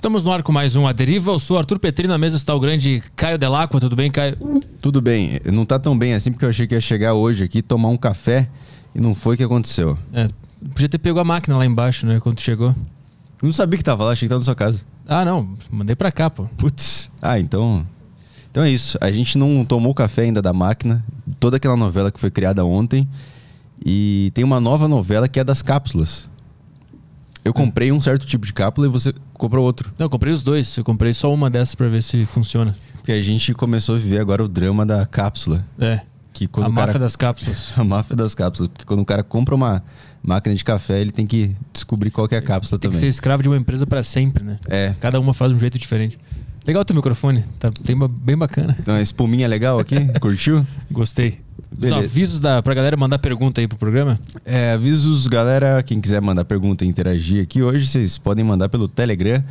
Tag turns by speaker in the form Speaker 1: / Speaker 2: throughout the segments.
Speaker 1: Estamos no ar com mais um A Deriva. Eu sou Arthur Petri, na mesa está o grande Caio Delacqua. Tudo bem, Caio?
Speaker 2: Tudo bem. Não tá tão bem assim porque eu achei que ia chegar hoje aqui, tomar um café e não foi o que aconteceu.
Speaker 1: É, podia ter pego a máquina lá embaixo, né, quando chegou.
Speaker 2: Eu não sabia que tava lá, achei que tava na sua casa.
Speaker 1: Ah, não, mandei pra cá, pô.
Speaker 2: Putz. Ah, então. Então é isso. A gente não tomou o café ainda da máquina. Toda aquela novela que foi criada ontem. E tem uma nova novela que é das cápsulas. Eu comprei um certo tipo de cápsula e você comprou outro.
Speaker 1: Não, eu comprei os dois. Eu comprei só uma dessas pra ver se funciona.
Speaker 2: Porque a gente começou a viver agora o drama da cápsula.
Speaker 1: É.
Speaker 2: Que quando
Speaker 1: a
Speaker 2: o cara...
Speaker 1: máfia das cápsulas.
Speaker 2: A máfia das cápsulas. Porque quando o cara compra uma máquina de café, ele tem que descobrir qual é a cápsula
Speaker 1: Tem
Speaker 2: também.
Speaker 1: que ser escravo de uma empresa pra sempre, né?
Speaker 2: É.
Speaker 1: Cada uma faz de um jeito diferente. Legal o teu microfone. Tá bem bacana.
Speaker 2: Então, a espuminha legal aqui? Curtiu?
Speaker 1: Gostei. Os
Speaker 2: Beleza.
Speaker 1: avisos da, pra galera mandar pergunta aí pro programa.
Speaker 2: É, avisos, galera. Quem quiser mandar pergunta e interagir aqui hoje, vocês podem mandar pelo Telegram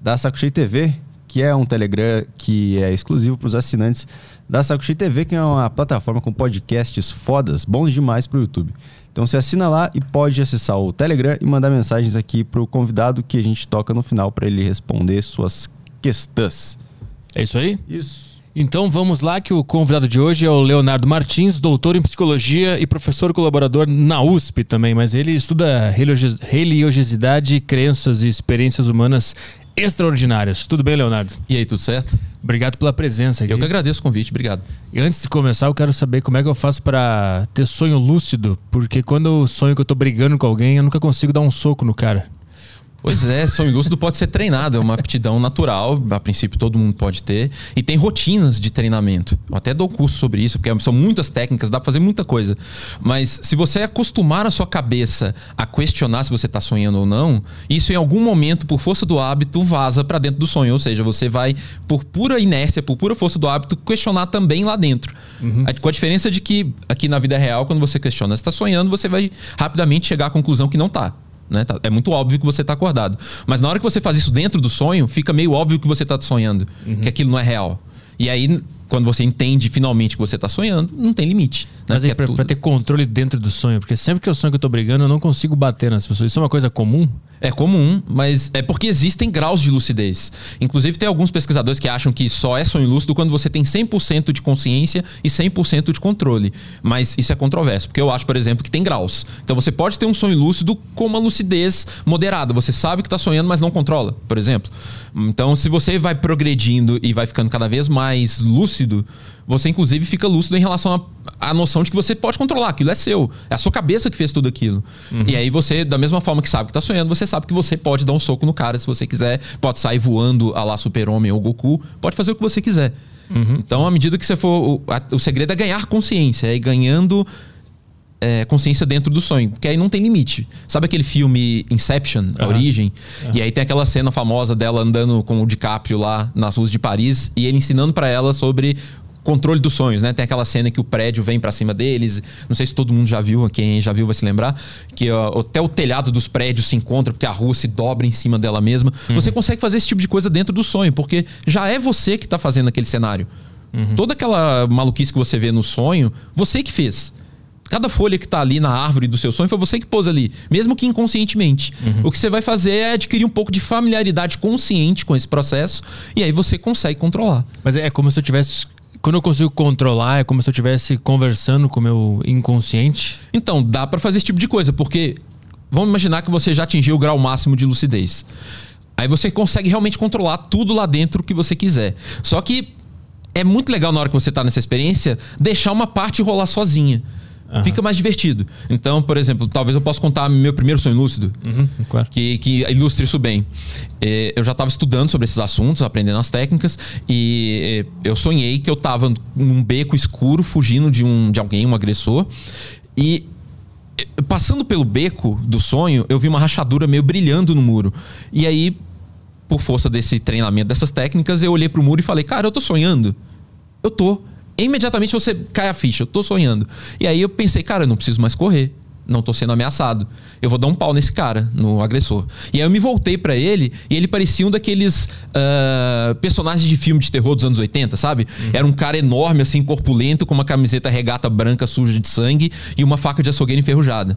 Speaker 2: da Saco Cheio TV, que é um Telegram que é exclusivo para os assinantes da Saco Cheio TV, que é uma plataforma com podcasts fodas, bons demais pro YouTube. Então você assina lá e pode acessar o Telegram e mandar mensagens aqui pro convidado que a gente toca no final para ele responder suas questões.
Speaker 1: É isso aí?
Speaker 2: Isso.
Speaker 1: Então vamos lá que o convidado de hoje é o Leonardo Martins, doutor em psicologia e professor colaborador na USP também, mas ele estuda religi- religiosidade, crenças e experiências humanas extraordinárias. Tudo bem, Leonardo?
Speaker 3: E aí, tudo certo?
Speaker 1: Obrigado pela presença aqui.
Speaker 3: Eu que agradeço o convite, obrigado.
Speaker 1: E antes de começar, eu quero saber como é que eu faço pra ter sonho lúcido, porque quando eu sonho que eu tô brigando com alguém, eu nunca consigo dar um soco no cara.
Speaker 3: Pois é, sonho lúcido pode ser treinado, é uma aptidão natural, a princípio todo mundo pode ter, e tem rotinas de treinamento. Eu até dou curso sobre isso, porque são muitas técnicas, dá pra fazer muita coisa. Mas se você acostumar a sua cabeça a questionar se você tá sonhando ou não, isso em algum momento, por força do hábito, vaza pra dentro do sonho. Ou seja, você vai, por pura inércia, por pura força do hábito, questionar também lá dentro. A- Com a diferença de que aqui na vida real, quando você questiona se tá sonhando, você vai rapidamente chegar à conclusão que não tá. Né? Tá- É muito óbvio que você está acordado. Mas na hora que você faz isso dentro do sonho, fica meio óbvio que você está sonhando, que aquilo não é real. E aí, quando você entende finalmente que você está sonhando, não tem limite. Né?
Speaker 1: Mas aí,
Speaker 3: é tudo-
Speaker 1: pra ter controle dentro do sonho, porque sempre que eu sonho que eu tô brigando, eu não consigo bater nas pessoas. Isso é uma coisa comum?
Speaker 3: É comum, mas é porque existem graus de lucidez. Inclusive, tem alguns pesquisadores que acham que só é sonho lúcido quando você tem 100% de consciência e 100% de controle. Mas isso é controverso, porque eu acho, por exemplo, que tem graus. Então, você pode ter um sonho lúcido com uma lucidez moderada. Você sabe que está sonhando, mas não controla, por exemplo. Então, se você vai progredindo e vai ficando cada vez mais lúcido, você inclusive fica lúcido em relação à noção de que você pode controlar, aquilo é seu. É a sua cabeça que fez tudo aquilo. E aí você, da mesma forma que sabe que tá sonhando, você sabe que você pode dar um soco no cara se você quiser, pode sair voando a lá Super-Homem ou Goku, pode fazer o que você quiser. Então, à medida que você for. O, a- o segredo é ganhar consciência, é ir ganhando é, consciência dentro do sonho, porque aí não tem limite. Sabe aquele filme Inception, A. Origem? E aí tem aquela cena famosa dela andando com o DiCaprio lá nas ruas de Paris e ele ensinando pra ela sobre controle dos sonhos, né? Tem aquela cena que o prédio vem pra cima deles. Não sei se todo mundo já viu, quem já viu vai se lembrar, que ó, até o telhado dos prédios se encontra porque a rua se dobra em cima dela mesma. Você consegue fazer esse tipo de coisa dentro do sonho, porque já é você que tá fazendo aquele cenário. Toda aquela maluquice que você vê no sonho, você que fez. Cada folha que tá ali na árvore do seu sonho foi você que pôs ali, mesmo que inconscientemente. O que você vai fazer é adquirir um pouco de familiaridade consciente com esse processo e aí você consegue controlar.
Speaker 1: Mas é como se eu tivesse. Quando eu consigo controlar, é como se eu estivesse conversando com o meu inconsciente.
Speaker 3: Então, dá pra fazer esse tipo de coisa, porque vamos imaginar que você já atingiu o grau máximo de lucidez. Aí você consegue realmente controlar tudo lá dentro que você quiser. Só que é muito legal na hora que você tá nessa experiência deixar uma parte rolar sozinha. Fica mais divertido. Então, por exemplo, talvez eu possa contar meu primeiro sonho lúcido.
Speaker 1: Uhum, claro.
Speaker 3: que, que ilustre isso bem. É, eu já estava estudando sobre esses assuntos, aprendendo as técnicas, e é, eu sonhei que eu estava num beco escuro, fugindo de, um, de alguém, um agressor, e é, passando pelo beco do sonho, eu vi uma rachadura meio brilhando no muro. E aí, por força desse treinamento, dessas técnicas, eu olhei pro muro e falei, cara, eu tô sonhando. Eu tô. Imediatamente você cai a ficha, eu tô sonhando. E aí eu pensei, cara, eu não preciso mais correr. Não tô sendo ameaçado. Eu vou dar um pau nesse cara, no agressor. E aí eu me voltei pra ele e ele parecia um daqueles ah, personagens de filme de terror dos anos 80, sabe? Era um cara enorme, assim, corpulento, com uma camiseta regata branca suja de sangue e uma faca de açougueiro enferrujada.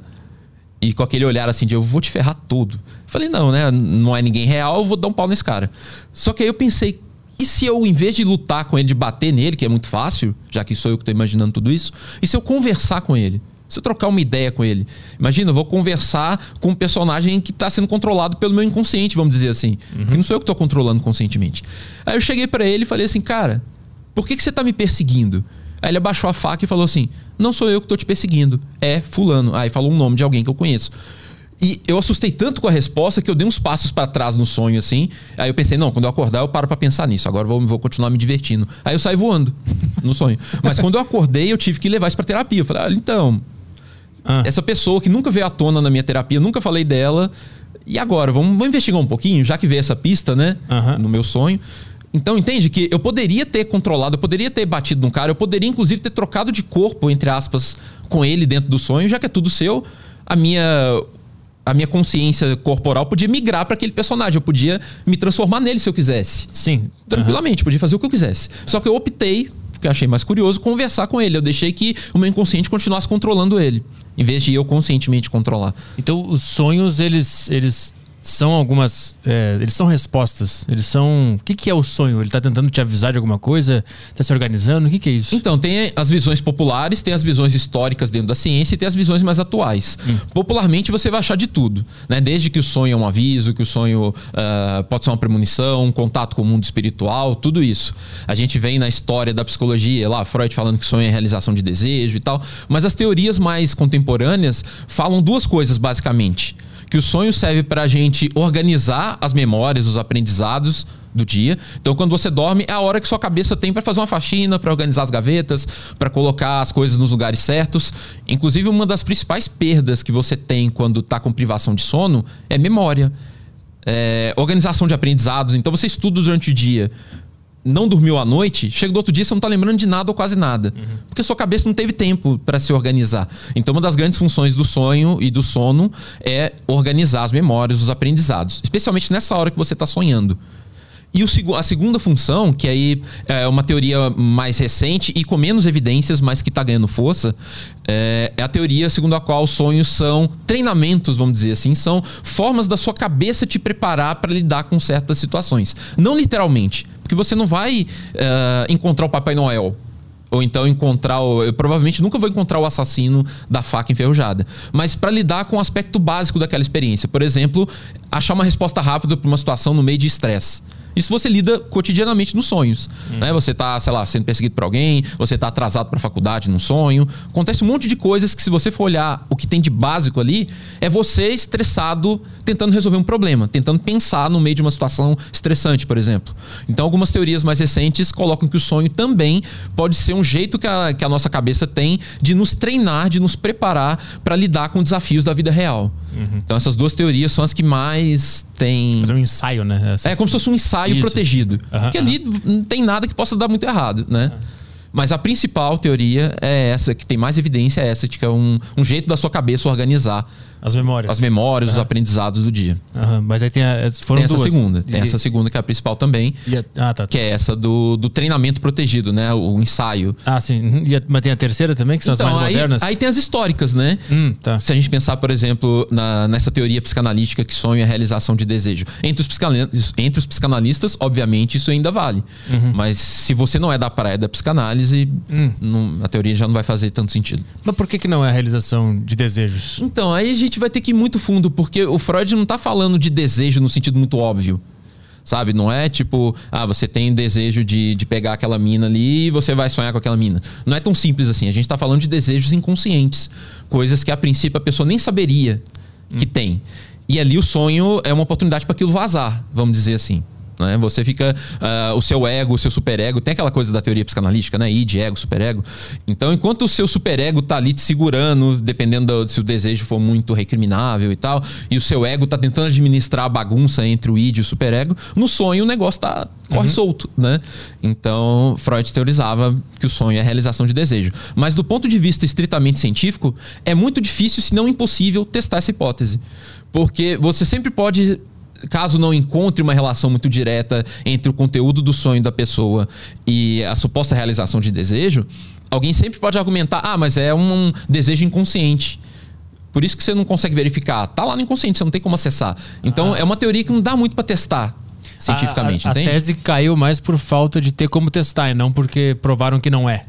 Speaker 3: E com aquele olhar assim de eu vou te ferrar tudo. Falei, não, né? Não é ninguém real, eu vou dar um pau nesse cara. Só que aí eu pensei, e se eu, em vez de lutar com ele, de bater nele, que é muito fácil, já que sou eu que estou imaginando tudo isso, e se eu conversar com ele? Se eu trocar uma ideia com ele? Imagina, eu vou conversar com um personagem que está sendo controlado pelo meu inconsciente, vamos dizer assim. Uhum. Que não sou eu que estou controlando conscientemente. Aí eu cheguei para ele e falei assim, cara, por que, que você está me perseguindo? Aí ele abaixou a faca e falou assim: Não sou eu que estou te perseguindo, é Fulano. Aí falou um nome de alguém que eu conheço. E eu assustei tanto com a resposta que eu dei uns passos para trás no sonho, assim. Aí eu pensei, não, quando eu acordar, eu paro para pensar nisso. Agora vou, vou continuar me divertindo. Aí eu saí voando no sonho. Mas quando eu acordei, eu tive que levar isso pra terapia. Eu falei, ah, então. Ah. Essa pessoa que nunca veio à tona na minha terapia, nunca falei dela. E agora? Vamos, vamos investigar um pouquinho, já que veio essa pista, né? Uhum. No meu sonho. Então, entende que eu poderia ter controlado, eu poderia ter batido num cara, eu poderia inclusive ter trocado de corpo, entre aspas, com ele dentro do sonho, já que é tudo seu. A minha a minha consciência corporal podia migrar para aquele personagem. Eu podia me transformar nele se eu quisesse.
Speaker 1: Sim.
Speaker 3: Tranquilamente, uhum. podia fazer o que eu quisesse. Só que eu optei, porque achei mais curioso, conversar com ele. Eu deixei que o meu inconsciente continuasse controlando ele, em vez de eu conscientemente controlar.
Speaker 1: Então, os sonhos, eles, eles são algumas. É, eles são respostas. Eles são. O que, que é o sonho? Ele está tentando te avisar de alguma coisa? Está se organizando? O que, que é isso?
Speaker 3: Então, tem as visões populares, tem as visões históricas dentro da ciência e tem as visões mais atuais. Hum. Popularmente, você vai achar de tudo. Né? Desde que o sonho é um aviso, que o sonho uh, pode ser uma premonição, um contato com o mundo espiritual, tudo isso. A gente vem na história da psicologia, lá, Freud falando que sonho é realização de desejo e tal. Mas as teorias mais contemporâneas falam duas coisas, basicamente que o sonho serve para a gente organizar as memórias, os aprendizados do dia. Então, quando você dorme, é a hora que sua cabeça tem para fazer uma faxina, para organizar as gavetas, para colocar as coisas nos lugares certos. Inclusive, uma das principais perdas que você tem quando está com privação de sono é memória. É, organização de aprendizados. Então, você estuda durante o dia não dormiu à noite, chega do outro dia você não está lembrando de nada ou quase nada. Uhum. Porque sua cabeça não teve tempo para se organizar. Então, uma das grandes funções do sonho e do sono é organizar as memórias, os aprendizados. Especialmente nessa hora que você está sonhando. E o, a segunda função, que aí é uma teoria mais recente e com menos evidências, mas que está ganhando força, é, é, a teoria segundo a qual os sonhos são treinamentos, vamos dizer assim, são formas da sua cabeça te preparar para lidar com certas situações. Não literalmente, porque você não vai uh, encontrar o Papai Noel. Ou então encontrar. O, eu provavelmente nunca vou encontrar o assassino da faca enferrujada. Mas para lidar com o aspecto básico daquela experiência. Por exemplo, achar uma resposta rápida para uma situação no meio de estresse. Isso você lida cotidianamente nos sonhos. Uhum. Né? Você está, sei lá, sendo perseguido por alguém, você está atrasado para a faculdade num sonho. Acontece um monte de coisas que, se você for olhar o que tem de básico ali, é você estressado tentando resolver um problema, tentando pensar no meio de uma situação estressante, por exemplo. Então, algumas teorias mais recentes colocam que o sonho também pode ser um jeito que a, que a nossa cabeça tem de nos treinar, de nos preparar para lidar com desafios da vida real. Uhum. Então, essas duas teorias são as que mais têm.
Speaker 1: Fazer um ensaio, né?
Speaker 3: Essa... É como se fosse um ensaio Isso. protegido. Uhum, que ali não tem nada que possa dar muito errado, né? Mas a principal teoria é essa, que tem mais evidência é essa, de que é um, um jeito da sua cabeça organizar
Speaker 1: as memórias.
Speaker 3: As memórias, uhum. os aprendizados do dia.
Speaker 1: Uhum. Mas aí tem, a, foram
Speaker 3: tem essa
Speaker 1: duas.
Speaker 3: segunda. Tem e... essa segunda que é a principal também. A... Ah, tá, tá. Que é essa do, do treinamento protegido, né? O ensaio.
Speaker 1: Ah, sim. Uhum. A... Mas tem a terceira também, que são então, as mais
Speaker 3: aí,
Speaker 1: modernas?
Speaker 3: Aí tem as históricas, né?
Speaker 1: Hum, tá.
Speaker 3: Se a gente pensar, por exemplo, na, nessa teoria psicanalítica que sonho é a realização de desejo. Entre os, psicanalistas, entre os psicanalistas, obviamente, isso ainda vale. Uhum. Mas se você não é da praia da psicanálise, hum. não, a teoria já não vai fazer tanto sentido.
Speaker 1: Mas por que, que não é a realização de desejos?
Speaker 3: Então, aí a gente vai ter que ir muito fundo, porque o Freud não está falando de desejo no sentido muito óbvio. Sabe? Não é tipo, ah, você tem desejo de, de pegar aquela mina ali e você vai sonhar com aquela mina. Não é tão simples assim. A gente está falando de desejos inconscientes. Coisas que a princípio a pessoa nem saberia que hum. tem. E ali o sonho é uma oportunidade para aquilo vazar, vamos dizer assim. Né? Você fica. Uh, o seu ego, o seu superego, tem aquela coisa da teoria psicanalítica, né? Id, ego, superego. Então, enquanto o seu superego tá ali te segurando, dependendo do, se o desejo for muito recriminável e tal, e o seu ego tá tentando administrar a bagunça entre o id e o superego, no sonho o negócio tá corre uhum. solto, né? Então, Freud teorizava que o sonho é a realização de desejo. Mas do ponto de vista estritamente científico, é muito difícil, se não impossível, testar essa hipótese. Porque você sempre pode caso não encontre uma relação muito direta entre o conteúdo do sonho da pessoa e a suposta realização de desejo, alguém sempre pode argumentar: ah, mas é um desejo inconsciente. Por isso que você não consegue verificar. Tá lá no inconsciente, você não tem como acessar. Então é uma teoria que não dá muito para testar cientificamente,
Speaker 1: a, a? A tese caiu mais por falta de ter como testar e não porque provaram que não é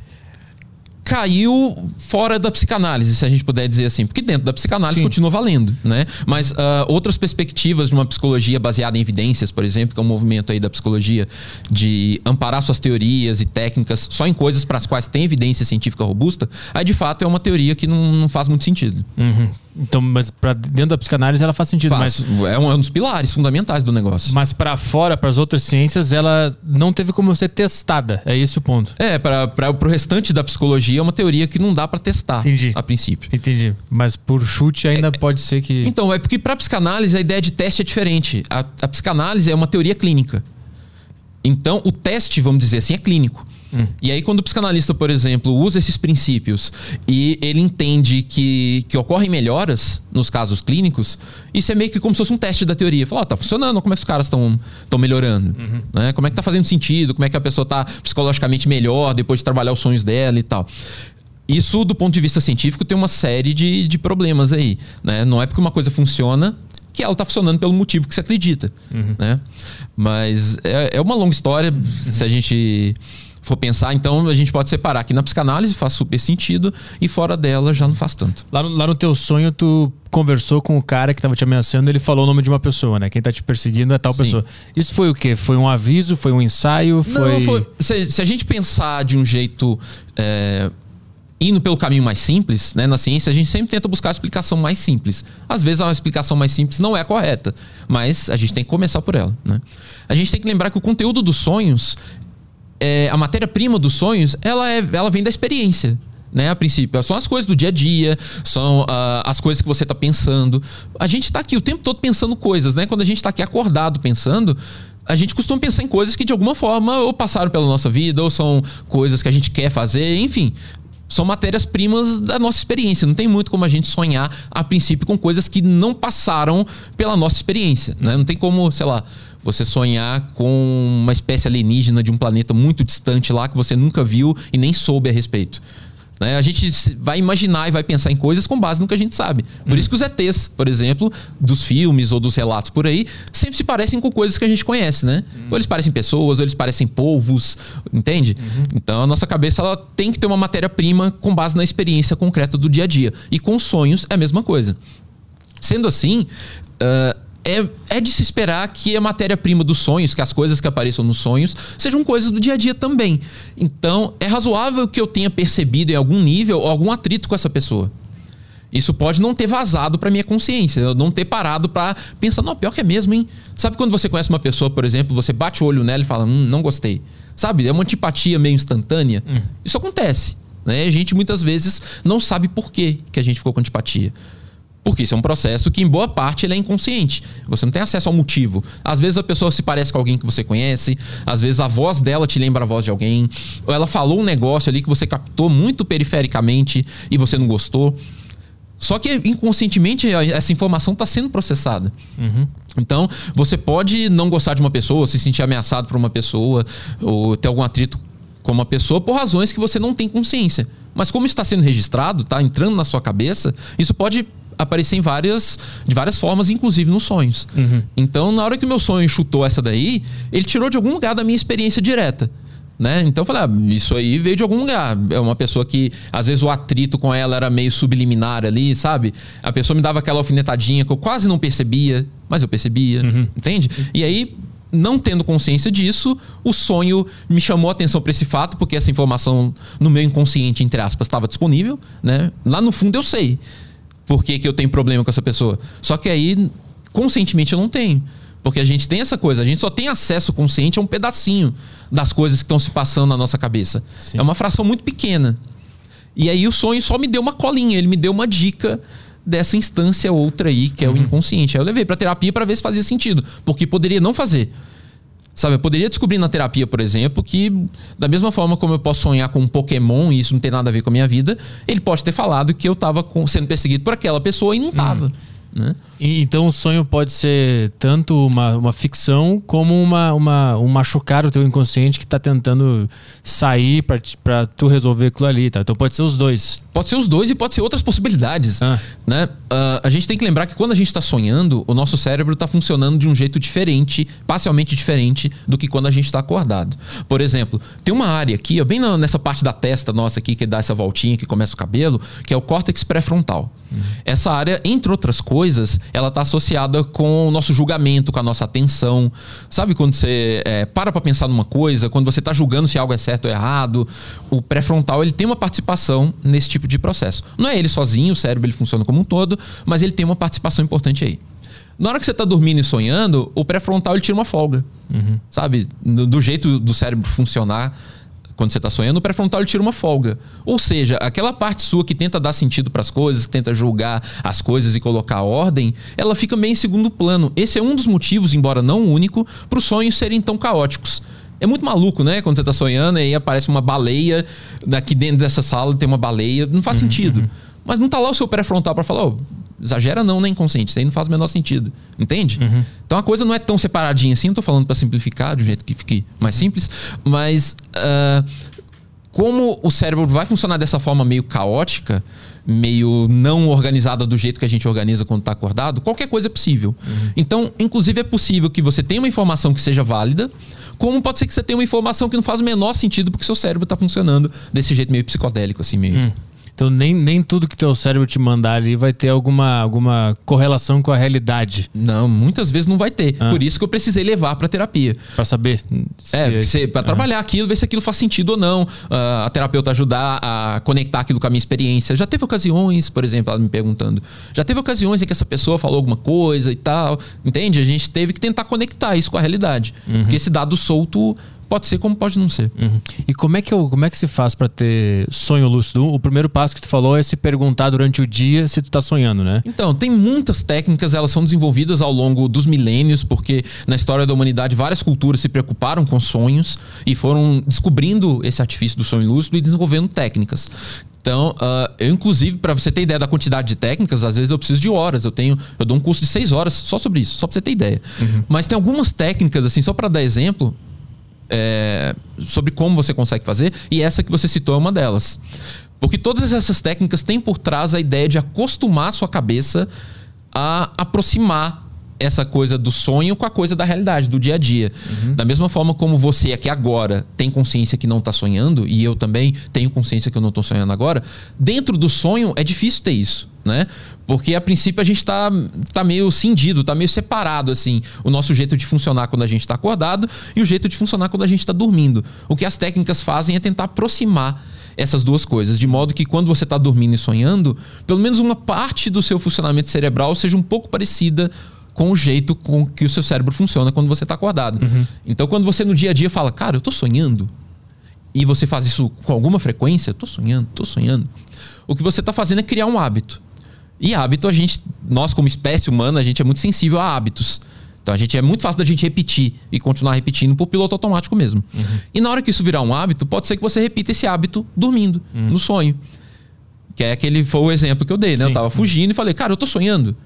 Speaker 3: caiu fora da psicanálise, se a gente puder dizer assim, porque dentro da psicanálise Sim. continua valendo, né? Mas uh, outras perspectivas de uma psicologia baseada em evidências, por exemplo, que é um movimento aí da psicologia de amparar suas teorias e técnicas só em coisas para as quais tem evidência científica robusta, aí de fato é uma teoria que não, não faz muito sentido.
Speaker 1: Uhum. Então, mas para dentro da psicanálise ela faz sentido,
Speaker 3: faz. mas é um, é um dos pilares fundamentais do negócio.
Speaker 1: Mas para fora, para as outras ciências, ela não teve como ser testada. É esse o ponto.
Speaker 3: É, para o restante da psicologia é uma teoria que não dá para testar
Speaker 1: Entendi.
Speaker 3: a princípio.
Speaker 1: Entendi. Mas por chute ainda é, pode ser que
Speaker 3: Então, é porque para psicanálise a ideia de teste é diferente. A, a psicanálise é uma teoria clínica. Então, o teste, vamos dizer assim, é clínico. Hum. E aí, quando o psicanalista, por exemplo, usa esses princípios e ele entende que, que ocorrem melhoras nos casos clínicos, isso é meio que como se fosse um teste da teoria. Fala, oh, tá funcionando, como é que os caras estão melhorando? Uhum. Né? Como é que tá fazendo sentido? Como é que a pessoa tá psicologicamente melhor depois de trabalhar os sonhos dela e tal. Isso, do ponto de vista científico, tem uma série de, de problemas aí. Né? Não é porque uma coisa funciona que ela está funcionando pelo motivo que você acredita. Uhum. Né? Mas é, é uma longa história. Uhum. Se a gente for pensar, então a gente pode separar que na psicanálise faz super sentido e fora dela já não faz tanto.
Speaker 1: Lá no, lá no teu sonho, tu conversou com o cara que estava te ameaçando, ele falou o nome de uma pessoa, né? Quem está te perseguindo é tal Sim. pessoa. Isso foi o quê? Foi um aviso? Foi um ensaio? Foi...
Speaker 3: Não, foi... Se, se, a gente pensar de um jeito. É indo pelo caminho mais simples, né, na ciência, a gente sempre tenta buscar a explicação mais simples. Às vezes a explicação mais simples não é correta, mas a gente tem que começar por ela. Né? A gente tem que lembrar que o conteúdo dos sonhos é, a matéria-prima dos sonhos, ela, é, ela vem da experiência. Né, a princípio, são as coisas do dia a dia, são uh, as coisas que você está pensando. A gente está aqui o tempo todo pensando coisas, né? Quando a gente está aqui acordado pensando, a gente costuma pensar em coisas que de alguma forma ou passaram pela nossa vida, ou são coisas que a gente quer fazer, enfim. São matérias-primas da nossa experiência. Não tem muito como a gente sonhar, a princípio, com coisas que não passaram pela nossa experiência. Né? Não tem como, sei lá, você sonhar com uma espécie alienígena de um planeta muito distante lá que você nunca viu e nem soube a respeito. Né? A gente vai imaginar e vai pensar em coisas com base no que a gente sabe. Por hum. isso que os ETs, por exemplo, dos filmes ou dos relatos por aí, sempre se parecem com coisas que a gente conhece, né? Hum. Ou eles parecem pessoas, ou eles parecem povos, entende? Uhum. Então a nossa cabeça ela tem que ter uma matéria-prima com base na experiência concreta do dia a dia. E com sonhos é a mesma coisa. Sendo assim, uh, é, é de se esperar que a matéria-prima dos sonhos, que as coisas que apareçam nos sonhos, sejam coisas do dia a dia também. Então, é razoável que eu tenha percebido em algum nível algum atrito com essa pessoa. Isso pode não ter vazado para minha consciência, eu não ter parado para pensar, não, pior que é mesmo, hein? Sabe quando você conhece uma pessoa, por exemplo, você bate o olho nela e fala, hum, não gostei. Sabe? É uma antipatia meio instantânea. Hum. Isso acontece. Né? A gente muitas vezes não sabe por que, que a gente ficou com antipatia. Porque isso é um processo que, em boa parte, ele é inconsciente. Você não tem acesso ao motivo. Às vezes a pessoa se parece com alguém que você conhece, às vezes a voz dela te lembra a voz de alguém, ou ela falou um negócio ali que você captou muito perifericamente e você não gostou. Só que inconscientemente essa informação está sendo processada. Uhum. Então, você pode não gostar de uma pessoa, se sentir ameaçado por uma pessoa, ou ter algum atrito com uma pessoa por razões que você não tem consciência. Mas como está sendo registrado, está entrando na sua cabeça, isso pode aparecer em várias, de várias formas, inclusive nos sonhos. Uhum. Então, na hora que o meu sonho chutou essa daí, ele tirou de algum lugar da minha experiência direta. Né? Então eu falei, ah, isso aí veio de algum lugar. É uma pessoa que, às vezes, o atrito com ela era meio subliminar ali, sabe? A pessoa me dava aquela alfinetadinha que eu quase não percebia, mas eu percebia, uhum. entende? E aí, não tendo consciência disso, o sonho me chamou a atenção para esse fato, porque essa informação no meu inconsciente, entre aspas, estava disponível, né? Lá no fundo eu sei por que, que eu tenho problema com essa pessoa. Só que aí, conscientemente, eu não tenho. Porque a gente tem essa coisa, a gente só tem acesso consciente a um pedacinho das coisas que estão se passando na nossa cabeça. Sim. É uma fração muito pequena. E aí o sonho só me deu uma colinha, ele me deu uma dica dessa instância outra aí, que é uhum. o inconsciente. Aí eu levei para terapia para ver se fazia sentido, porque poderia não fazer. Sabe, eu poderia descobrir na terapia, por exemplo, que da mesma forma como eu posso sonhar com um Pokémon e isso não tem nada a ver com a minha vida, ele pode ter falado que eu estava sendo perseguido por aquela pessoa e não estava. Hum. Né?
Speaker 1: Então o sonho pode ser tanto uma, uma ficção como uma, uma, um machucar o teu inconsciente que está tentando sair para tu resolver aquilo ali, tá? Então pode ser os dois.
Speaker 3: Pode ser os dois e pode ser outras possibilidades.
Speaker 1: Ah.
Speaker 3: Né? Uh, a gente tem que lembrar que quando a gente está sonhando, o nosso cérebro está funcionando de um jeito diferente, parcialmente diferente do que quando a gente está acordado. Por exemplo, tem uma área aqui, ó, bem nessa parte da testa nossa aqui, que dá essa voltinha que começa o cabelo, que é o córtex pré-frontal. Uhum. Essa área, entre outras coisas, ela está associada com o nosso julgamento, com a nossa atenção. Sabe quando você é, para para pensar numa coisa, quando você está julgando se algo é certo ou errado? O pré-frontal ele tem uma participação nesse tipo de processo. Não é ele sozinho, o cérebro ele funciona como um todo, mas ele tem uma participação importante aí. Na hora que você está dormindo e sonhando, o pré-frontal ele tira uma folga. Uhum. Sabe? Do, do jeito do cérebro funcionar quando você está sonhando, o pré-frontal tira uma folga. Ou seja, aquela parte sua que tenta dar sentido para as coisas, que tenta julgar as coisas e colocar ordem, ela fica meio em segundo plano. Esse é um dos motivos, embora não o único, para os sonhos serem tão caóticos. É muito maluco, né? Quando você está sonhando e aí aparece uma baleia daqui dentro dessa sala tem uma baleia. Não faz uhum, sentido. Uhum. Mas não tá lá o seu pré-frontal para falar, oh, Exagera não, né, inconsciente? Isso aí não faz o menor sentido. Entende? Uhum. Então a coisa não é tão separadinha assim. Não tô falando para simplificar, de um jeito que fique mais uhum. simples. Mas uh, como o cérebro vai funcionar dessa forma meio caótica, meio não organizada do jeito que a gente organiza quando está acordado, qualquer coisa é possível. Uhum. Então, inclusive, é possível que você tenha uma informação que seja válida, como pode ser que você tenha uma informação que não faz o menor sentido porque seu cérebro está funcionando desse jeito meio psicodélico, assim, meio. Uhum.
Speaker 1: Então nem, nem tudo que teu cérebro te mandar ali vai ter alguma, alguma correlação com a realidade.
Speaker 3: Não, muitas vezes não vai ter. Ah. Por isso que eu precisei levar para terapia.
Speaker 1: Para saber.
Speaker 3: Se é, para ah. trabalhar aquilo, ver se aquilo faz sentido ou não. Uh, a terapeuta ajudar a conectar aquilo com a minha experiência. Já teve ocasiões, por exemplo, ela me perguntando. Já teve ocasiões em que essa pessoa falou alguma coisa e tal. Entende? A gente teve que tentar conectar isso com a realidade. Uhum. Porque esse dado solto Pode ser como pode não ser.
Speaker 1: Uhum. E como é, que eu, como é que se faz para ter sonho lúcido? O primeiro passo que tu falou é se perguntar durante o dia se tu tá sonhando, né?
Speaker 3: Então, tem muitas técnicas, elas são desenvolvidas ao longo dos milênios, porque na história da humanidade várias culturas se preocuparam com sonhos e foram descobrindo esse artifício do sonho lúcido e desenvolvendo técnicas. Então, uh, eu inclusive, para você ter ideia da quantidade de técnicas, às vezes eu preciso de horas. Eu tenho, eu dou um curso de seis horas só sobre isso, só para você ter ideia. Uhum. Mas tem algumas técnicas, assim, só para dar exemplo, é, sobre como você consegue fazer, e essa que você citou é uma delas. Porque todas essas técnicas têm por trás a ideia de acostumar a sua cabeça a aproximar essa coisa do sonho com a coisa da realidade, do dia a dia. Uhum. Da mesma forma como você aqui agora tem consciência que não está sonhando, e eu também tenho consciência que eu não estou sonhando agora, dentro do sonho é difícil ter isso. Né? Porque a princípio a gente está tá meio cindido, está meio separado assim, o nosso jeito de funcionar quando a gente está acordado e o jeito de funcionar quando a gente está dormindo. O que as técnicas fazem é tentar aproximar essas duas coisas, de modo que quando você está dormindo e sonhando, pelo menos uma parte do seu funcionamento cerebral seja um pouco parecida com o jeito com que o seu cérebro funciona quando você está acordado. Uhum. Então, quando você no dia a dia fala, cara, eu estou sonhando, e você faz isso com alguma frequência, estou sonhando, estou sonhando, o que você está fazendo é criar um hábito. E hábito, a gente, nós como espécie humana, a gente é muito sensível a hábitos. Então a gente é muito fácil da gente repetir e continuar repetindo por piloto automático mesmo. Uhum. E na hora que isso virar um hábito, pode ser que você repita esse hábito dormindo, uhum. no sonho. Que é aquele foi o exemplo que eu dei, né? Sim. Eu tava fugindo e falei, cara, eu tô sonhando.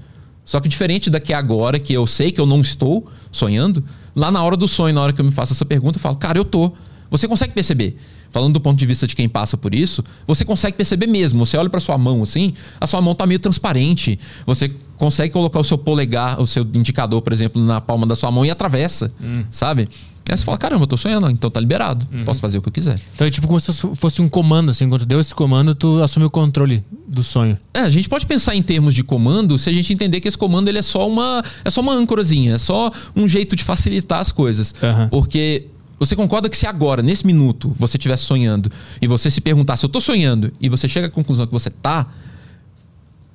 Speaker 3: Só que diferente daqui agora, que eu sei que eu não estou sonhando, lá na hora do sonho, na hora que eu me faço essa pergunta, eu falo, cara, eu tô. Você consegue perceber? Falando do ponto de vista de quem passa por isso, você consegue perceber mesmo. Você olha para sua mão assim, a sua mão tá meio transparente. Você consegue colocar o seu polegar, o seu indicador, por exemplo, na palma da sua mão e atravessa, hum. sabe? Aí você fala, caramba, eu tô sonhando, então tá liberado. Uhum. Posso fazer o que eu quiser.
Speaker 1: Então é tipo como se fosse um comando, assim, quando deu esse comando, tu assume o controle do sonho.
Speaker 3: É, a gente pode pensar em termos de comando se a gente entender que esse comando ele é só uma. É só uma âncorazinha, é só um jeito de facilitar as coisas. Uhum. Porque você concorda que se agora, nesse minuto, você estivesse sonhando e você se perguntasse, eu tô sonhando, e você chega à conclusão que você tá,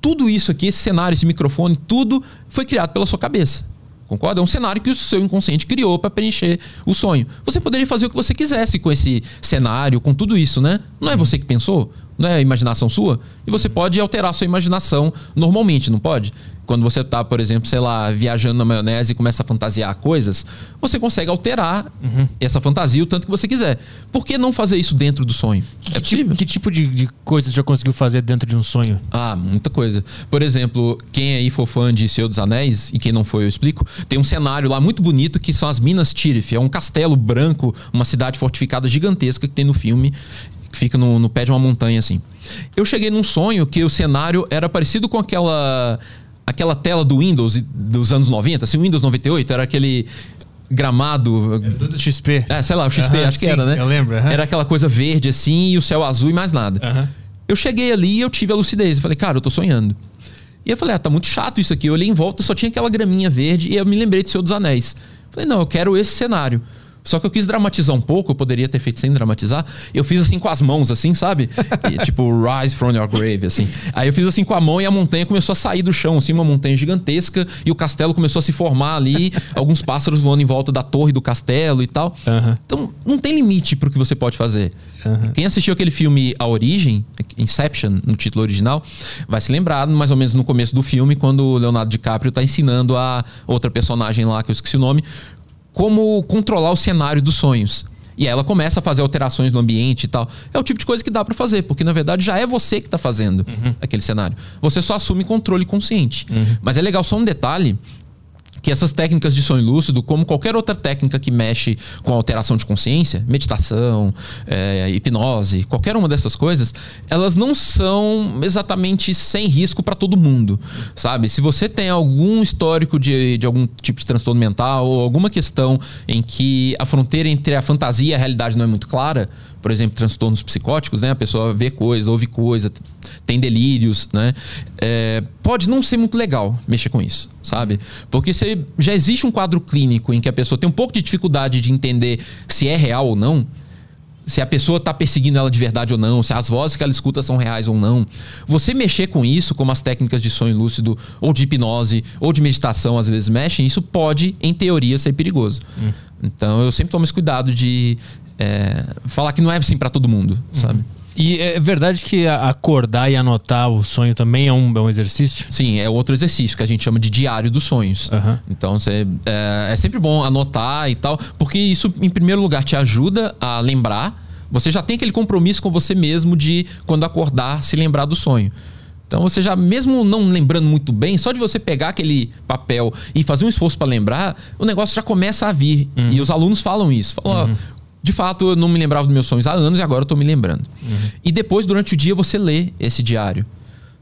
Speaker 3: tudo isso aqui, esse cenário, esse microfone, tudo foi criado pela sua cabeça. Concorda? É um cenário que o seu inconsciente criou para preencher o sonho. Você poderia fazer o que você quisesse com esse cenário, com tudo isso, né? Não é você que pensou? Não é a imaginação sua? E você pode alterar a sua imaginação normalmente, não pode? Quando você tá, por exemplo, sei lá, viajando na maionese e começa a fantasiar coisas, você consegue alterar essa fantasia o tanto que você quiser. Por que não fazer isso dentro do sonho?
Speaker 1: Que tipo, que tipo de, de coisa você já conseguiu fazer dentro de um sonho?
Speaker 3: Ah, muita coisa. Por exemplo, quem aí for fã de Senhor dos Anéis, e quem não foi eu explico, tem um cenário lá muito bonito que são as Minas Tirith. É um castelo branco, uma cidade fortificada gigantesca que tem no filme, que fica no, no pé de uma montanha assim. Eu cheguei num sonho que o cenário era parecido com aquela aquela tela do Windows dos anos 90, assim, Windows 98, era aquele gramado.
Speaker 1: Do XP.
Speaker 3: É, sei lá, o XP,
Speaker 1: Aham,
Speaker 3: acho que
Speaker 1: sim,
Speaker 3: era, né?
Speaker 1: eu lembro, aham.
Speaker 3: Era aquela coisa verde assim e o céu azul e mais nada.
Speaker 1: Aham.
Speaker 3: Eu cheguei ali e eu tive a lucidez. Eu falei, cara, eu tô sonhando. E eu falei, ah, tá muito chato isso aqui. Eu olhei em volta, só tinha aquela graminha verde e eu me lembrei de Senhor dos Anéis. Falei, não, eu quero esse cenário. Só que eu quis dramatizar um pouco, eu poderia ter feito sem dramatizar. Eu fiz assim com as mãos, assim, sabe? E, tipo, rise from your grave, assim. Aí eu fiz assim com a mão e a montanha começou a sair do chão, assim, uma montanha gigantesca. E o castelo começou a se formar ali. alguns pássaros voando em volta da torre do castelo e tal. Então, não tem limite pro que você pode fazer. Quem assistiu aquele filme A Origem, Inception, no título original, vai se lembrar, mais ou menos no começo do filme, quando o Leonardo DiCaprio tá ensinando a outra personagem lá, que eu esqueci o nome, como controlar o cenário dos sonhos. E aí ela começa a fazer alterações no ambiente e tal. É o tipo de coisa que dá pra fazer, porque na verdade já é você que tá fazendo aquele cenário. Você só assume controle consciente. Mas é legal só um detalhe que essas técnicas de sonho lúcido, como qualquer outra técnica que mexe com alteração de consciência, meditação, é, hipnose, qualquer uma dessas coisas, elas não são exatamente sem risco para todo mundo, sabe? Se você tem algum histórico de, de algum tipo de transtorno mental ou alguma questão em que a fronteira entre a fantasia e a realidade não é muito clara, por exemplo, transtornos psicóticos, né? A pessoa vê coisa, ouve coisa, tem delírios, né? É, pode não ser muito legal mexer com isso, sabe? Porque você, já existe um quadro clínico em que a pessoa tem um pouco de dificuldade de entender se é real ou não, se a pessoa está perseguindo ela de verdade ou não, se as vozes que ela escuta são reais ou não. Você mexer com isso, como as técnicas de sonho lúcido, ou de hipnose, ou de meditação às vezes mexem, isso pode, em teoria, ser perigoso. Então eu sempre tomo esse cuidado de é, falar que não é assim para todo mundo, sabe?
Speaker 1: E é verdade que acordar e anotar o sonho também é um, é um exercício?
Speaker 3: Sim, é outro exercício que a gente chama de diário dos sonhos.
Speaker 1: Aham.
Speaker 3: Então você, é, é sempre bom anotar e tal, porque isso, em primeiro lugar, te ajuda a lembrar. Você já tem aquele compromisso com você mesmo de, quando acordar, se lembrar do sonho. Então você já, mesmo não lembrando muito bem, só de você pegar aquele papel e fazer um esforço para lembrar, o negócio já começa a vir. E os alunos falam isso. Falam, ó, de fato, eu não me lembrava dos meus sonhos há anos e agora eu tô me lembrando. E depois, durante o dia, você lê esse diário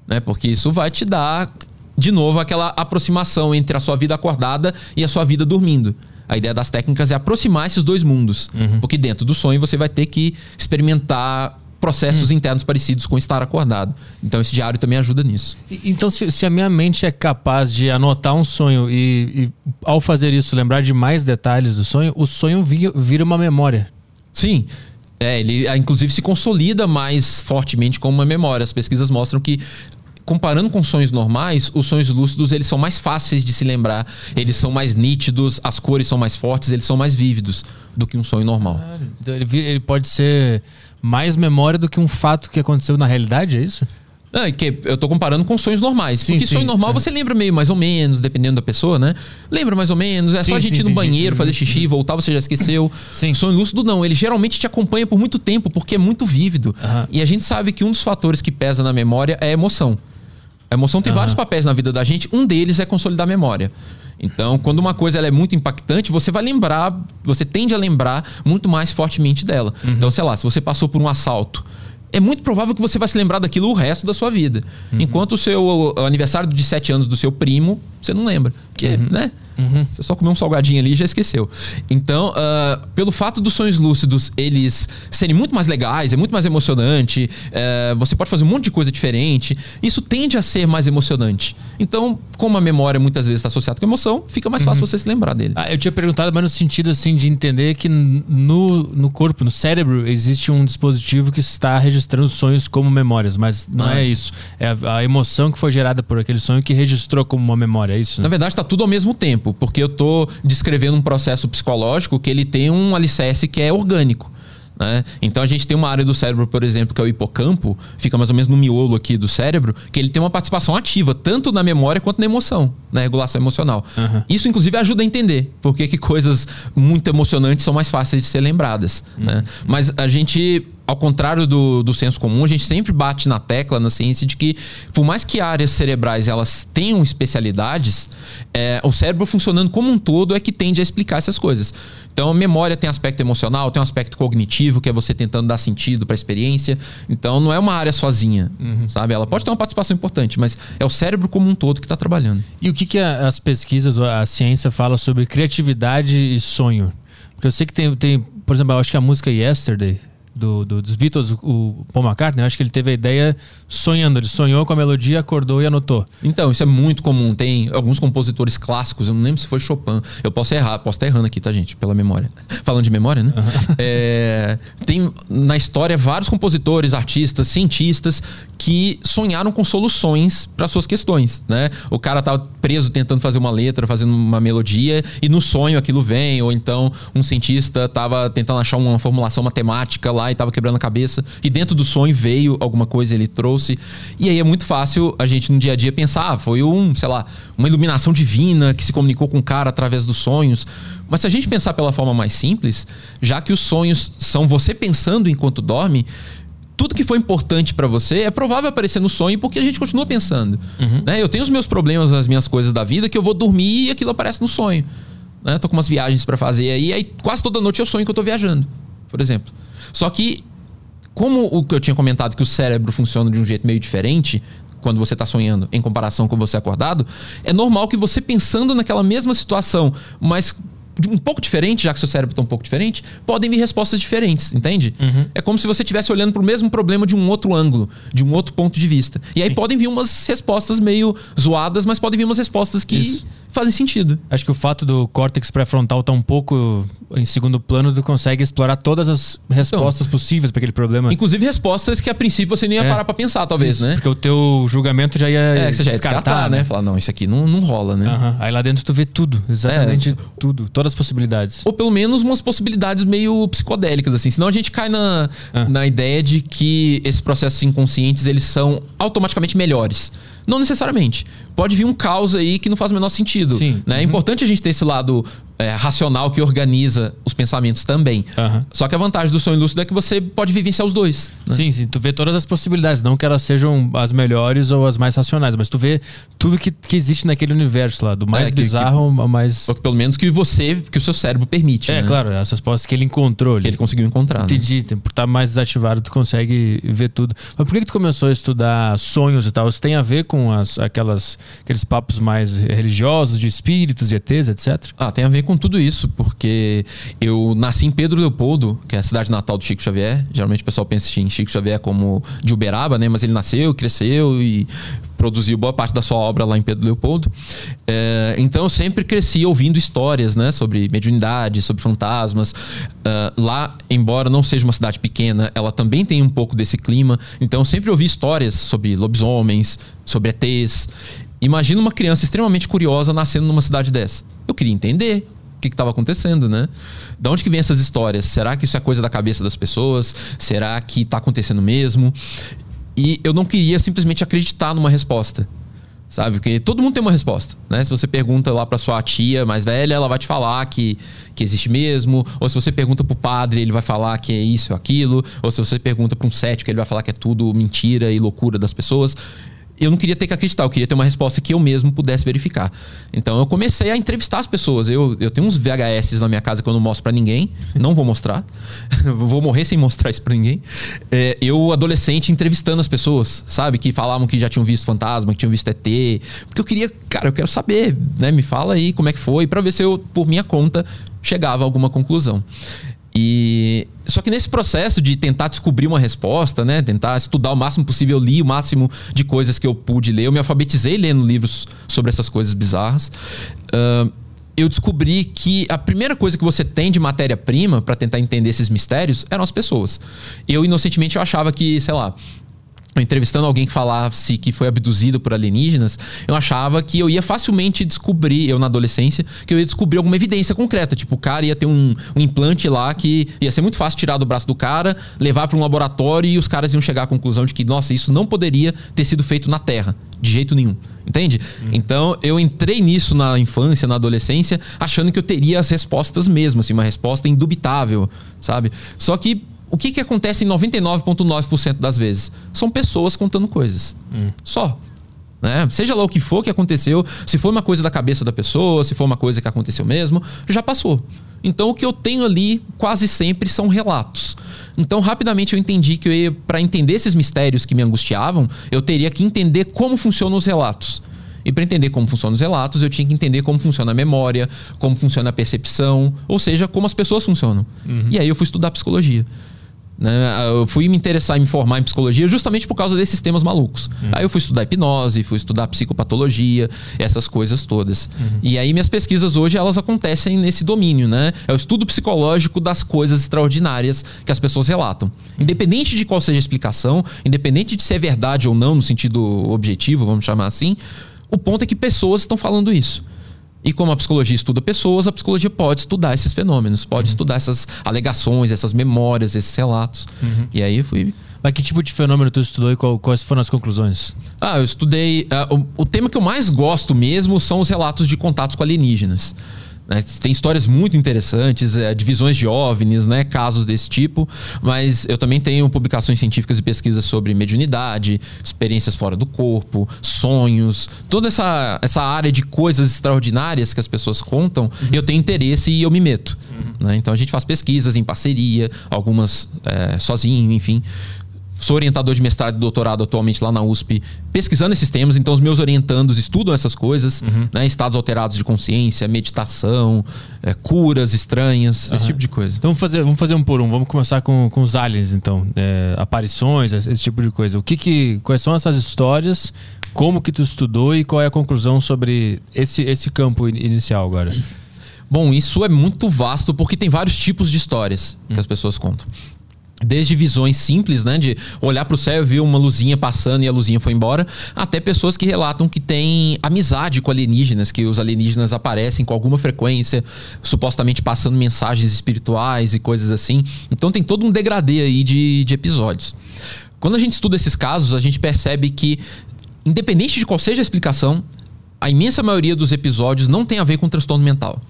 Speaker 3: né? Porque isso vai te dar, de novo, aquela aproximação entre a sua vida acordada e a sua vida dormindo. A ideia das técnicas é aproximar esses dois mundos. Porque dentro do sonho você vai ter que experimentar processos internos parecidos com estar acordado. Então esse diário também ajuda nisso.
Speaker 1: Então, se, se a minha mente é capaz de anotar um sonho e, e, ao fazer isso, lembrar de mais detalhes do sonho, o sonho vi- vira uma memória.
Speaker 3: Sim. É, ele ah, inclusive se consolida mais fortemente como uma memória. As pesquisas mostram que comparando com sonhos normais, os sonhos lúcidos eles são mais fáceis de se lembrar, eles são mais nítidos, as cores são mais fortes, eles são mais vívidos do que um sonho normal.
Speaker 1: Então, ele pode ser mais memória do que um fato que aconteceu na realidade, é isso?
Speaker 3: Não, é que eu tô comparando com sonhos normais.
Speaker 1: Sim,
Speaker 3: porque
Speaker 1: sim,
Speaker 3: sonho normal
Speaker 1: é.
Speaker 3: você lembra meio mais ou menos, dependendo da pessoa, né? Lembra mais ou menos, é
Speaker 1: Sim,
Speaker 3: só a gente
Speaker 1: sim,
Speaker 3: ir no
Speaker 1: entendi.
Speaker 3: banheiro, fazer
Speaker 1: Uhum,
Speaker 3: xixi, voltar, você já esqueceu.
Speaker 1: Sim.
Speaker 3: Sonho lúcido não, ele geralmente te acompanha por muito tempo, porque é muito vívido.
Speaker 1: Aham.
Speaker 3: E a gente sabe que um dos fatores que pesa na memória é a emoção. A emoção tem
Speaker 1: Aham.
Speaker 3: vários papéis na vida da gente, um deles é consolidar a memória. Então, quando uma coisa ela é muito impactante, você vai lembrar, você tende a lembrar muito mais fortemente dela.
Speaker 1: Uhum.
Speaker 3: Então, sei lá, se você passou por um assalto, é muito provável que você vai se lembrar daquilo o resto da sua vida.
Speaker 1: Uhum.
Speaker 3: Enquanto o seu o aniversário de 7 anos do seu primo, você não lembra. Porque,
Speaker 1: Uhum.
Speaker 3: né? Você só comeu um salgadinho ali e já esqueceu. Então, ah, pelo fato dos sonhos lúcidos eles serem muito mais legais, é muito mais emocionante, eh, você pode fazer um monte de coisa diferente, isso tende a ser mais emocionante. Então, como a memória muitas vezes está associada com emoção, fica mais fácil você se lembrar dele.
Speaker 1: Ah, eu tinha perguntado, mas no sentido assim de entender que no, no corpo, no cérebro, existe um dispositivo que está registrando sonhos como memórias, mas não
Speaker 3: Ah.
Speaker 1: é isso. É a, a emoção que foi gerada por aquele sonho que registrou como uma memória, é isso?
Speaker 3: Na
Speaker 1: Né?
Speaker 3: verdade, está tudo ao mesmo tempo, porque eu tô descrevendo um processo psicológico que ele tem um alicerce que é orgânico. Né? Então a gente tem uma área do cérebro, por exemplo, que é o hipocampo, fica mais ou menos no miolo aqui do cérebro, que ele tem uma participação ativa, tanto na memória quanto na emoção, na regulação emocional. Uhum. Isso, inclusive, ajuda a entender por que, que coisas muito emocionantes são mais fáceis de ser lembradas. Uhum. Né? Mas a gente ao contrário do, do senso comum, a gente sempre bate na tecla na ciência de que, por mais que áreas cerebrais elas tenham especialidades, é, o cérebro funcionando como um todo é que tende a explicar essas coisas. Então, a memória tem aspecto emocional, tem um aspecto cognitivo, que é você tentando dar sentido para a experiência. Então, não é uma área sozinha, uhum. sabe? Ela pode ter uma participação importante, mas é o cérebro como um todo que está trabalhando.
Speaker 1: E o que, que as pesquisas, a ciência fala sobre criatividade e sonho? Porque eu sei que tem, tem por exemplo, eu acho que a música Yesterday do, do, dos Beatles, o Paul McCartney, acho que ele teve a ideia sonhando. Ele sonhou com a melodia, acordou e anotou.
Speaker 3: Então, isso é muito comum. Tem alguns compositores clássicos, eu não lembro se foi Chopin. Eu posso errar, posso estar errando aqui, tá, gente? Pela memória. Falando de memória, né? Uhum. É, tem na história vários compositores, artistas, cientistas que sonharam com soluções para suas questões, né? O cara tava preso tentando fazer uma letra, fazendo uma melodia, e no sonho aquilo vem, ou então um cientista tava tentando achar uma formulação matemática lá e tava quebrando a cabeça, e dentro do sonho veio alguma coisa, ele trouxe. E aí é muito fácil a gente no dia a dia pensar, ah, foi um, sei lá, uma iluminação divina que se comunicou com o cara através dos sonhos. Mas se a gente pensar pela forma mais simples, já que os sonhos são você pensando enquanto dorme, tudo que foi importante para você é provável aparecer no sonho porque a gente continua pensando. Uhum. Né? Eu tenho os meus problemas nas minhas coisas da vida que eu vou dormir e aquilo aparece no sonho. Né? Tô com umas viagens para fazer aí, aí quase toda noite eu sonho que eu tô viajando, por exemplo. Só que, como o que eu tinha comentado que o cérebro funciona de um jeito meio diferente, quando você está sonhando em comparação com você acordado, é normal que você pensando naquela mesma situação, mas um pouco diferente, já que seu cérebro está um pouco diferente, podem vir respostas diferentes, entende? Uhum. É como se você estivesse olhando para o mesmo problema de um outro ângulo, de um outro ponto de vista. E aí Sim. podem vir umas respostas meio zoadas, mas podem vir umas respostas que Isso. Fazem sentido.
Speaker 1: Acho que o fato do córtex pré-frontal estar tá um pouco em segundo plano, tu consegue explorar todas as respostas então, possíveis para aquele problema.
Speaker 3: Inclusive respostas que a princípio você nem ia é. parar para pensar, talvez, Isso, né?
Speaker 1: Porque o teu julgamento já ia
Speaker 3: é, você já ia descartar, descartar né? né? Falar, não, isso aqui não, não rola, né?
Speaker 1: Uhum. Aí lá dentro tu vê tudo, exatamente é. tudo, todas as possibilidades.
Speaker 3: Ou pelo menos umas possibilidades meio psicodélicas, assim. Senão a gente cai na, ah. na ideia de que esses processos inconscientes, eles são automaticamente melhores. Não necessariamente. Pode vir um caos aí que não faz o menor sentido. Sim. Né? É uhum. É importante a gente ter esse lado é, racional que organiza os pensamentos também. Uhum. Só que a vantagem do sonho lúcido é que você pode vivenciar os dois.
Speaker 1: Né? Sim, sim, tu vê todas as possibilidades, não que elas sejam as melhores ou as mais racionais, mas tu vê tudo que, que existe naquele universo lá, do mais é, bizarro ao mais.
Speaker 3: Pelo menos que você, que o seu cérebro permite.
Speaker 1: É,
Speaker 3: né?
Speaker 1: claro, essas respostas que ele encontrou.
Speaker 3: Que ele conseguiu encontrar.
Speaker 1: Né? Entendi, né? por estar mais desativado, tu consegue ver tudo. Mas por que, que tu começou a estudar sonhos e tal? Isso tem a ver com as, aquelas, aqueles papos mais religiosos, de espíritos e ETs, etc?
Speaker 3: Ah, tem a ver com tudo isso, porque eu nasci em Pedro Leopoldo, que é a cidade natal do Chico Xavier. Geralmente o pessoal pensa em Chico Xavier como de Uberaba, né? Mas ele nasceu, cresceu e produziu boa parte da sua obra lá em Pedro Leopoldo. É, então eu sempre cresci ouvindo histórias, né? Sobre mediunidade, sobre fantasmas. Uh, lá, embora não seja uma cidade pequena, ela também tem um pouco desse clima. Então eu sempre ouvi histórias sobre lobisomens, sobre ETs. Imagina uma criança extremamente curiosa nascendo numa cidade dessa. Eu queria entender que estava acontecendo, né? De onde que vem essas histórias? Será que isso é coisa da cabeça das pessoas? Será que está acontecendo mesmo? E eu não queria simplesmente acreditar numa resposta. Sabe? Porque todo mundo tem uma resposta, né? Se você pergunta lá para sua tia mais velha, ela vai te falar que, que existe mesmo. Ou se você pergunta pro padre, ele vai falar que é isso ou aquilo. Ou se você pergunta para um cético, ele vai falar que é tudo mentira e loucura das pessoas eu não queria ter que acreditar, eu queria ter uma resposta que eu mesmo pudesse verificar. Então eu comecei a entrevistar as pessoas. Eu, eu tenho uns VHS na minha casa que eu não mostro para ninguém, não vou mostrar, vou morrer sem mostrar isso para ninguém. É, eu, adolescente, entrevistando as pessoas, sabe? Que falavam que já tinham visto fantasma, que tinham visto ET. Porque eu queria, cara, eu quero saber, né? Me fala aí como é que foi, para ver se eu, por minha conta, chegava a alguma conclusão. E só que nesse processo de tentar descobrir uma resposta, né, tentar estudar o máximo possível, eu li o máximo de coisas que eu pude ler, eu me alfabetizei lendo livros sobre essas coisas bizarras. Uh, eu descobri que a primeira coisa que você tem de matéria-prima para tentar entender esses mistérios eram as pessoas. Eu inocentemente eu achava que, sei lá, entrevistando alguém que falasse que foi abduzido por alienígenas, eu achava que eu ia facilmente descobrir, eu na adolescência, que eu ia descobrir alguma evidência concreta. Tipo, o cara ia ter um, um implante lá que ia ser muito fácil tirar do braço do cara, levar para um laboratório e os caras iam chegar à conclusão de que, nossa, isso não poderia ter sido feito na Terra, de jeito nenhum. Entende? Hum. Então eu entrei nisso na infância, na adolescência, achando que eu teria as respostas mesmo, assim, uma resposta indubitável, sabe? Só que o que, que acontece em 99,9% das vezes? São pessoas contando coisas. Hum. Só. Né? Seja lá o que for que aconteceu, se foi uma coisa da cabeça da pessoa, se foi uma coisa que aconteceu mesmo, já passou. Então o que eu tenho ali quase sempre são relatos. Então rapidamente eu entendi que para entender esses mistérios que me angustiavam, eu teria que entender como funcionam os relatos. E para entender como funcionam os relatos, eu tinha que entender como funciona a memória, como funciona a percepção, ou seja, como as pessoas funcionam. Uhum. E aí eu fui estudar psicologia. Né? Eu fui me interessar em me formar em psicologia justamente por causa desses temas malucos. Uhum. Aí eu fui estudar hipnose, fui estudar psicopatologia, essas coisas todas. Uhum. E aí minhas pesquisas hoje elas acontecem nesse domínio, né? É o estudo psicológico das coisas extraordinárias que as pessoas relatam. Independente de qual seja a explicação, independente de se é verdade ou não no sentido objetivo, vamos chamar assim, o ponto é que pessoas estão falando isso. E como a psicologia estuda pessoas, a psicologia pode estudar esses fenômenos, pode uhum. estudar essas alegações, essas memórias, esses relatos. Uhum. E aí fui.
Speaker 1: Mas que tipo de fenômeno tu estudou e qual, quais foram as conclusões?
Speaker 3: Ah, eu estudei. Uh, o, o tema que eu mais gosto mesmo são os relatos de contatos com alienígenas. Né? Tem histórias muito interessantes, é, divisões de OVNIs, né? casos desse tipo, mas eu também tenho publicações científicas e pesquisas sobre mediunidade, experiências fora do corpo, sonhos, toda essa, essa área de coisas extraordinárias que as pessoas contam, uhum. eu tenho interesse e eu me meto. Uhum. Né? Então a gente faz pesquisas em parceria, algumas é, sozinho, enfim sou orientador de mestrado e doutorado atualmente lá na USP, pesquisando esses temas. Então, os meus orientandos estudam essas coisas, uhum. né? Estados alterados de consciência, meditação, é, curas estranhas, uhum. esse tipo de coisa.
Speaker 1: Então, vamos fazer, vamos fazer um por um. Vamos começar com, com os aliens, então. É, aparições, esse tipo de coisa. O que que, quais são essas histórias? Como que tu estudou e qual é a conclusão sobre esse, esse campo inicial agora?
Speaker 3: Bom, isso é muito vasto porque tem vários tipos de histórias que hum. as pessoas contam. Desde visões simples, né? De olhar para o céu e ver uma luzinha passando e a luzinha foi embora, até pessoas que relatam que têm amizade com alienígenas, que os alienígenas aparecem com alguma frequência, supostamente passando mensagens espirituais e coisas assim. Então tem todo um degradê aí de, de episódios. Quando a gente estuda esses casos, a gente percebe que, independente de qual seja a explicação, a imensa maioria dos episódios não tem a ver com transtorno mental.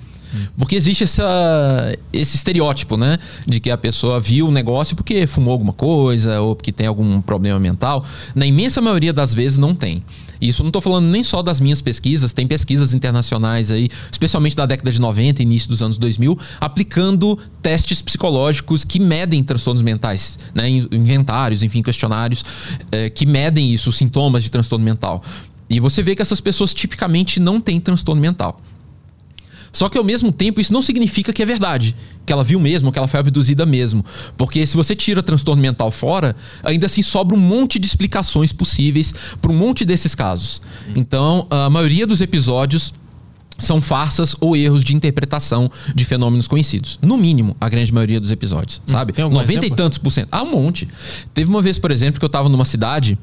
Speaker 3: Porque existe essa, esse estereótipo, né? De que a pessoa viu o negócio porque fumou alguma coisa ou porque tem algum problema mental. Na imensa maioria das vezes não tem. Isso não estou falando nem só das minhas pesquisas, tem pesquisas internacionais aí, especialmente da década de 90 início dos anos 2000, aplicando testes psicológicos que medem transtornos mentais, né? inventários, enfim, questionários é, que medem isso, sintomas de transtorno mental. E você vê que essas pessoas tipicamente não têm transtorno mental. Só que ao mesmo tempo isso não significa que é verdade, que ela viu mesmo, que ela foi abduzida mesmo. Porque se você tira transtorno mental fora, ainda assim sobra um monte de explicações possíveis para um monte desses casos. Então, a maioria dos episódios são farsas ou erros de interpretação de fenômenos conhecidos. No mínimo, a grande maioria dos episódios, hum, sabe? 90 exemplo? e tantos por cento. Ah, um monte. Teve uma vez, por exemplo, que eu estava numa cidade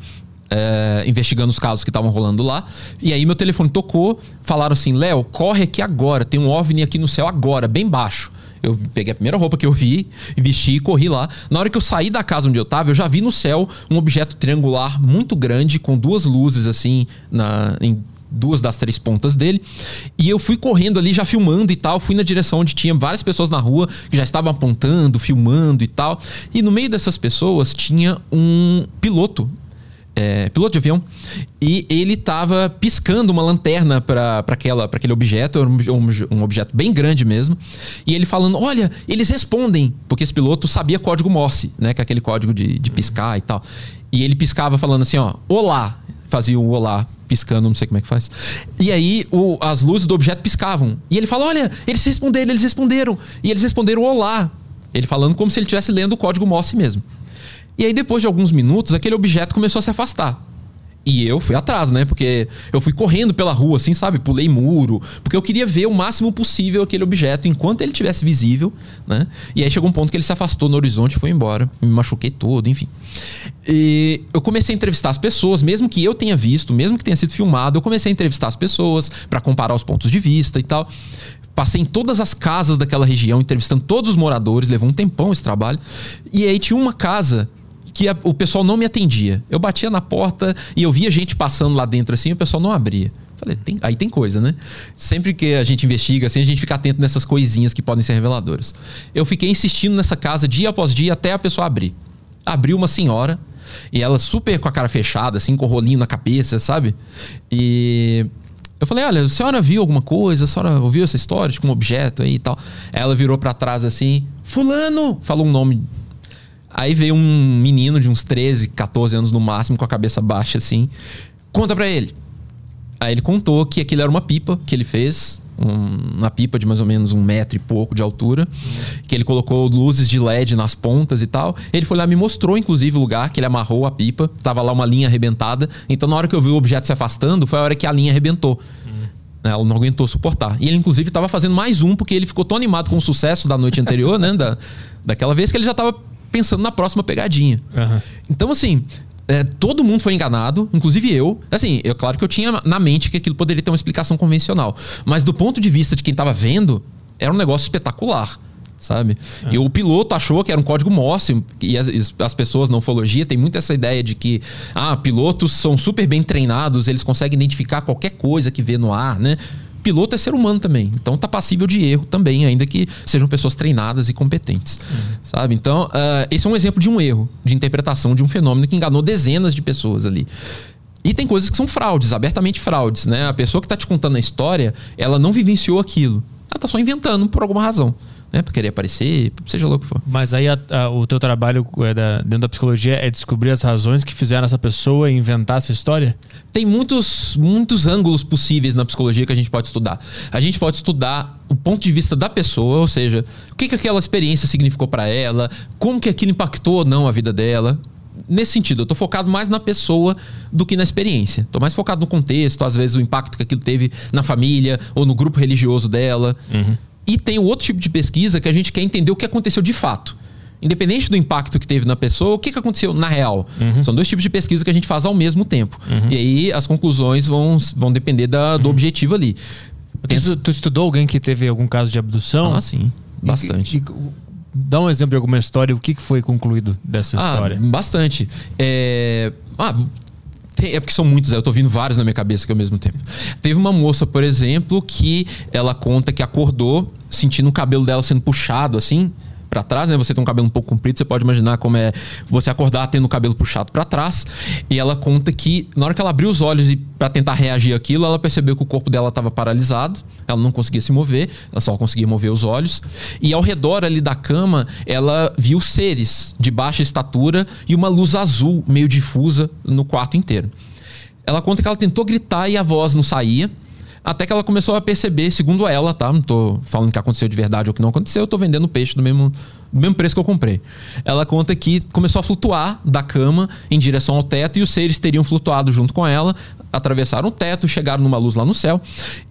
Speaker 3: é, investigando os casos que estavam rolando lá. E aí meu telefone tocou, falaram assim: Léo, corre aqui agora, tem um OVNI aqui no céu agora, bem baixo. Eu peguei a primeira roupa que eu vi, vesti e corri lá. Na hora que eu saí da casa onde eu tava, eu já vi no céu um objeto triangular muito grande, com duas luzes assim, na, em duas das três pontas dele. E eu fui correndo ali, já filmando e tal. Fui na direção onde tinha várias pessoas na rua que já estavam apontando, filmando e tal. E no meio dessas pessoas tinha um piloto é, piloto de avião, e ele estava piscando uma lanterna para aquele objeto, um, um, um, objeto bem grande mesmo, e ele falando: Olha, eles respondem, porque esse piloto sabia código Morse, né, que é aquele código de, de piscar e tal. E ele piscava falando assim: Ó, olá, fazia o olá piscando, não sei como é que faz. E aí o, as luzes do objeto piscavam. E ele fala: Olha, eles responderam, eles responderam. E eles responderam olá. Ele falando como se ele estivesse lendo o código Morse mesmo. E aí, depois de alguns minutos, aquele objeto começou a se afastar. E eu fui atrás, né? Porque eu fui correndo pela rua, assim, sabe? Pulei muro. Porque eu queria ver o máximo possível aquele objeto enquanto ele tivesse visível, né? E aí chegou um ponto que ele se afastou no horizonte e foi embora. Me machuquei todo, enfim. E eu comecei a entrevistar as pessoas, mesmo que eu tenha visto, mesmo que tenha sido filmado, eu comecei a entrevistar as pessoas para comparar os pontos de vista e tal. Passei em todas as casas daquela região, entrevistando todos os moradores, levou um tempão esse trabalho. E aí tinha uma casa que a, o pessoal não me atendia. Eu batia na porta e eu via gente passando lá dentro assim, e o pessoal não abria. Falei, tem, aí tem coisa, né? Sempre que a gente investiga assim, a gente fica atento nessas coisinhas que podem ser reveladoras. Eu fiquei insistindo nessa casa dia após dia até a pessoa abrir. Abriu uma senhora e ela super com a cara fechada, assim, com o rolinho na cabeça, sabe? E eu falei, olha, a senhora viu alguma coisa? A senhora ouviu essa história de tipo, um objeto aí e tal? Ela virou para trás assim, fulano! Falou um nome Aí veio um menino de uns 13, 14 anos no máximo, com a cabeça baixa assim. Conta pra ele. Aí ele contou que aquilo era uma pipa que ele fez, um, uma pipa de mais ou menos um metro e pouco de altura, que ele colocou luzes de LED nas pontas e tal. Ele foi lá me mostrou, inclusive, o lugar que ele amarrou a pipa. Tava lá uma linha arrebentada. Então, na hora que eu vi o objeto se afastando, foi a hora que a linha arrebentou. Ela não aguentou suportar. E ele, inclusive, estava fazendo mais um, porque ele ficou tão animado com o sucesso da noite anterior, né? Da, daquela vez que ele já estava pensando na próxima pegadinha. Uhum. Então, assim, é, todo mundo foi enganado, inclusive eu. Assim, é claro que eu tinha na mente que aquilo poderia ter uma explicação convencional. Mas do ponto de vista de quem estava vendo, era um negócio espetacular. Sabe? É. E o piloto achou que era um código Morse, e as, as pessoas na ufologia têm muito essa ideia de que ah, pilotos são super bem treinados, eles conseguem identificar qualquer coisa que vê no ar, né? Piloto é ser humano também. Então tá passível de erro também, ainda que sejam pessoas treinadas e competentes. Uhum. Sabe? Então, uh, esse é um exemplo de um erro de interpretação de um fenômeno que enganou dezenas de pessoas ali. E tem coisas que são fraudes, abertamente fraudes, né? A pessoa que está te contando a história, ela não vivenciou aquilo. Ela está só inventando por alguma razão né? Pra querer aparecer, seja louco que for.
Speaker 1: Mas aí a, a, o teu trabalho é da, dentro da psicologia é descobrir as razões que fizeram essa pessoa inventar essa história?
Speaker 3: Tem muitos, muitos ângulos possíveis na psicologia que a gente pode estudar. A gente pode estudar o ponto de vista da pessoa, ou seja, o que, que aquela experiência significou para ela, como que aquilo impactou ou não a vida dela, nesse sentido, eu tô focado mais na pessoa do que na experiência. Tô mais focado no contexto, às vezes o impacto que aquilo teve na família ou no grupo religioso dela. Uhum. E tem o outro tipo de pesquisa que a gente quer entender o que aconteceu de fato. Independente do impacto que teve na pessoa, o que, que aconteceu na real? Uhum. São dois tipos de pesquisa que a gente faz ao mesmo tempo. Uhum. E aí as conclusões vão, vão depender da, do uhum. objetivo ali.
Speaker 1: Tu, tu, estudou alguém que teve algum caso de abdução?
Speaker 3: Ah, sim. Bastante. E, e,
Speaker 1: dá um exemplo de alguma história. O que foi concluído dessa
Speaker 3: ah,
Speaker 1: história?
Speaker 3: Bastante. É... Ah, é porque são muitos, eu tô vindo vários na minha cabeça aqui ao mesmo tempo. Teve uma moça, por exemplo, que ela conta que acordou sentindo o cabelo dela sendo puxado assim para trás, né? Você tem um cabelo um pouco comprido, você pode imaginar como é você acordar tendo o cabelo puxado para trás. E ela conta que na hora que ela abriu os olhos e para tentar reagir àquilo, ela percebeu que o corpo dela estava paralisado, ela não conseguia se mover, ela só conseguia mover os olhos. E ao redor ali da cama, ela viu seres de baixa estatura e uma luz azul meio difusa no quarto inteiro. Ela conta que ela tentou gritar e a voz não saía. Até que ela começou a perceber, segundo ela, tá? Não tô falando que aconteceu de verdade ou que não aconteceu, eu tô vendendo peixe do mesmo, do mesmo preço que eu comprei. Ela conta que começou a flutuar da cama em direção ao teto e os seres teriam flutuado junto com ela, atravessaram o teto, chegaram numa luz lá no céu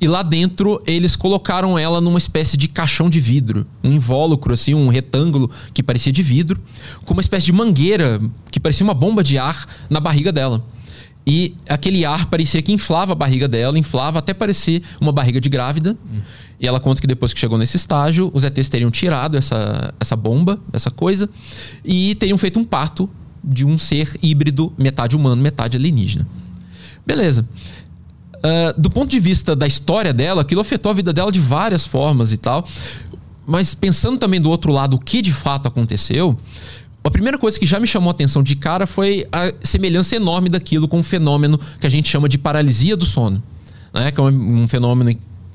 Speaker 3: e lá dentro eles colocaram ela numa espécie de caixão de vidro, um invólucro assim, um retângulo que parecia de vidro, com uma espécie de mangueira que parecia uma bomba de ar na barriga dela. E aquele ar parecia que inflava a barriga dela, inflava até parecer uma barriga de grávida. E ela conta que depois que chegou nesse estágio, os ETs teriam tirado essa, essa bomba, essa coisa, e teriam feito um parto de um ser híbrido, metade humano, metade alienígena. Beleza. Uh, do ponto de vista da história dela, aquilo afetou a vida dela de várias formas e tal. Mas pensando também do outro lado, o que de fato aconteceu, a primeira coisa que já me chamou a atenção de cara foi a semelhança enorme daquilo com um fenômeno que a gente chama de paralisia do sono. Né? Que é um fenômeno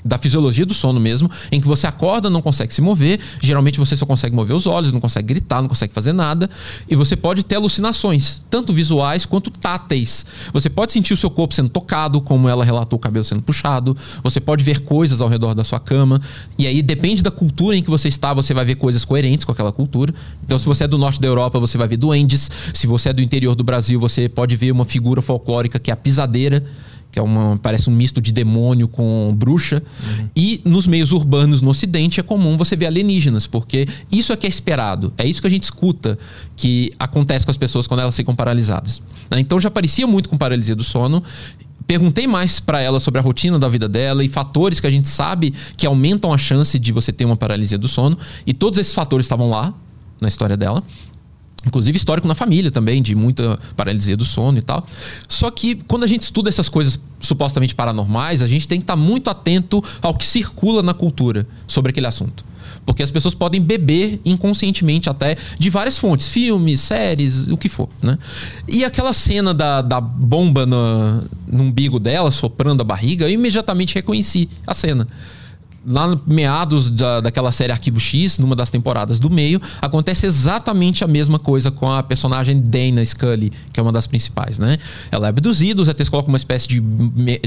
Speaker 3: da fisiologia do sono mesmo, em que você acorda, não consegue se mover, geralmente você só consegue mover os olhos, não consegue gritar, não consegue fazer nada, e você pode ter alucinações, tanto visuais quanto táteis. Você pode sentir o seu corpo sendo tocado, como ela relatou o cabelo sendo puxado, você pode ver coisas ao redor da sua cama, e aí depende da cultura em que você está, você vai ver coisas coerentes com aquela cultura. Então, se você é do norte da Europa, você vai ver duendes, se você é do interior do Brasil, você pode ver uma figura folclórica que é a pisadeira que é uma parece um misto de demônio com bruxa. Uhum. E nos meios urbanos no Ocidente é comum você ver alienígenas, porque isso é que é esperado. É isso que a gente escuta que acontece com as pessoas quando elas ficam paralisadas. Né? Então já parecia muito com paralisia do sono. Perguntei mais para ela sobre a rotina da vida dela e fatores que a gente sabe que aumentam a chance de você ter uma paralisia do sono. E todos esses fatores estavam lá na história dela. Inclusive histórico na família também, de muita paralisia do sono e tal. Só que quando a gente estuda essas coisas supostamente paranormais, a gente tem que estar muito atento ao que circula na cultura sobre aquele assunto. Porque as pessoas podem beber inconscientemente até de várias fontes, filmes, séries, o que for, né? E aquela cena da, da bomba no, no umbigo dela, soprando a barriga, eu imediatamente reconheci a cena lá no meados da, daquela série Arquivo X, numa das temporadas do meio, acontece exatamente a mesma coisa com a personagem Dana Scully, que é uma das principais, né? Ela é abduzida, os ETs colocam uma espécie de,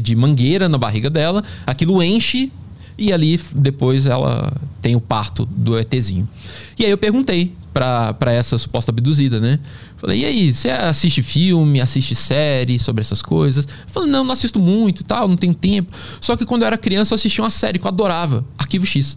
Speaker 3: de mangueira na barriga dela, aquilo enche e ali depois ela tem o parto do ETzinho. E aí eu perguntei para essa suposta abduzida, né? Falei, e aí, você assiste filme, assiste série sobre essas coisas? Falei, não, não assisto muito e tal, não tenho tempo. Só que quando eu era criança eu assistia uma série que eu adorava, Arquivo X.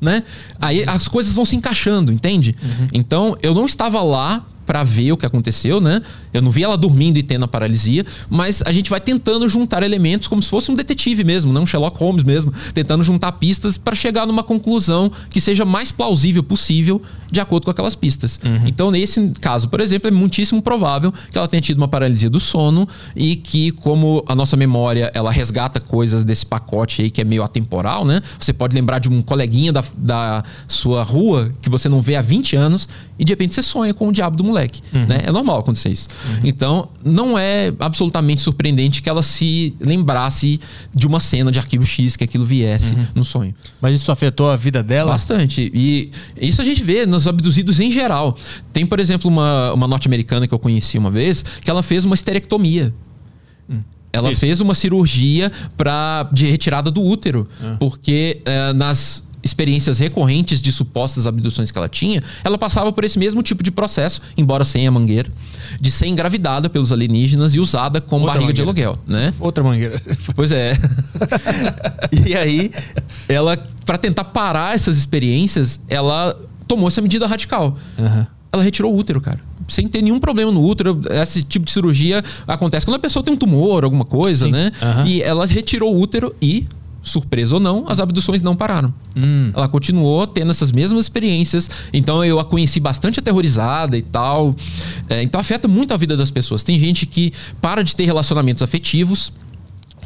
Speaker 3: Né? Aí as coisas vão se encaixando, entende? Uhum. Então eu não estava lá para ver o que aconteceu, né? Eu não vi ela dormindo e tendo a paralisia, mas a gente vai tentando juntar elementos como se fosse um detetive mesmo, não um Sherlock Holmes mesmo, tentando juntar pistas para chegar numa conclusão que seja mais plausível possível de acordo com aquelas pistas. Uhum. Então, nesse caso, por exemplo, é muitíssimo provável que ela tenha tido uma paralisia do sono e que, como a nossa memória ela resgata coisas desse pacote aí que é meio atemporal, né? Você pode lembrar de um coleguinha da, da sua rua que você não vê há 20 anos e de repente você sonha com o diabo do moleque. Uhum. Né? É normal acontecer isso. Uhum. Então, não é absolutamente surpreendente que ela se lembrasse de uma cena de arquivo X, que aquilo viesse uhum. no sonho.
Speaker 1: Mas isso afetou a vida dela?
Speaker 3: Bastante. E isso a gente vê nos abduzidos em geral. Tem, por exemplo, uma, uma norte-americana que eu conheci uma vez, que ela fez uma esterectomia. Hum. Ela Isso. fez uma cirurgia pra, de retirada do útero. Ah. Porque é, nas experiências recorrentes de supostas abduções que ela tinha, ela passava por esse mesmo tipo de processo, embora sem a mangueira, de ser engravidada pelos alienígenas e usada como Outra barriga mangueira. de aluguel, né?
Speaker 1: Outra mangueira.
Speaker 3: Pois é. e aí, ela, para tentar parar essas experiências, ela tomou essa medida radical. Uhum. Ela retirou o útero, cara sem ter nenhum problema no útero. Esse tipo de cirurgia acontece quando a pessoa tem um tumor, alguma coisa, Sim. né? Uhum. E ela retirou o útero e surpresa ou não, as abduções não pararam. Hum. Ela continuou tendo essas mesmas experiências. Então eu a conheci bastante aterrorizada e tal. É, então afeta muito a vida das pessoas. Tem gente que para de ter relacionamentos afetivos.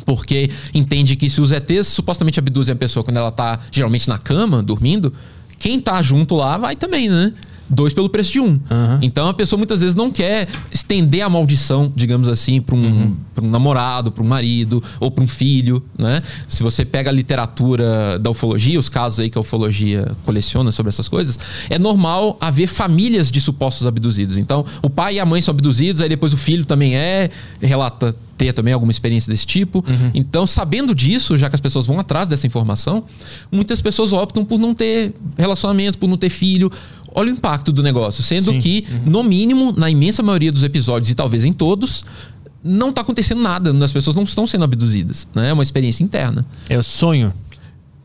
Speaker 3: Porque entende que se os ETs supostamente abduzem a pessoa quando ela tá geralmente na cama, dormindo, quem tá junto lá vai também, né? Dois pelo preço de um. Uhum. Então a pessoa muitas vezes não quer estender a maldição, digamos assim, para um, uhum. um namorado, para um marido ou para um filho, né? Se você pega a literatura da ufologia, os casos aí que a ufologia coleciona sobre essas coisas, é normal haver famílias de supostos abduzidos. Então, o pai e a mãe são abduzidos, aí depois o filho também é, relata ter também alguma experiência desse tipo. Uhum. Então, sabendo disso, já que as pessoas vão atrás dessa informação, muitas pessoas optam por não ter relacionamento, por não ter filho, olha o impacto do negócio. Sendo Sim. que, uhum. no mínimo, na imensa maioria dos episódios, e talvez em todos, não está acontecendo nada. As pessoas não estão sendo abduzidas. Né? É uma experiência interna.
Speaker 1: É o sonho.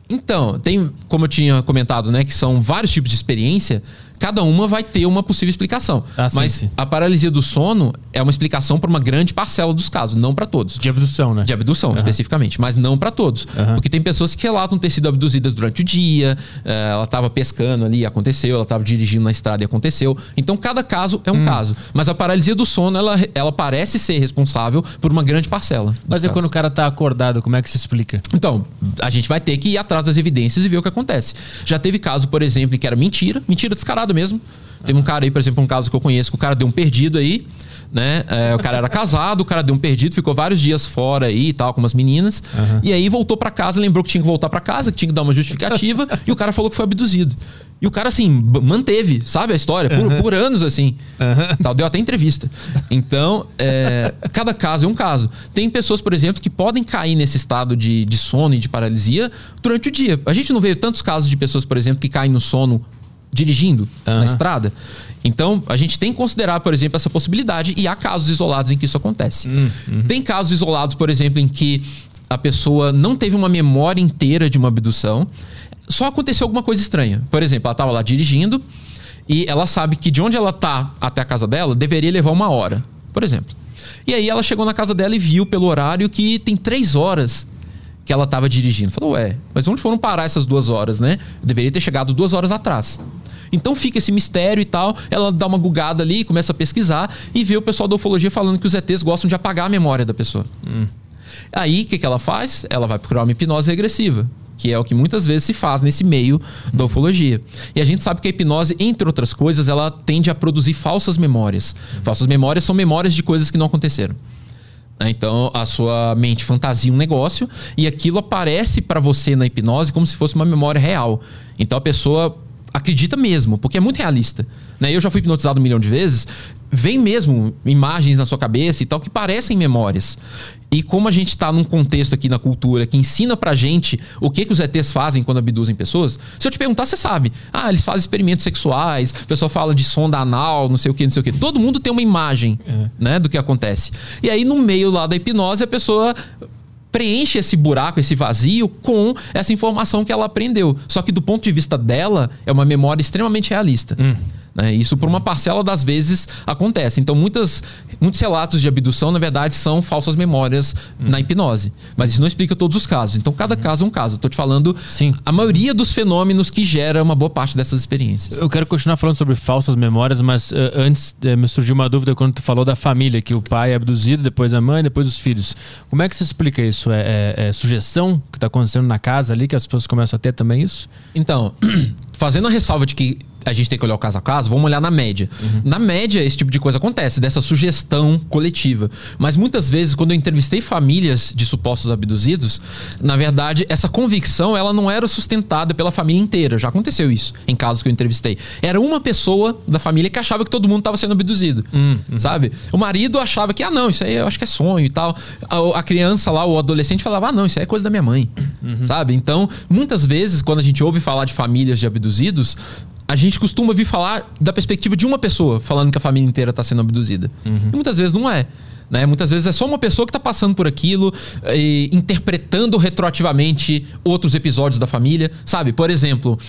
Speaker 3: Então, tem, como eu tinha comentado, né, que são vários tipos de experiência cada uma vai ter uma possível explicação. Ah, Mas sim. a paralisia do sono é uma explicação para uma grande parcela dos casos, não para todos.
Speaker 1: De abdução, né?
Speaker 3: De abdução, uhum. especificamente, mas não para todos. Uhum. Porque tem pessoas que relatam ter sido abduzidas durante o dia, eh, ela estava pescando ali, aconteceu, ela estava dirigindo na estrada e aconteceu. Então, cada caso é um hum. caso. Mas a paralisia do sono, ela, ela parece ser responsável por uma grande parcela.
Speaker 1: Mas é quando o cara está acordado, como é que se explica?
Speaker 3: Então, a gente vai ter que ir atrás das evidências e ver o que acontece. Já teve caso, por exemplo, que era mentira, mentira descarada mesmo. Teve um cara aí, por exemplo, um caso que eu conheço, que o cara deu um perdido aí, né? É, o cara era casado, o cara deu um perdido, ficou vários dias fora aí e tal, com umas meninas. Uhum. E aí voltou para casa, lembrou que tinha que voltar para casa, que tinha que dar uma justificativa, e o cara falou que foi abduzido. E o cara, assim, manteve, sabe, a história, por, uhum. por anos, assim. Uhum. Tal, deu até entrevista. Então, é, cada caso é um caso. Tem pessoas, por exemplo, que podem cair nesse estado de, de sono e de paralisia durante o dia. A gente não vê tantos casos de pessoas, por exemplo, que caem no sono dirigindo uhum. na estrada. Então, a gente tem que considerar, por exemplo, essa possibilidade e há casos isolados em que isso acontece. Uhum. Tem casos isolados, por exemplo, em que a pessoa não teve uma memória inteira de uma abdução, só aconteceu alguma coisa estranha. Por exemplo, ela estava lá dirigindo e ela sabe que de onde ela está até a casa dela deveria levar uma hora, por exemplo. E aí ela chegou na casa dela e viu pelo horário que tem três horas que ela estava dirigindo. Falou, ué, mas onde foram parar essas duas horas, né? Eu deveria ter chegado duas horas atrás. Então fica esse mistério e tal. Ela dá uma gugada ali, começa a pesquisar e vê o pessoal da ufologia falando que os ETs gostam de apagar a memória da pessoa. Hum. Aí o que, que ela faz? Ela vai procurar uma hipnose regressiva que é o que muitas vezes se faz nesse meio da ufologia. E a gente sabe que a hipnose, entre outras coisas, ela tende a produzir falsas memórias. Falsas memórias são memórias de coisas que não aconteceram. Então a sua mente fantasia um negócio e aquilo aparece para você na hipnose como se fosse uma memória real. Então a pessoa acredita mesmo, porque é muito realista. Né? Eu já fui hipnotizado um milhão de vezes, vem mesmo imagens na sua cabeça e tal que parecem memórias. E como a gente está num contexto aqui na cultura que ensina pra gente o que, que os ETs fazem quando abduzem pessoas, se eu te perguntar, você sabe. Ah, eles fazem experimentos sexuais, o pessoal fala de sonda anal, não sei o que, não sei o que. Todo mundo tem uma imagem é. né, do que acontece. E aí, no meio lá da hipnose, a pessoa preenche esse buraco, esse vazio com essa informação que ela aprendeu. Só que do ponto de vista dela, é uma memória extremamente realista. Hum. Né? Isso por uma parcela das vezes acontece. Então, muitas, muitos relatos de abdução, na verdade, são falsas memórias uhum. na hipnose. Mas isso não explica todos os casos. Então, cada uhum. caso é um caso. Estou te falando Sim. a maioria dos fenômenos que gera uma boa parte dessas experiências.
Speaker 1: Eu quero continuar falando sobre falsas memórias, mas uh, antes uh, me surgiu uma dúvida quando tu falou da família, que o pai é abduzido, depois a mãe, depois os filhos. Como é que você explica isso? É, é, é sugestão que está acontecendo na casa ali, que as pessoas começam a ter também isso?
Speaker 3: Então, fazendo a ressalva de que a gente tem que olhar o caso a caso, vamos olhar na média. Uhum. Na média, esse tipo de coisa acontece, dessa sugestão coletiva. Mas muitas vezes, quando eu entrevistei famílias de supostos abduzidos, na verdade, essa convicção ela não era sustentada pela família inteira. Já aconteceu isso em casos que eu entrevistei. Era uma pessoa da família que achava que todo mundo estava sendo abduzido. Uhum. Sabe? O marido achava que, ah, não, isso aí eu acho que é sonho e tal. A, a criança lá, o adolescente falava, ah, não, isso aí é coisa da minha mãe. Uhum. Sabe? Então, muitas vezes, quando a gente ouve falar de famílias de abduzidos, a gente costuma vir falar da perspectiva de uma pessoa, falando que a família inteira está sendo abduzida. Uhum. E muitas vezes não é. Né? Muitas vezes é só uma pessoa que está passando por aquilo e interpretando retroativamente outros episódios da família. Sabe? Por exemplo,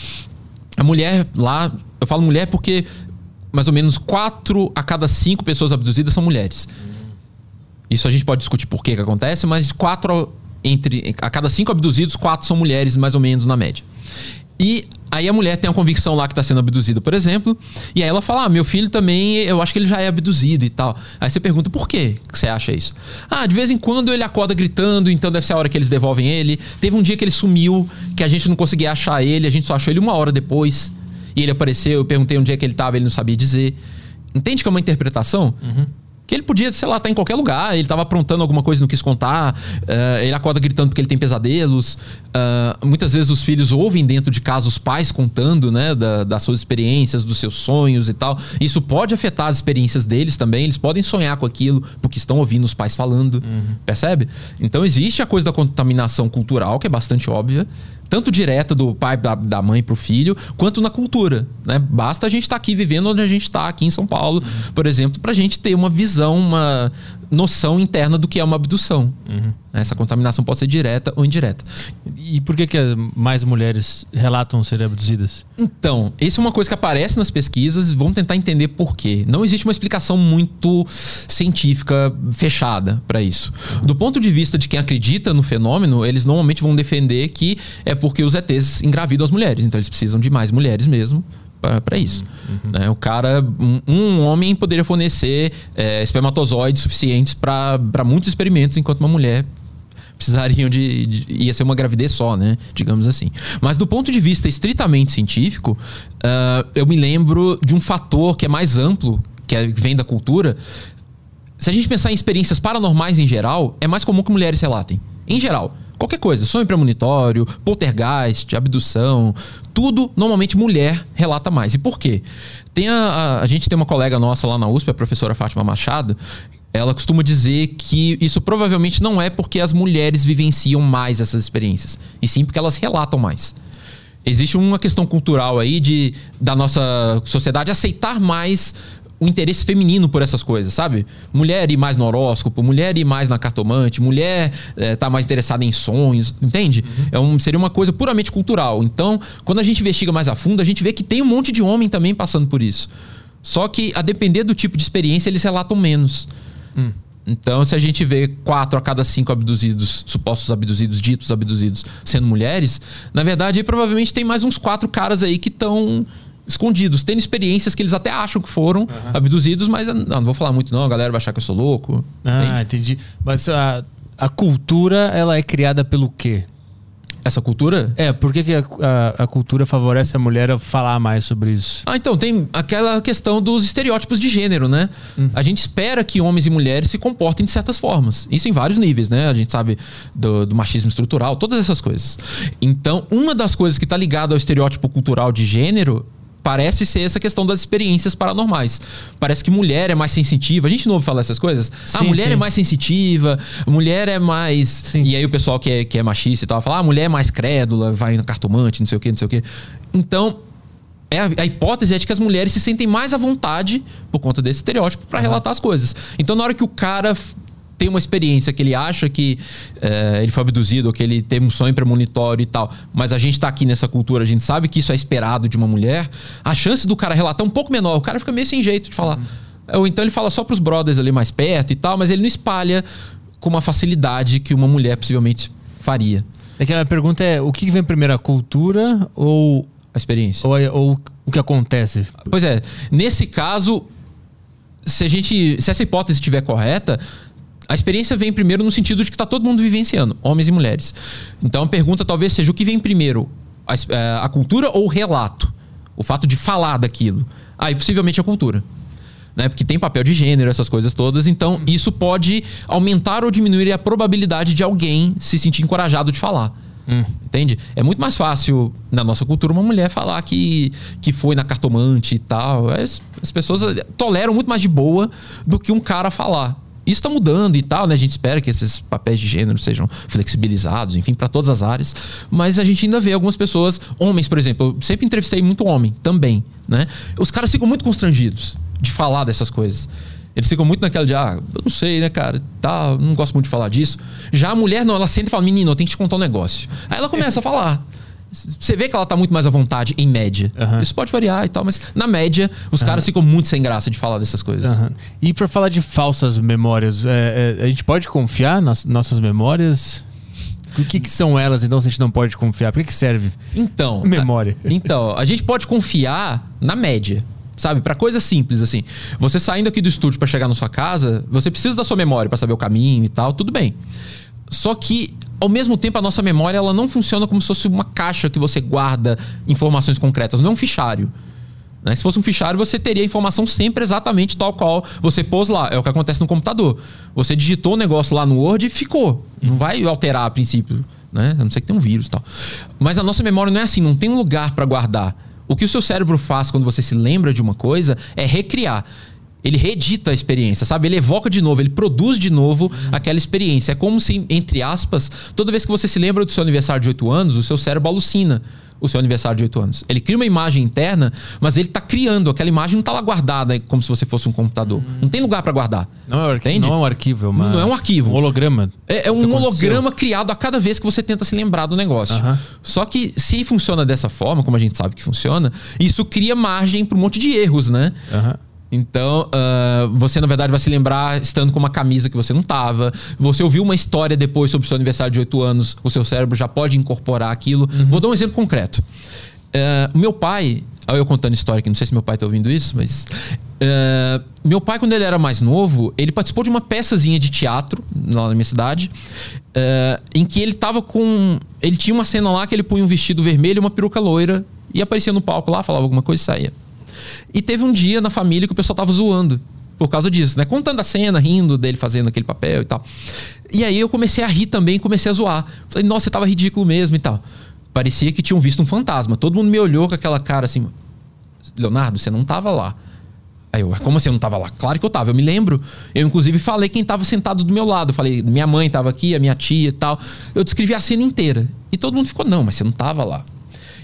Speaker 3: a mulher lá. Eu falo mulher porque mais ou menos quatro a cada cinco pessoas abduzidas são mulheres. Isso a gente pode discutir por que, que acontece, mas quatro entre a cada cinco abduzidos, quatro são mulheres, mais ou menos na média. E aí a mulher tem a convicção lá que está sendo abduzida, por exemplo, e aí ela fala: ah, meu filho também, eu acho que ele já é abduzido e tal. Aí você pergunta por que você acha isso? Ah, de vez em quando ele acorda gritando, então deve ser a hora que eles devolvem ele. Teve um dia que ele sumiu, que a gente não conseguia achar ele, a gente só achou ele uma hora depois. E ele apareceu, eu perguntei onde é que ele estava, ele não sabia dizer. Entende que é uma interpretação? Uhum. Que ele podia, sei lá, estar tá em qualquer lugar, ele estava aprontando alguma coisa e não quis contar, uh, ele acorda gritando porque ele tem pesadelos. Uh, muitas vezes os filhos ouvem dentro de casa os pais contando, né, da, das suas experiências, dos seus sonhos e tal. Isso pode afetar as experiências deles também, eles podem sonhar com aquilo porque estão ouvindo os pais falando, uhum. percebe? Então existe a coisa da contaminação cultural, que é bastante óbvia, tanto direta do pai, da, da mãe pro filho, quanto na cultura. Né? Basta a gente estar tá aqui vivendo onde a gente está, aqui em São Paulo, por exemplo, para a gente ter uma visão, uma noção interna do que é uma abdução. Uhum. Essa contaminação pode ser direta ou indireta.
Speaker 1: E por que, que mais mulheres relatam ser abduzidas?
Speaker 3: Então, isso é uma coisa que aparece nas pesquisas. Vamos tentar entender por quê. Não existe uma explicação muito científica fechada para isso. Do ponto de vista de quem acredita no fenômeno, eles normalmente vão defender que é porque os ETs engravidam as mulheres. Então, eles precisam de mais mulheres mesmo para isso. Uhum. Né? O cara, um, um, homem poderia fornecer é, espermatozoides suficientes para muitos experimentos, enquanto uma mulher precisariam de, de, ia ser uma gravidez só, né? Digamos assim. Mas do ponto de vista estritamente científico, uh, eu me lembro de um fator que é mais amplo, que é, vem da cultura. Se a gente pensar em experiências paranormais em geral, é mais comum que mulheres relatem. Em geral. Qualquer coisa, sonho premonitório, poltergeist, abdução, tudo normalmente mulher relata mais. E por quê? Tem a, a, a gente tem uma colega nossa lá na USP, a professora Fátima Machado, ela costuma dizer que isso provavelmente não é porque as mulheres vivenciam mais essas experiências, e sim porque elas relatam mais. Existe uma questão cultural aí de da nossa sociedade aceitar mais o interesse feminino por essas coisas, sabe? Mulher ir mais no horóscopo, mulher ir mais na cartomante, mulher é, tá mais interessada em sonhos, entende? Uhum. É um, seria uma coisa puramente cultural. Então, quando a gente investiga mais a fundo, a gente vê que tem um monte de homem também passando por isso. Só que, a depender do tipo de experiência, eles relatam menos. Hum. Então, se a gente vê quatro a cada cinco abduzidos, supostos abduzidos, ditos abduzidos, sendo mulheres, na verdade, aí, provavelmente tem mais uns quatro caras aí que estão escondidos, tendo experiências que eles até acham que foram uhum. abduzidos, mas não, não, vou falar muito não, a galera vai achar que eu sou louco.
Speaker 1: Ah, entendi. Mas a, a cultura, ela é criada pelo quê?
Speaker 3: Essa cultura?
Speaker 1: É, por que, que a, a, a, cultura favorece a mulher a falar mais sobre isso?
Speaker 3: Ah, então, tem aquela questão dos estereótipos de gênero, né? Hum. A gente espera que homens e mulheres se comportem de certas formas. Isso em vários níveis, né? A gente sabe do, do machismo estrutural, todas essas coisas. Então, uma das coisas que está ligada ao estereótipo cultural de gênero parece ser essa questão das experiências paranormais. Parece que mulher é mais sensitiva. A gente não ouve falar essas coisas? Ah, sim, a mulher sim. é mais sensitiva, mulher é mais. Sim. E aí o pessoal que é, que é machista e tal fala: ah, a mulher é mais crédula, vai no cartomante, não sei o quê, não sei o quê. Então. É a, a hipótese é de que as mulheres se sentem mais à vontade por conta desse estereótipo para uhum. relatar as coisas. Então, na hora que o cara tem uma experiência que ele acha que é, ele foi abduzido ou que ele teve um sonho premonitório e tal, mas a gente tá aqui nessa cultura, a gente sabe que isso é esperado de uma mulher, a chance do cara relatar é um pouco menor. O cara fica meio sem jeito de falar. Uhum. Ou então ele fala só pros brothers ali mais perto e tal, mas ele não espalha com uma facilidade que uma mulher possivelmente faria.
Speaker 1: É que a pergunta é: o que vem primeiro, a cultura ou
Speaker 3: a experiência?
Speaker 1: Ou, ou o que acontece?
Speaker 3: Pois é, nesse caso, se a gente, se essa hipótese estiver correta, a experiência vem primeiro no sentido de que está todo mundo vivenciando, homens e mulheres. Então a pergunta talvez seja o que vem primeiro, a, é, a cultura ou o relato? O fato de falar daquilo. Aí ah, possivelmente a cultura. Né? Porque tem papel de gênero, essas coisas todas. Então, hum. isso pode aumentar ou diminuir a probabilidade de alguém se sentir encorajado de falar. Hum. Entende? É muito mais fácil, na nossa cultura, uma mulher falar que, que foi na cartomante e tal. As, as pessoas toleram muito mais de boa do que um cara falar. Isso está mudando e tal, né? A gente espera que esses papéis de gênero sejam flexibilizados, enfim, para todas as áreas. Mas a gente ainda vê algumas pessoas, homens, por exemplo, eu sempre entrevistei muito homem também, né? Os caras ficam muito constrangidos de falar dessas coisas. Eles ficam muito naquela de, ah, eu não sei, né, cara, tá, não gosto muito de falar disso. Já a mulher, não, ela senta e fala, menino, eu tenho que te contar um negócio. Aí ela começa a falar. Você vê que ela tá muito mais à vontade, em média. Uhum. Isso pode variar e tal, mas na média, os uhum. caras ficam muito sem graça de falar dessas coisas. Uhum.
Speaker 1: E para falar de falsas memórias, é, é, a gente pode confiar nas nossas memórias? O que, que, são elas, então, se a gente não pode confiar? Por que, que serve?
Speaker 3: Então.
Speaker 1: Memória.
Speaker 3: A, então, a gente pode confiar na média. Sabe, para coisas simples assim. Você saindo aqui do estúdio para chegar na sua casa, você precisa da sua memória para saber o caminho e tal, tudo bem. Só que ao mesmo tempo, a nossa memória ela não funciona como se fosse uma caixa que você guarda informações concretas, não é um fichário. Né? Se fosse um fichário, você teria a informação sempre exatamente tal qual você pôs lá. É o que acontece no computador. Você digitou o negócio lá no Word e ficou. Não vai alterar a princípio. Né? A não ser que tenha um vírus e tal. Mas a nossa memória não é assim, não tem um lugar para guardar. O que o seu cérebro faz quando você se lembra de uma coisa é recriar ele reedita a experiência, sabe? Ele evoca de novo, ele produz de novo uhum. aquela experiência. É como se, entre aspas, toda vez que você se lembra do seu aniversário de 8 anos, o seu cérebro alucina o seu aniversário de 8 anos. Ele cria uma imagem interna, mas ele está criando. Aquela imagem não está lá guardada como se você fosse um computador. Não tem lugar para guardar.
Speaker 1: Não é, um arquivo, não é um arquivo, é uma...
Speaker 3: Não é um arquivo.
Speaker 1: Um holograma.
Speaker 3: É, é um holograma criado a cada vez que você tenta se lembrar do negócio. Só que se funciona dessa forma, como a gente sabe que funciona, isso cria margem para um monte de erros, né? Uhum. Então, uh, você na verdade vai se lembrar estando com uma camisa que você não tava. Você ouviu uma história depois sobre o seu aniversário de 8 anos, o seu cérebro já pode incorporar aquilo. Uhum. Vou dar um exemplo concreto. Uh, meu pai, Olha eu contando história aqui, não sei se meu pai tá ouvindo isso, mas. Uh, meu pai, quando ele era mais novo, ele participou de uma peçazinha de teatro lá na minha cidade. é, em que ele tava com. Ele tinha uma cena lá que ele punha um vestido vermelho e uma peruca loira e aparecia no palco lá, falava alguma coisa e saía. E teve um dia na família que o pessoal tava zoando por causa disso, né? Contando a cena, rindo dele fazendo aquele papel e tal. E aí eu comecei a rir também, comecei a zoar. Falei, nossa, você tava ridículo mesmo e tal. Parecia que tinham visto um fantasma. Todo mundo me olhou com aquela cara assim: Leonardo, você não tava lá. Aí eu, como assim eu não tava lá? Claro que eu tava, eu me lembro. Eu, inclusive, falei quem tava sentado do meu lado. Falei, minha mãe tava aqui, a minha tia e tal. Eu descrevi a cena inteira. E todo mundo ficou, não, mas você não tava lá.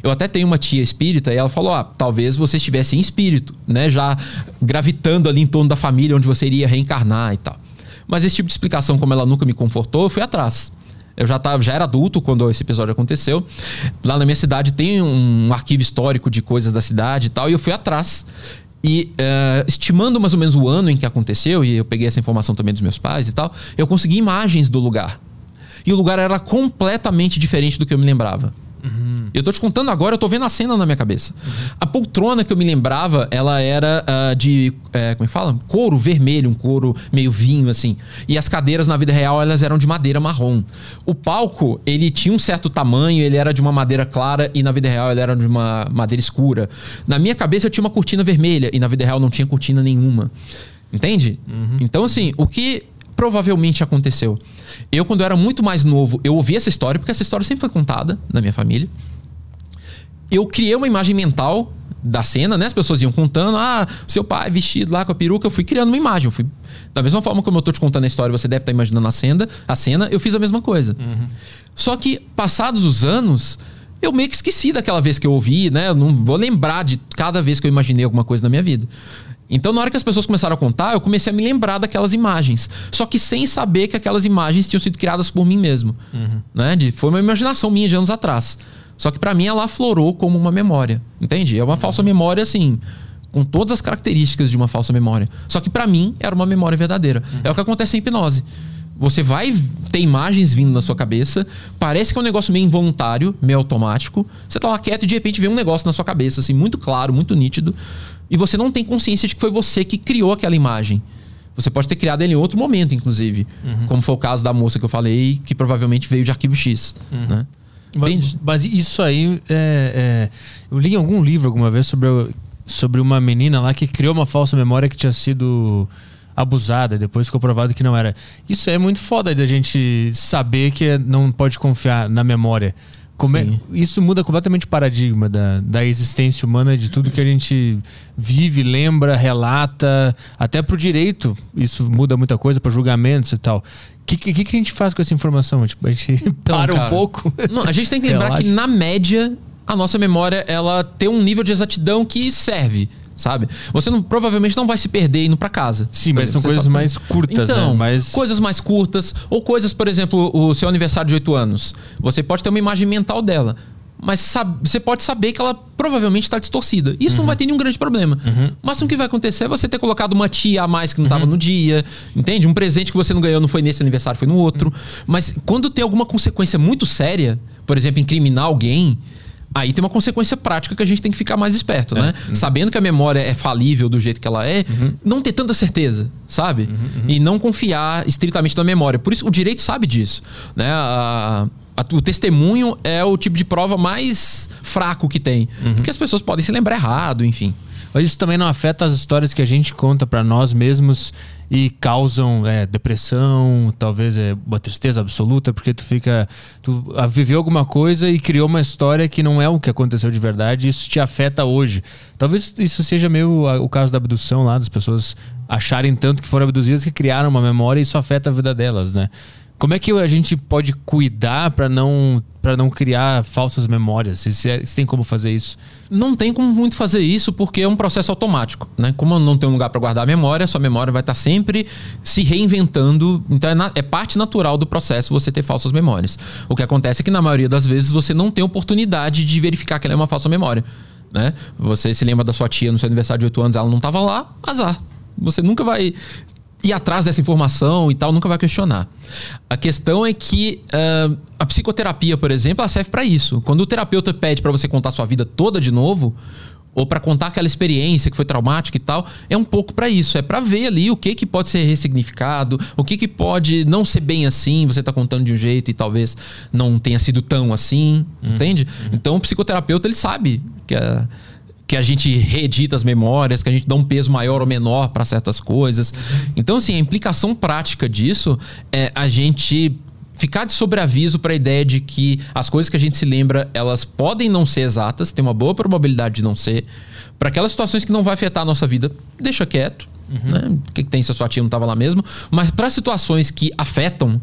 Speaker 3: Eu até tenho uma tia espírita e ela falou: ah, talvez você estivesse em espírito, né? Já gravitando ali em torno da família onde você iria reencarnar e tal. Mas esse tipo de explicação, como ela nunca me confortou, eu fui atrás. Eu já, tava, já era adulto quando esse episódio aconteceu. Lá na minha cidade tem um arquivo histórico de coisas da cidade e tal, e eu fui atrás. E uh, estimando mais ou menos o ano em que aconteceu, e eu peguei essa informação também dos meus pais e tal, eu consegui imagens do lugar. E o lugar era completamente diferente do que eu me lembrava. Uhum. Eu tô te contando agora, eu tô vendo a cena na minha cabeça. Uhum. A poltrona que eu me lembrava, ela era uh, de. Uh, como é que fala? Couro vermelho, um couro meio vinho, assim. E as cadeiras na vida real, elas eram de madeira marrom. O palco, ele tinha um certo tamanho, ele era de uma madeira clara e na vida real ele era de uma madeira escura. Na minha cabeça eu tinha uma cortina vermelha e na vida real não tinha cortina nenhuma. Entende? Uhum. Então, assim, o que provavelmente aconteceu? Eu, quando eu era muito mais novo, eu ouvi essa história, porque essa história sempre foi contada na minha família. Eu criei uma imagem mental da cena, né? As pessoas iam contando, ah, seu pai vestido lá com a peruca, eu fui criando uma imagem. Eu fui, da mesma forma como eu tô te contando a história, você deve estar imaginando a cena, a cena, eu fiz a mesma coisa. Uhum. Só que, passados os anos, eu meio que esqueci daquela vez que eu ouvi, né? Eu não vou lembrar de cada vez que eu imaginei alguma coisa na minha vida. Então, na hora que as pessoas começaram a contar, eu comecei a me lembrar daquelas imagens. Só que sem saber que aquelas imagens tinham sido criadas por mim mesmo. Uhum. Né? De, foi uma imaginação minha de anos atrás. Só que para mim ela aflorou como uma memória. Entende? É uma falsa memória, assim, com todas as características de uma falsa memória. Só que para mim era uma memória verdadeira. Uhum. É o que acontece em hipnose. Você vai ter imagens vindo na sua cabeça, parece que é um negócio meio involuntário, meio automático. Você tá lá quieto e de repente vem um negócio na sua cabeça, assim, muito claro, muito nítido. E você não tem consciência de que foi você que criou aquela imagem. Você pode ter criado ele em outro momento, inclusive. Uhum. Como foi o caso da moça que eu falei, que provavelmente veio de arquivo X. Uhum. Né?
Speaker 1: Mas, mas, isso aí. É, é, eu li em algum livro alguma vez sobre, sobre uma menina lá que criou uma falsa memória que tinha sido abusada, depois ficou provado que não era. Isso é muito foda da gente saber que não pode confiar na memória. Isso muda completamente o paradigma da, da existência humana, de tudo que a gente vive, lembra, relata, até pro direito. Isso muda muita coisa para julgamentos e tal. O que, que, que, a gente faz com essa informação? Tipo, a gente então, para cara, um pouco.
Speaker 3: Não, a gente tem que lembrar que, na média, a nossa memória ela tem um nível de exatidão que serve sabe? Você não, provavelmente não vai se perder indo para casa.
Speaker 1: Sim, mas são coisas mais curtas,
Speaker 3: né? então,
Speaker 1: né?
Speaker 3: Mais... coisas mais curtas ou coisas, por exemplo, o seu aniversário de 8 anos. Você pode ter uma imagem mental dela. Mas sabe, você pode saber que ela provavelmente está distorcida. Isso uhum. não vai ter nenhum grande problema. Uhum. O máximo que vai acontecer é você ter colocado uma tia a mais que não estava uhum. no dia, entende? Um presente que você não ganhou não foi nesse aniversário, foi no outro. Uhum. Mas quando tem alguma consequência muito séria, por exemplo, incriminar alguém, Aí tem uma consequência prática que a gente tem que ficar mais esperto, é. né? Uhum. Sabendo que a memória é falível do jeito que ela é, uhum. não ter tanta certeza, sabe? Uhum, uhum. E não confiar estritamente na memória. Por isso, o direito sabe disso, né? A, a, o testemunho é o tipo de prova mais fraco que tem. Uhum. Porque as pessoas podem se lembrar errado, enfim.
Speaker 1: Mas isso também não afeta as histórias que a gente conta para nós mesmos e causam é, depressão, talvez é, uma tristeza absoluta, porque tu fica. Tu viveu alguma coisa e criou uma história que não é o que aconteceu de verdade, e isso te afeta hoje. Talvez isso seja meio o caso da abdução lá, das pessoas acharem tanto que foram abduzidas que criaram uma memória e isso afeta a vida delas, né? Como é que a gente pode cuidar para não para não criar falsas memórias? Se, se, tem como fazer isso?
Speaker 3: Não tem como muito fazer isso porque é um processo automático, né? Como não tem um lugar para guardar a memória, sua memória vai estar tá sempre se reinventando. Então é, na, é, parte natural do processo você ter falsas memórias. O que acontece é que na maioria das vezes você não tem oportunidade de verificar que ela é uma falsa memória, né? Você se lembra da sua tia no seu aniversário de 8 anos, ela não estava lá, azar. Você nunca vai ir atrás dessa informação e tal, nunca vai questionar. A questão é que uh, a psicoterapia, por exemplo, ela serve para isso. Quando o terapeuta pede para você contar sua vida toda de novo, ou para contar aquela experiência que foi traumática e tal, é um pouco para isso, é para ver ali o que que pode ser ressignificado, o que que pode não ser bem assim, você tá contando de um jeito e talvez não tenha sido tão assim, uhum. entende? Uhum. Então o psicoterapeuta ele sabe que a, que a gente reedita as memórias, que a gente dá um peso maior ou menor para certas coisas. Então assim, a implicação prática disso é a gente ficar de sobreaviso para a ideia de que as coisas que a gente se lembra, elas podem não ser exatas, tem uma boa probabilidade de não ser. Para aquelas situações que não vai afetar a nossa vida, deixa quieto. Uhum. Né? O que, que tem se a sua tia não estava lá mesmo? Mas para situações que afetam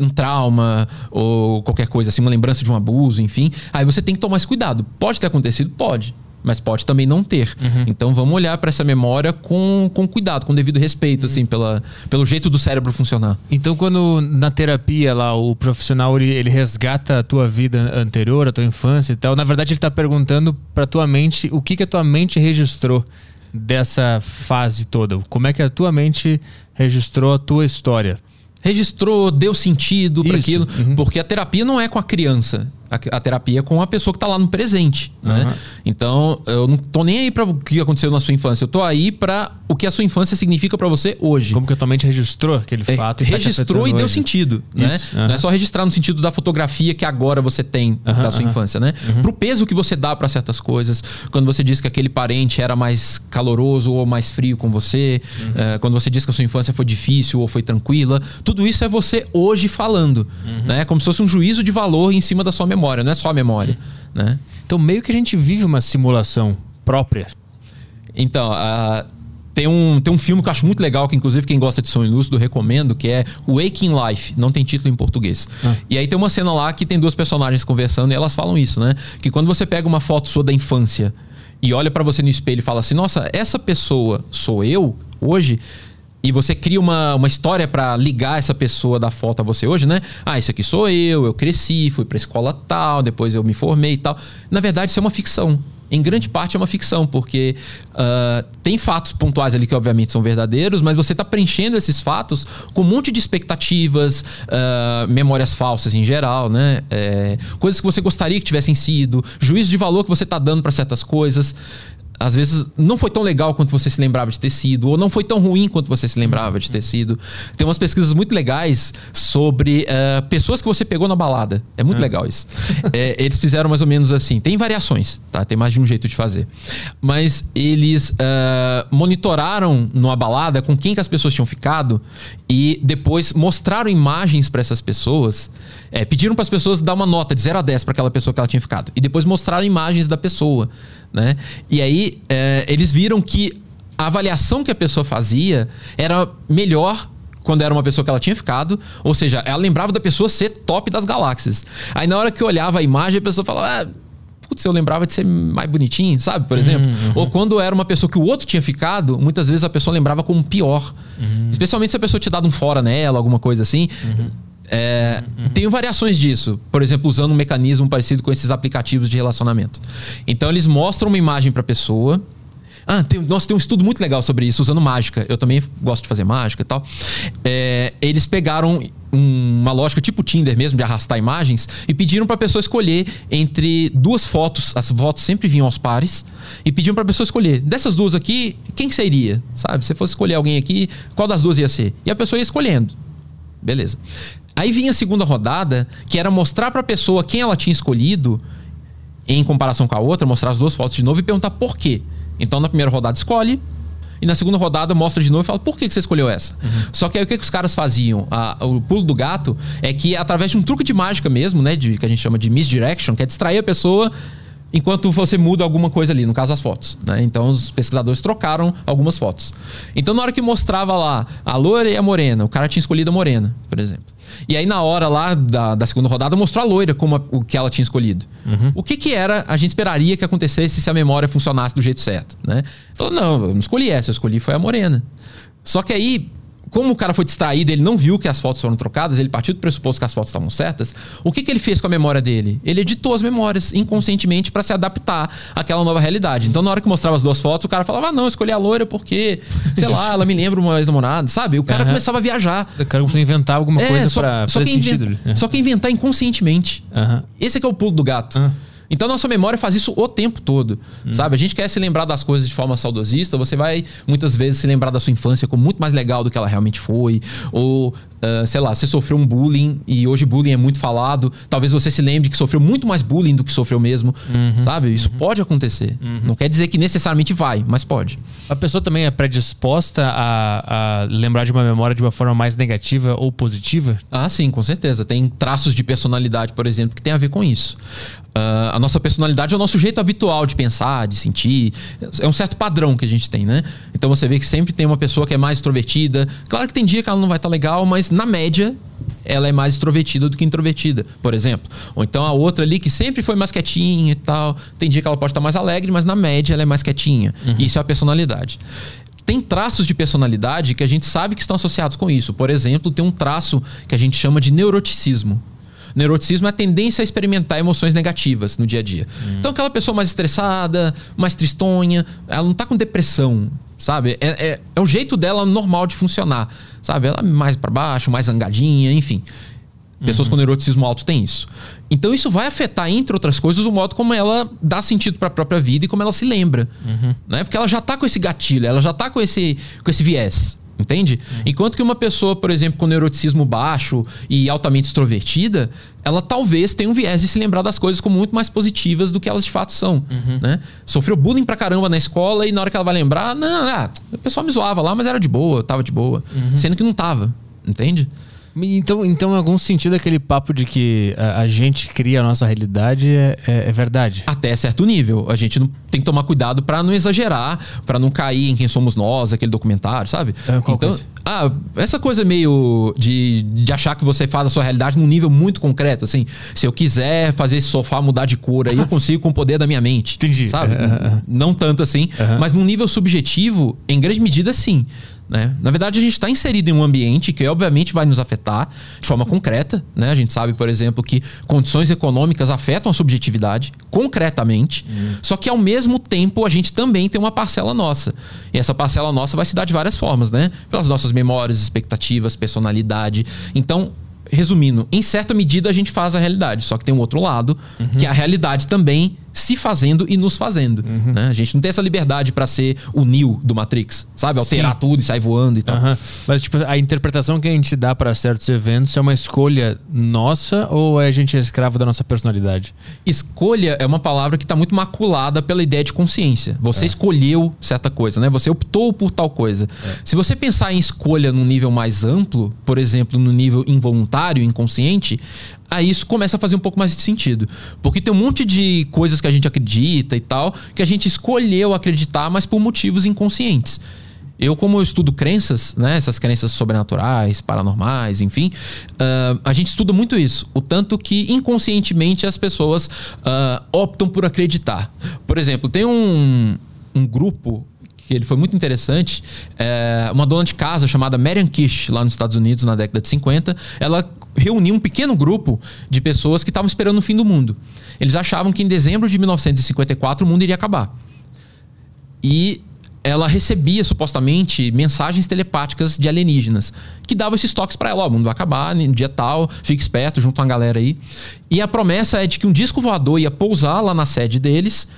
Speaker 3: um trauma ou qualquer coisa assim, uma lembrança de um abuso, enfim, aí você tem que tomar esse cuidado. Pode ter acontecido? Pode mas pode também não ter. Uhum. Então vamos olhar para essa memória com, com cuidado, com devido respeito, uhum. assim, pela, pelo jeito do cérebro funcionar.
Speaker 1: Então, quando na terapia lá o profissional ele, ele resgata a tua vida anterior, a tua infância e tal, na verdade ele está perguntando para tua mente o que, que a tua mente registrou dessa fase toda. Como é que a tua mente registrou a tua história?
Speaker 3: Registrou, deu sentido para aquilo, uhum. porque a terapia não é com a criança a, a terapia com a pessoa que está lá no presente. Uhum. Né? Então, eu não tô nem aí para o que aconteceu na sua infância. Eu tô aí para o que a sua infância significa para você hoje.
Speaker 1: Como que a tua mente registrou aquele é, fato?
Speaker 3: E registrou tá e deu hoje. sentido. Né? Uhum. Não é só registrar no sentido da fotografia que agora você tem uhum, da sua infância. Né? Uhum. Pro peso que você dá para certas coisas. Quando você diz que aquele parente era mais caloroso ou mais frio com você. É, quando você diz que a sua infância foi difícil ou foi tranquila. Tudo isso é você hoje falando. Uhum. Né? Como se fosse um juízo de valor em cima da sua memória memória, não é só a memória. Né?
Speaker 1: Então, meio que a gente vive uma simulação própria.
Speaker 3: Então, uh, tem, um, tem um filme que eu acho muito legal, que inclusive quem gosta de sonho lúcido recomendo, que é Waking Life. Não tem título em português. Ah. E aí tem uma cena lá que tem duas personagens conversando e elas falam isso, né? Que quando você pega uma foto sua da infância e olha para você no espelho e fala assim: Nossa, essa pessoa sou eu hoje e você cria uma, uma história para ligar essa pessoa da foto a você hoje, né? Ah, esse aqui sou eu, eu cresci, fui pra escola tal, depois eu me formei e tal. Na verdade, isso é uma ficção em grande parte é uma ficção, porque uh, tem fatos pontuais ali que obviamente são verdadeiros, mas você está preenchendo esses fatos com um monte de expectativas, uh, memórias falsas em geral, né? É, coisas que você gostaria que tivessem sido, juízo de valor que você está dando para certas coisas às vezes não foi tão legal quanto você se lembrava de ter sido, ou não foi tão ruim quanto você se lembrava de ter sido. Tem umas pesquisas muito legais sobre uh, pessoas que você pegou na balada. É muito é. legal isso. é, eles fizeram mais ou menos assim. Tem variações, tá? Tem mais de um jeito de fazer. Mas eles uh, monitoraram numa balada com quem que as pessoas tinham ficado e depois mostraram imagens para essas pessoas. É, pediram para as pessoas dar uma nota de 0 a 10 para aquela pessoa que ela tinha ficado. E depois mostraram imagens da pessoa. Né? E aí é, eles viram que a avaliação que a pessoa fazia era melhor quando era uma pessoa que ela tinha ficado, ou seja, ela lembrava da pessoa ser top das galáxias. Aí na hora que eu olhava a imagem, a pessoa falava, ah, putz, eu lembrava de ser mais bonitinho, sabe? Por exemplo. Uhum, uhum. Ou quando era uma pessoa que o outro tinha ficado, muitas vezes a pessoa lembrava como pior. Uhum. Especialmente se a pessoa tinha dado um fora nela, alguma coisa assim. Uhum. É, uhum. Tenho variações disso, por exemplo, usando um mecanismo parecido com esses aplicativos de relacionamento. Então, eles mostram uma imagem para a pessoa. Ah, tem, nossa, tem um estudo muito legal sobre isso, usando mágica. Eu também gosto de fazer mágica e tal. É, eles pegaram uma lógica tipo Tinder mesmo, de arrastar imagens, e pediram para a pessoa escolher entre duas fotos. As fotos sempre vinham aos pares, e pediram para a pessoa escolher. Dessas duas aqui, quem que seria? Sabe? Se fosse escolher alguém aqui, qual das duas ia ser? E a pessoa ia escolhendo. Beleza. Aí vinha a segunda rodada, que era mostrar para a pessoa quem ela tinha escolhido em comparação com a outra, mostrar as duas fotos de novo e perguntar por quê. Então, na primeira rodada, escolhe. E na segunda rodada mostra de novo e fala por que, você escolheu essa. Uhum. Só que aí o que, que os caras faziam? A, o pulo do gato é que através de um truque de mágica mesmo, né? De, que a gente chama de misdirection, que é distrair a pessoa enquanto você muda alguma coisa ali, no caso as fotos. Né? Então os pesquisadores trocaram algumas fotos. Então na hora que mostrava lá a loira e a morena, o cara tinha escolhido a morena, por exemplo. E aí, na hora lá da, da segunda rodada, mostrou a loira como a, o que ela tinha escolhido. Uhum. O que que era, a gente esperaria que acontecesse se a memória funcionasse do jeito certo, né? Falou, não, eu não escolhi essa, eu escolhi foi a morena. Só que aí, como o cara foi distraído, ele não viu que as fotos foram trocadas, ele partiu do pressuposto que as fotos estavam certas. O que, que ele fez com a memória dele? Ele editou as memórias inconscientemente para se adaptar àquela nova realidade. Então, na hora que mostrava as duas fotos, o cara falava: ah, não, escolhi a loira porque, sei lá, ela me lembra uma ex-namorada, sabe? O cara uhum. começava a viajar.
Speaker 1: O cara começou a inventar alguma é, coisa só, pra,
Speaker 3: só
Speaker 1: que
Speaker 3: sentido. Inventa, só que inventar inconscientemente. Uhum. Esse é que é o pulo do gato. Uhum. Então a nossa memória faz isso o tempo todo, hum. sabe? A gente quer se lembrar das coisas de forma saudosista, você vai muitas vezes se lembrar da sua infância como muito mais legal do que ela realmente foi, ou uh, sei lá, você sofreu um bullying e hoje bullying é muito falado, talvez você se lembre que sofreu muito mais bullying do que sofreu mesmo, uhum. sabe? Isso uhum. pode acontecer. Uhum. Não quer dizer que necessariamente vai, mas pode.
Speaker 1: A pessoa também é predisposta a, a lembrar de uma memória de uma forma mais negativa ou positiva?
Speaker 3: Ah, sim, com certeza. Tem traços de personalidade, por exemplo, que tem a ver com isso. Uh, a nossa personalidade é o nosso jeito habitual de pensar, de sentir. É um certo padrão que a gente tem, né? Então você vê que sempre tem uma pessoa que é mais extrovertida. Claro que tem dia que ela não vai estar tá legal, mas na média ela é mais extrovertida do que introvertida, por exemplo. Ou então a outra ali que sempre foi mais quietinha e tal. Tem dia que ela pode estar mais alegre, mas na média ela é mais quietinha. Uhum. Isso é a personalidade tem traços de personalidade que a gente sabe que estão associados com isso. Por exemplo, tem um traço que a gente chama de neuroticismo. Neuroticismo é a tendência a experimentar emoções negativas no dia a dia. Hum. Então, aquela pessoa mais estressada, mais tristonha, ela não está com depressão, sabe? É, é, é, o jeito dela normal de funcionar, sabe? Ela é mais para baixo, mais zangadinha, enfim. Pessoas uhum. com neuroticismo alto têm isso. Então isso vai afetar, entre outras coisas, o modo como ela dá sentido para a própria vida e como ela se lembra. Uhum. Né? Porque ela já está com esse gatilho, ela já está com esse, com esse viés. Entende? Uhum. Enquanto que uma pessoa, por exemplo, com neuroticismo baixo e altamente extrovertida, ela talvez tenha um viés de se lembrar das coisas como muito mais positivas do que elas de fato são. Uhum. Né? Sofreu bullying pra caramba na escola e na hora que ela vai lembrar, não, ah, o pessoal me zoava lá, mas era de boa, tava de boa. Uhum. Sendo que não tava. Entende?
Speaker 1: Então, então, em algum sentido, aquele papo de que a, a gente cria a nossa realidade é, é, é, verdade.
Speaker 3: Até certo nível. A gente não, tem que tomar cuidado para não exagerar, para não cair em quem somos nós, aquele documentário, sabe? É, então, coisa? ah, essa coisa meio de, de achar que você faz a sua realidade num nível muito concreto, assim. Se eu quiser fazer esse sofá mudar de cor, aí eu consigo com o poder da minha mente.
Speaker 1: Entendi.
Speaker 3: Sabe? Não tanto assim, mas num nível subjetivo, em grande medida, sim. Né? Na verdade, a gente está inserido em um ambiente que, obviamente, vai nos afetar de forma concreta. Né? A gente sabe, por exemplo, que condições econômicas afetam a subjetividade concretamente. Hum. Só que, ao mesmo tempo, a gente também tem uma parcela nossa. E essa parcela nossa vai se dar de várias formas, né? Pelas nossas memórias, expectativas, personalidade. Então, resumindo, em certa medida a gente faz a realidade. Só que tem um outro lado, uhum. que é a realidade também se fazendo e nos fazendo. Uhum. Né? A gente não tem essa liberdade para ser o Neo do Matrix, sabe? Alterar Sim. tudo e sair voando e tal. Uhum.
Speaker 1: Mas, tipo, a interpretação que a gente dá para certos eventos é uma escolha nossa ou é a gente é escravo da nossa personalidade?
Speaker 3: Escolha é uma palavra que está muito maculada pela ideia de consciência. Você é. escolheu certa coisa, né? Você optou por tal coisa. É. Se você pensar em escolha num nível mais amplo, por exemplo, no nível involuntário, inconsciente, aí isso começa a fazer um pouco mais de sentido. Porque tem um monte de coisas que a gente acredita e tal, que a gente escolheu acreditar, mas por motivos inconscientes. Eu, como eu estudo crenças, né, essas crenças sobrenaturais, paranormais, enfim, uh, a gente estuda muito isso. O tanto que inconscientemente as pessoas uh, optam por acreditar. Por exemplo, tem um, um grupo que ele foi muito interessante. É, uma dona de casa chamada Marian Kish, lá nos Estados Unidos, na década de 50, ela reuniu um pequeno grupo de pessoas que estavam esperando o fim do mundo. Eles achavam que em dezembro de 1954 o mundo iria acabar. E ela recebia supostamente mensagens telepáticas de alienígenas que davam esses toques para ela: ó, o mundo vai acabar no dia tal, fique esperto junto com a galera aí. E a promessa é de que um disco voador ia pousar lá na sede deles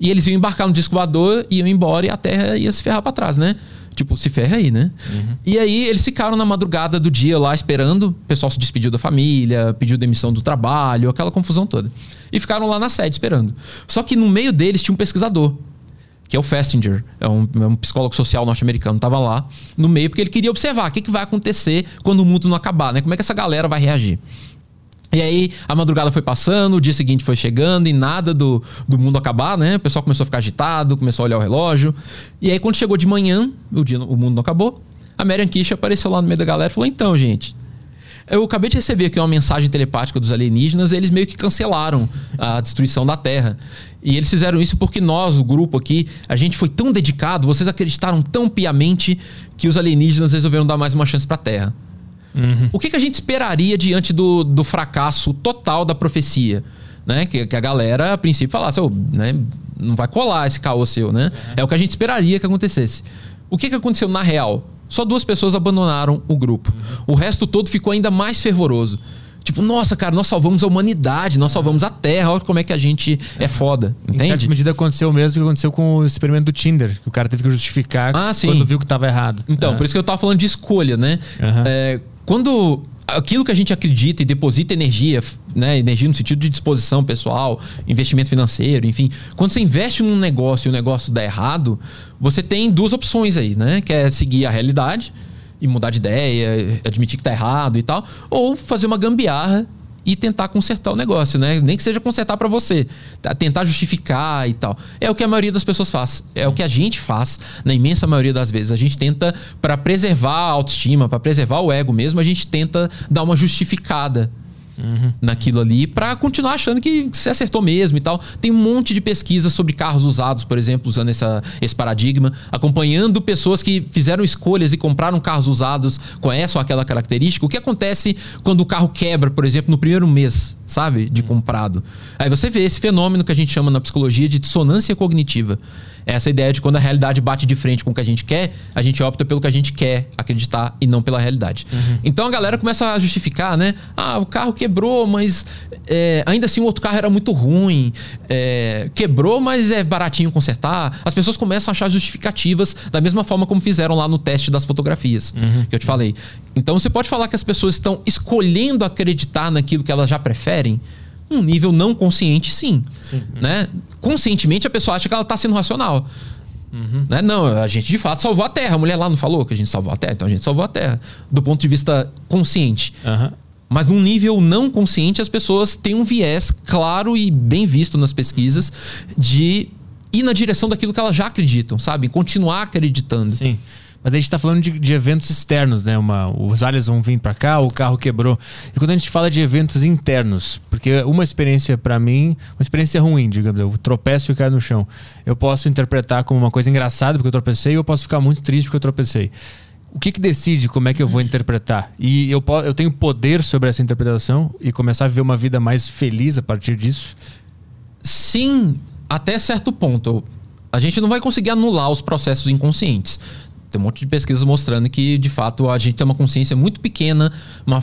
Speaker 3: e eles iam embarcar no disco voador, iam embora e a Terra ia se ferrar para trás, né? Tipo, se ferra aí, né? Uhum. E aí eles ficaram na madrugada do dia lá esperando. O pessoal se despediu da família, pediu demissão do trabalho, aquela confusão toda. E ficaram lá na sede esperando. Só que no meio deles tinha um pesquisador, que é o Festinger, é um, é um psicólogo social norte-americano, tava lá no meio porque ele queria observar o que, que vai acontecer quando o mundo não acabar, né? Como é que essa galera vai reagir. E aí a madrugada foi passando, o dia seguinte foi chegando e nada do, do mundo acabar, né? O pessoal começou a ficar agitado, começou a olhar o relógio. E aí quando chegou de manhã, o, dia, o mundo não acabou, a Marian Kish apareceu lá no meio da galera e falou: Então, gente, eu acabei de receber aqui uma mensagem telepática dos alienígenas, eles meio que cancelaram a destruição da Terra. E eles fizeram isso porque nós, o grupo aqui, a gente foi tão dedicado, vocês acreditaram tão piamente que os alienígenas resolveram dar mais uma chance para a Terra. Uhum. O que, que a gente esperaria diante do, do fracasso total da profecia? Né? Que, que a galera, a princípio, falasse, oh, né? não vai colar esse caos seu, né? Uhum. É o que a gente esperaria que acontecesse. O que, que aconteceu na real? Só duas pessoas abandonaram o grupo. Uhum. O resto todo ficou ainda mais fervoroso. Tipo, nossa, cara, nós salvamos a humanidade, nós salvamos a Terra, olha como é que a gente é, foda.
Speaker 1: Em certa
Speaker 3: Entende?
Speaker 1: medida aconteceu o mesmo que aconteceu com o experimento do Tinder, que o cara teve que justificar
Speaker 3: Ah,
Speaker 1: quando viu que estava errado.
Speaker 3: Então,
Speaker 1: É.
Speaker 3: por isso que eu tava falando de escolha, né?
Speaker 1: Aham.
Speaker 3: É, quando aquilo que a gente acredita e deposita energia, né? Energia no sentido de disposição pessoal, investimento financeiro, enfim. Quando você investe num negócio e o negócio dá errado, você tem duas opções aí, né? Que é seguir a realidade e mudar de ideia, admitir que tá errado e tal, ou fazer uma gambiarra e tentar consertar o negócio, né? Nem que seja consertar para você, tá? tentar justificar e tal. É o que a maioria das pessoas faz, é o que a gente faz na imensa maioria das vezes. A gente tenta para preservar a autoestima, para preservar o ego mesmo, a gente tenta dar uma justificada naquilo ali para continuar achando que você acertou mesmo e tal. Tem um monte de pesquisa sobre carros usados, por exemplo, usando essa, esse paradigma, acompanhando pessoas que fizeram escolhas e compraram carros usados com essa ou aquela característica. O que acontece quando o carro quebra, por exemplo, no primeiro mês, sabe, de comprado? Aí você vê esse fenômeno que a gente chama na psicologia de dissonância cognitiva. Essa ideia de quando a realidade bate de frente com o que a gente quer, a gente opta pelo que a gente quer acreditar e não pela realidade. Então a galera começa a justificar, né? Ah, o carro quebrou, mas é, ainda assim o outro carro era muito ruim. É, quebrou, mas é baratinho consertar. As pessoas começam a achar justificativas da mesma forma como fizeram lá no teste das fotografias que eu te falei. Então você pode falar que as pessoas estão escolhendo acreditar naquilo que elas já preferem. Um nível não consciente, sim. Né? Conscientemente, a pessoa acha que ela está sendo racional. Né? Não, a gente de fato salvou a Terra. A mulher lá não falou que a gente salvou a Terra, então a gente salvou a Terra. Do ponto de vista consciente.
Speaker 1: Aham.
Speaker 3: Mas num nível não consciente, as pessoas têm um viés claro e bem visto nas pesquisas de ir na direção daquilo que elas já acreditam, sabe? Continuar acreditando.
Speaker 1: Sim. Mas a gente tá falando de, de eventos externos, né? Uma, os aliens vão vir para cá, o carro quebrou. E quando a gente fala de eventos internos, porque uma experiência para mim, uma experiência ruim, digamos, eu tropeço e caio no chão. Eu posso interpretar como uma coisa engraçada porque eu tropecei, ou eu posso ficar muito triste porque eu tropecei. O que, que decide como é que eu vou interpretar? E eu, eu tenho poder sobre essa interpretação e começar a viver uma vida mais feliz a partir disso?
Speaker 3: Sim, até certo ponto. A gente não vai conseguir anular os processos inconscientes. Tem um monte de pesquisas mostrando que, de fato, a gente tem uma consciência muito pequena, uma,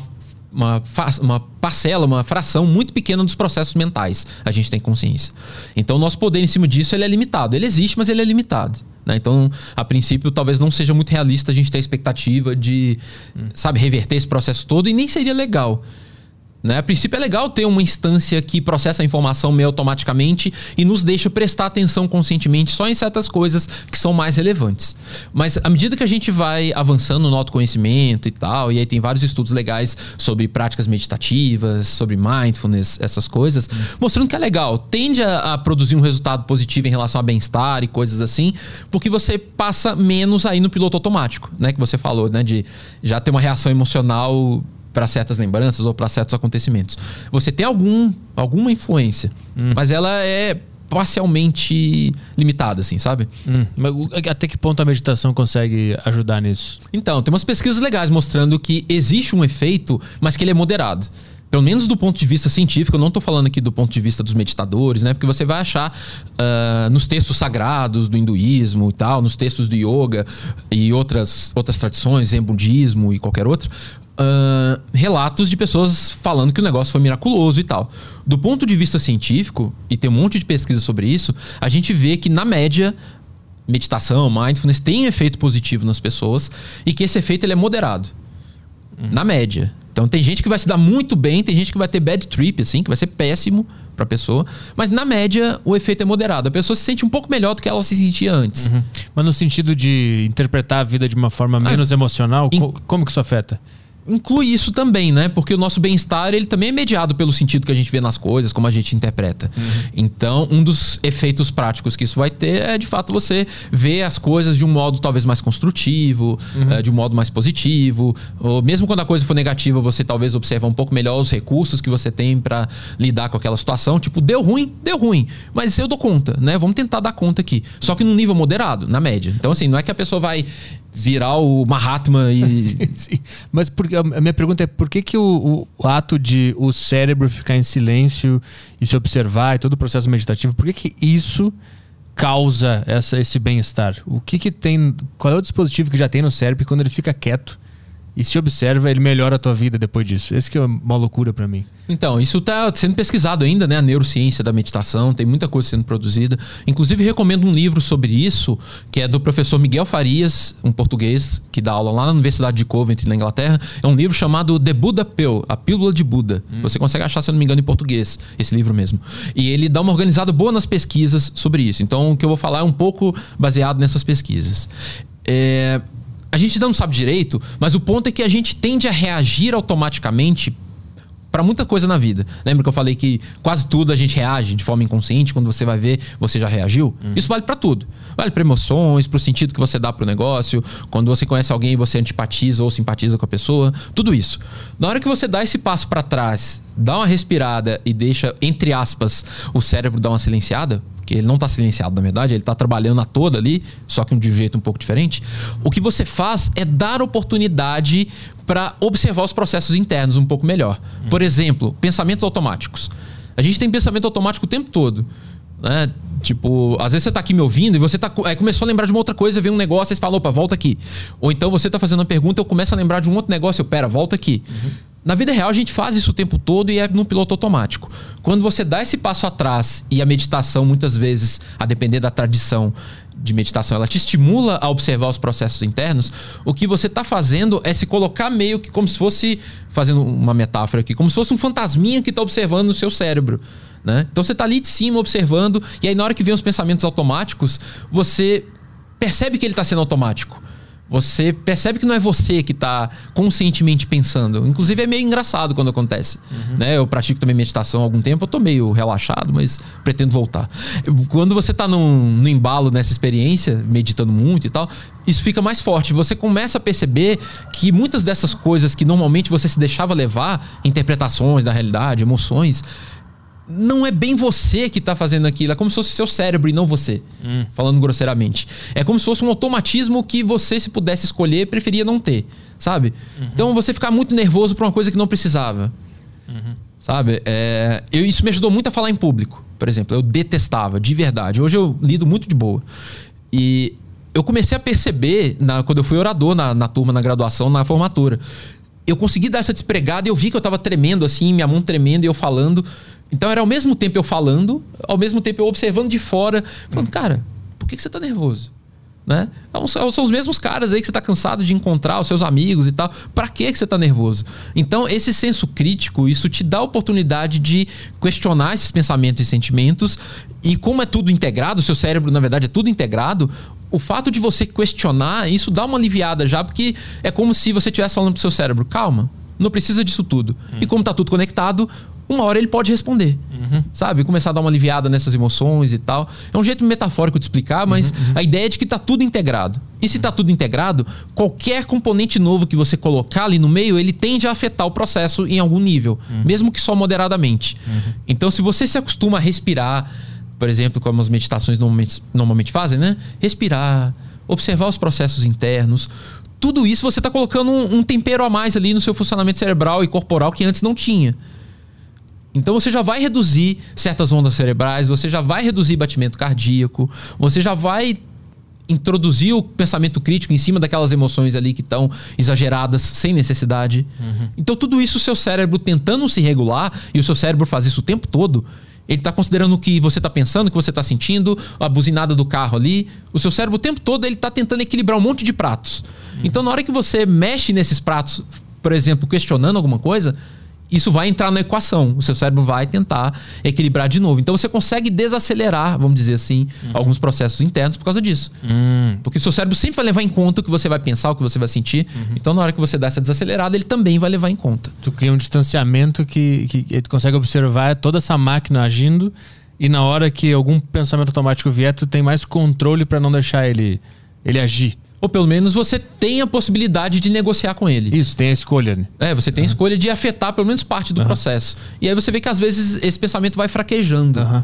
Speaker 3: uma, uma parcela, uma fração muito pequena dos processos mentais. A gente tem consciência. Então, o nosso poder em cima disso ele é limitado. Ele existe, mas ele é limitado. né? Então, a princípio, talvez não seja muito realista a gente ter a expectativa de, sabe, reverter esse processo todo e nem seria legal. Né? A princípio é legal ter uma instância que processa a informação meio automaticamente e nos deixa prestar atenção conscientemente só em certas coisas que são mais relevantes. Mas à medida que a gente vai avançando no autoconhecimento e tal, e aí tem vários estudos legais sobre práticas meditativas, sobre mindfulness, essas coisas, mostrando que é legal. Tende a, a produzir um resultado positivo em relação a bem-estar e coisas assim, porque você passa menos aí no piloto automático, né? Que você falou, né? De já ter uma reação emocional para certas lembranças ou para certos acontecimentos. Você tem algum, alguma influência, mas ela é parcialmente limitada, assim, sabe?
Speaker 1: Hum, mas até que ponto a meditação consegue ajudar nisso?
Speaker 3: Então, tem umas pesquisas legais mostrando que existe um efeito, mas que ele é moderado. Pelo menos do ponto de vista científico, eu não estou falando aqui do ponto de vista dos meditadores, né? Porque você vai achar ah, nos textos sagrados do hinduísmo e tal, nos textos do yoga e outras, outras tradições, zen budismo e qualquer outra, ah, relatos de pessoas falando que o negócio foi miraculoso e tal. Do ponto de vista científico, e tem um monte de pesquisa sobre isso, a gente vê que, na média, meditação, mindfulness tem efeito positivo nas pessoas e que esse efeito ele é moderado. Na média. Então tem gente que vai se dar muito bem, tem gente que vai ter bad trip, assim, que vai ser péssimo pra pessoa. Mas na média, o efeito é moderado. A pessoa se sente um pouco melhor do que ela se sentia antes.
Speaker 1: Mas no sentido de interpretar a vida de uma forma menos emocional,
Speaker 3: in-
Speaker 1: co- como que isso afeta?
Speaker 3: Inclui isso também, né? Porque o nosso bem-estar, ele também é mediado pelo sentido que a gente vê nas coisas, como a gente interpreta. Então, um dos efeitos práticos que isso vai ter é, de fato, você ver as coisas de um modo talvez mais construtivo, eh, de um modo mais positivo. Ou mesmo quando a coisa for negativa, você talvez observa um pouco melhor os recursos que você tem pra lidar com aquela situação. Tipo, deu ruim, deu ruim. Mas eu dou conta, né? Vamos tentar dar conta aqui. Só que num nível moderado, na média. Então, assim, não é que a pessoa vai virar o Mahatma e...
Speaker 1: Sim, sim. Mas por, a minha pergunta é por que, que o, o ato de o cérebro ficar em silêncio e se observar e todo o processo meditativo, por que, que isso causa essa, esse bem-estar? O que, que tem. Qual é o dispositivo que já tem no cérebro que quando ele fica quieto e se observa, ele melhora a tua vida depois disso. Esse que é uma loucura para mim.
Speaker 3: Então, isso está sendo pesquisado ainda, né? A neurociência da meditação, tem muita coisa sendo produzida. Inclusive, recomendo um livro sobre isso, que é do professor Miguel Farias, um português, que dá aula lá na Universidade de Coventry, na Inglaterra. É um livro chamado The Buddha Pill, a pílula de Buda. Hum. Você consegue achar, se eu não me engano, em português, esse livro mesmo. E ele dá uma organizada boa nas pesquisas sobre isso. Então, o que eu vou falar é um pouco baseado nessas pesquisas. É, a gente não sabe direito, mas o ponto é que a gente tende a reagir automaticamente para muita coisa na vida. Lembra que eu falei que quase tudo a gente reage de forma inconsciente, quando você vai ver, você já reagiu? Uhum. Isso vale para tudo. Vale para emoções, para o sentido que você dá para o negócio, quando você conhece alguém e você antipatiza ou simpatiza com a pessoa, tudo isso. Na hora que você dá esse passo para trás, dá uma respirada e deixa entre aspas o cérebro dar uma silenciada, que ele não está silenciado, na verdade, ele está trabalhando a toda ali, só que de um jeito um pouco diferente. O que você faz é dar oportunidade para observar os processos internos um pouco melhor. Hum. Por exemplo, pensamentos automáticos. A gente tem pensamento automático o tempo todo. Né? Tipo, às vezes você tá aqui me ouvindo e você tá, aí começou a lembrar de uma outra coisa, vê um negócio você fala, opa, volta aqui. Ou então você tá fazendo uma pergunta, eu começo a lembrar de um outro negócio, eu, pera, volta aqui. Uhum. Na vida real, a gente faz isso o tempo todo e é no piloto automático. Quando você dá esse passo atrás e a meditação, muitas vezes, a depender da tradição de meditação, ela te estimula a observar os processos internos, o que você está fazendo é se colocar meio que como se fosse, fazendo uma metáfora aqui, como se fosse um fantasminha que está observando no seu cérebro. Né? Então você está ali de cima observando, e aí na hora que vem os pensamentos automáticos, você percebe que ele está sendo automático. Você percebe que não é você que está conscientemente pensando. Inclusive é meio engraçado quando acontece. Uhum. Né? Eu pratico também meditação há algum tempo, eu tô meio relaxado, mas pretendo voltar. Quando você está no embalo nessa experiência, meditando muito e tal, isso fica mais forte. Você começa a perceber que muitas dessas coisas que normalmente você se deixava levar, interpretações da realidade, emoções, não é bem você que está fazendo aquilo, é como se fosse seu cérebro e não você, hum. falando grosseiramente. É como se fosse um automatismo que você, se pudesse escolher, preferia não ter, sabe? Uhum. Então você ficar muito nervoso por uma coisa que não precisava, uhum. sabe? É, eu, isso me ajudou muito a falar em público, por exemplo. Eu detestava, de verdade. Hoje eu lido muito de boa. E eu comecei a perceber, na, quando eu fui orador na, na turma, na graduação, na formatura, eu consegui dar essa despregada e eu vi que eu estava tremendo assim, minha mão tremendo e eu falando. Então era ao mesmo tempo eu falando, ao mesmo tempo eu observando de fora, falando, cara, por que, que você tá nervoso? Né? É são os mesmos caras aí que você está cansado de encontrar, os seus amigos e tal. Para que, que você está nervoso? Então, esse senso crítico, isso te dá a oportunidade de questionar esses pensamentos e sentimentos. E como é tudo integrado, o seu cérebro, na verdade, é tudo integrado, o fato de você questionar, isso dá uma aliviada já, porque é como se você estivesse falando pro seu cérebro, calma, não precisa disso tudo. Hum. E como tá tudo conectado, uma hora ele pode responder. Uhum. Sabe? Começar a dar uma aliviada nessas emoções e tal. É um jeito metafórico de explicar, mas uhum. uhum. a ideia é de que tá tudo integrado. E se tá tudo integrado, qualquer componente novo que você colocar ali no meio, ele tende a afetar o processo em algum nível, uhum. mesmo que só moderadamente. Uhum. Então, se você se acostuma a respirar, por exemplo, como as meditações normalmente, normalmente fazem, né? Respirar, observar os processos internos, tudo isso você está colocando um, um, tempero a mais ali no seu funcionamento cerebral e corporal que antes não tinha. Então você já vai reduzir certas ondas cerebrais, você já vai reduzir batimento cardíaco, você já vai introduzir o pensamento crítico em cima daquelas emoções ali que estão exageradas sem necessidade. Uhum. Então tudo isso o seu cérebro tentando se regular e o seu cérebro faz isso o tempo todo. Ele está considerando o que você está pensando, o que você está sentindo, a buzinada do carro ali. O seu cérebro o tempo todo ele está tentando equilibrar um monte de pratos. Uhum. Então na hora que você mexe nesses pratos, por exemplo, questionando alguma coisa, isso vai entrar na equação. O seu cérebro vai tentar equilibrar de novo. Então você consegue desacelerar, vamos dizer assim, uhum. alguns processos internos por causa disso. Uhum. Porque o seu cérebro sempre vai levar em conta o que você vai pensar, o que você vai sentir. Uhum. Então, na hora que você dá essa desacelerada, ele também vai levar em conta.
Speaker 1: Tu cria um distanciamento que, que tu consegue observar toda essa máquina agindo e na hora que algum pensamento automático vier, tu tem mais controle para não deixar ele, ele agir.
Speaker 3: Ou pelo menos você tem a possibilidade de negociar com ele.
Speaker 1: Isso, tem a escolha. Né?
Speaker 3: É, você tem uhum. a escolha de afetar pelo menos parte do uhum. processo. E aí você vê que às vezes esse pensamento vai fraquejando. Uhum.